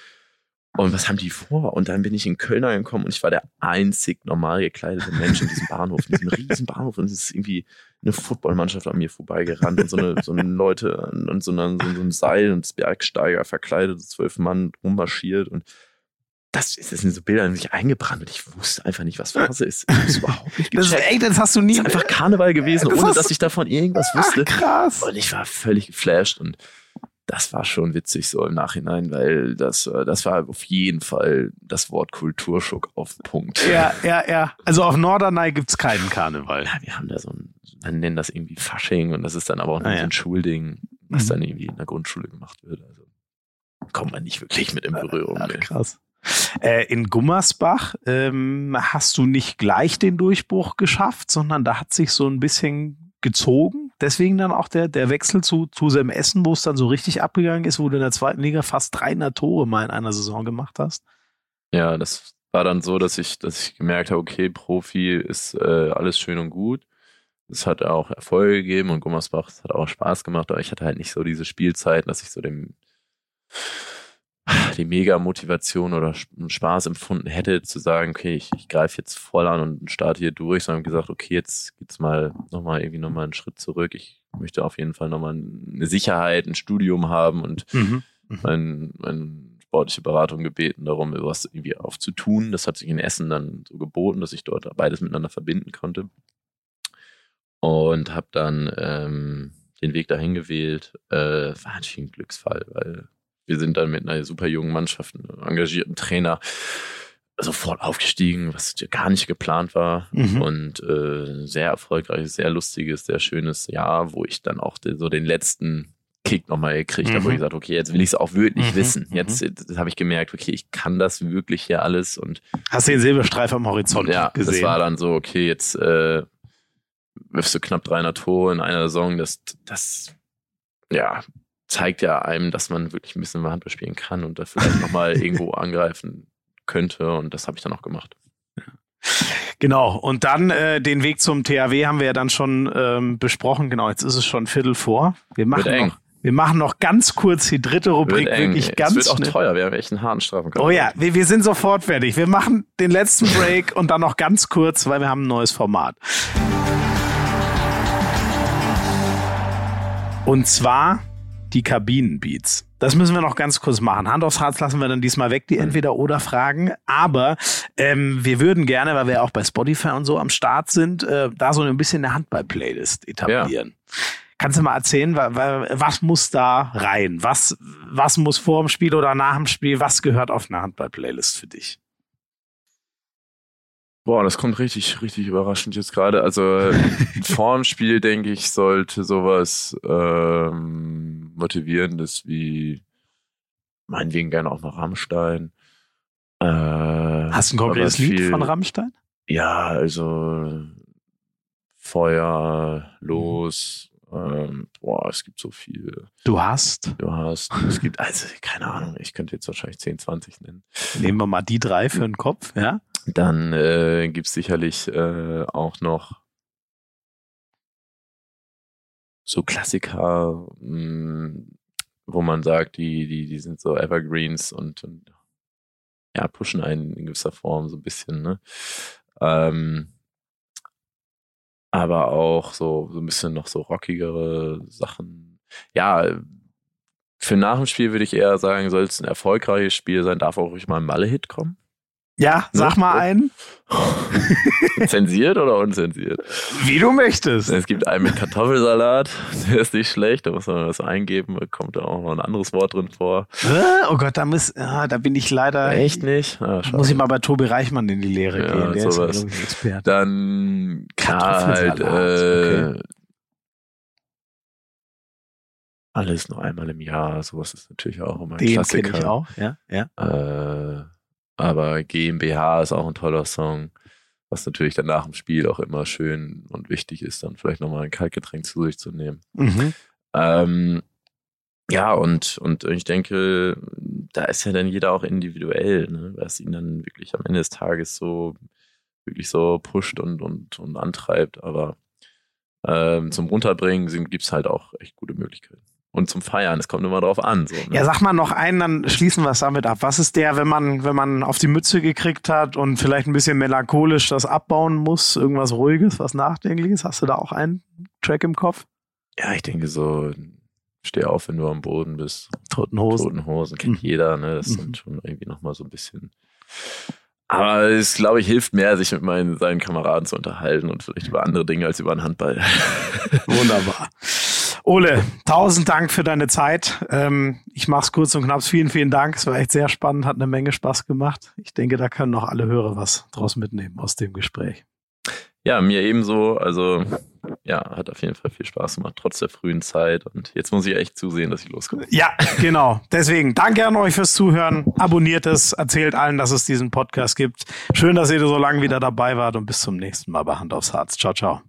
Und was haben die vor? Und dann bin ich in Köln angekommen und ich war der einzig normal gekleidete Mensch in diesem Bahnhof, in diesem riesen Bahnhof. Und es ist irgendwie eine Footballmannschaft an mir vorbeigerannt und so eine, so eine Leute an so, einer, so, so einem Seil und Bergsteiger verkleidet, zwölf Mann rummarschiert und das, das sind so Bilder, die sich eingebrannt und ich wusste einfach nicht, was Phase ist. Ich hab's überhaupt nicht Das ist gecheckt. echt, das hast du nie. Das ist einfach Karneval gewesen, Das ohne dass ich davon irgendwas wusste. Ach, krass. Und ich war völlig geflasht und das war schon witzig so im Nachhinein, weil das, äh, das war auf jeden Fall das Wort Kulturschock auf Punkt. Ja, ja, ja. Also auf Norderney gibt's keinen Karneval. Ja, wir haben da so ein, man nennt das irgendwie Fasching und das ist dann aber auch nur Ah, ja. so ein Schulding, was Mhm. dann irgendwie in der Grundschule gemacht wird. Also kommt man nicht wirklich mit in Berührung. Nee. krass. Äh, in Gummersbach ähm, hast du nicht gleich den Durchbruch geschafft, sondern da hat sich so ein bisschen gezogen. Deswegen dann auch der, der Wechsel zu, zu Sem Essen, wo es dann so richtig abgegangen ist, wo du in der zweiten Liga fast 300 Tore mal in einer Saison gemacht hast. Ja, das war dann so, dass ich, dass ich gemerkt habe, okay, Profi ist äh, alles schön und gut. Es hat auch Erfolge gegeben und Gummersbach, hat auch Spaß gemacht, aber ich hatte halt nicht so diese Spielzeit, dass ich so dem die Mega-Motivation oder Spaß empfunden hätte, zu sagen, okay, ich, ich greife jetzt voll an und starte hier durch, sondern gesagt, okay, jetzt geht's mal nochmal irgendwie nochmal einen Schritt zurück. Ich möchte auf jeden Fall nochmal eine Sicherheit, ein Studium haben und Mhm. mein, mein sportliche Beratung gebeten, darum was irgendwie aufzutun. Das hat sich in Essen dann so geboten, dass ich dort beides miteinander verbinden konnte. Und habe dann ähm, den Weg dahin gewählt. Äh, war natürlich ein Glücksfall, weil wir sind dann mit einer super jungen Mannschaft, einem engagierten Trainer, sofort aufgestiegen, was gar nicht geplant war. Mhm. Und äh, sehr erfolgreiches, sehr lustiges, sehr schönes Jahr, wo ich dann auch so den letzten Kick nochmal gekriegt habe, wo Mhm. ich gesagt okay, jetzt will ich es auch wirklich Mhm, wissen. mhm. Jetzt äh, habe ich gemerkt, okay, ich kann das wirklich hier alles und Hast den Silberstreif am Horizont ja, gesehen? das war dann so, okay, jetzt äh, wirfst du knapp 300 Tore in einer Saison, das, das, ja, zeigt ja einem, dass man wirklich ein bisschen Handball spielen kann und da vielleicht nochmal irgendwo angreifen könnte und das habe ich dann auch gemacht. Genau, und dann äh, den Weg zum THW haben wir ja dann schon ähm, besprochen. Genau, jetzt ist es schon Viertel vor. Wir machen, Wird eng. noch, wir machen noch ganz kurz die dritte Rubrik, wirklich ganz es wird auch schnell. teuer, wir haben echt einen harten Strafen Oh ja, wir, wir sind sofort fertig. Wir machen den letzten Break und dann noch ganz kurz, weil wir haben ein neues Format. Und zwar die Kabinenbeats. Das müssen wir noch ganz kurz machen. Hand aufs Herz lassen wir dann diesmal weg, die Entweder-Oder-Fragen. Aber ähm, wir würden gerne, weil wir auch bei Spotify und so am Start sind, äh, da so ein bisschen eine Handball-Playlist etablieren. Kannst du mal erzählen, wa- wa- was muss da rein? Was, was muss vor dem Spiel oder nach dem Spiel? Was gehört auf eine Handball-Playlist für dich? Boah, das kommt richtig, richtig überraschend jetzt gerade. Also äh, vor dem Spiel, denke ich, sollte sowas ähm, Motivierendes wie meinetwegen gerne auch noch Rammstein. Äh, Hast du ein konkretes Lied von Rammstein? Ja, also Feuer, los, ähm, boah, es gibt so viel. Du hast? Du hast. Es gibt, also, keine Ahnung, ich könnte jetzt wahrscheinlich 10, 20 nennen. Nehmen wir mal die drei für den Kopf, ja? Dann äh, gibt es sicherlich äh, auch noch so Klassiker, mh, hm, wo man sagt, die, die, die sind so Evergreens und, und ja, pushen einen in gewisser Form so ein bisschen, ne? Ähm, aber auch so, so ein bisschen noch so rockigere Sachen. Ja, für nach dem Spiel würde ich eher sagen, soll es ein erfolgreiches Spiel sein, darf auch ruhig mal ein Malle-Hit kommen. Ja, sag mal einen. Zensiert oder unzensiert? Wie du möchtest. Es gibt einen mit Kartoffelsalat, der ist nicht schlecht, da muss man was eingeben, da kommt da auch noch ein anderes Wort drin vor. Oh Gott, da muss, ah, da bin ich leider. Echt nicht? Ah, muss ich mal bei Tobi Reichmann in die Lehre ja, gehen, der sowas. ist ja, Experte. Dann halt, äh, okay. alles nur einmal im Jahr, sowas ist natürlich auch immer ein Den Klassiker. ich auch, ja, ja. Äh, aber GmbH ist auch ein toller Song, was natürlich dann nach dem Spiel auch immer schön und wichtig ist, dann vielleicht nochmal ein Kaltgetränk zu sich zu nehmen. Mhm. Ähm, ja, und, und ich denke, da ist ja dann jeder auch individuell, ne? was ihn dann wirklich am Ende des Tages so wirklich so pusht und, und, und antreibt. Aber ähm, zum Runterbringen gibt es halt auch echt gute Möglichkeiten und zum Feiern. Es kommt immer drauf an. So, ne? Ja, sag mal noch einen, dann schließen wir es damit ab. Was ist der, wenn man, wenn man auf die Mütze gekriegt hat und vielleicht ein bisschen melancholisch das abbauen muss? Irgendwas Ruhiges, was Nachdenkliches? Hast du da auch einen Track im Kopf? Ja, ich denke so, steh auf, wenn du am Boden bist. Toten Hosen. Toten Hosen kennt mhm. jeder, ne? Das mhm. sind schon irgendwie nochmal so ein bisschen. Aber es, glaube ich, hilft mehr, sich mit meinen, seinen Kameraden zu unterhalten und vielleicht über andere Dinge als über einen Handball. Wunderbar. Ole, tausend Dank für deine Zeit. Ähm, ich mache es kurz und knapp. Vielen, vielen Dank. Es war echt sehr spannend, hat eine Menge Spaß gemacht. Ich denke, da können noch alle Hörer was draus mitnehmen aus dem Gespräch. Ja, mir ebenso. Also ja, hat auf jeden Fall viel Spaß gemacht, trotz der frühen Zeit. Und jetzt muss ich echt zusehen, dass ich loskomme. Ja, genau. Deswegen danke an euch fürs Zuhören. Abonniert es, erzählt allen, dass es diesen Podcast gibt. Schön, dass ihr so lange wieder dabei wart und bis zum nächsten Mal bei Hand aufs Herz. Ciao, ciao.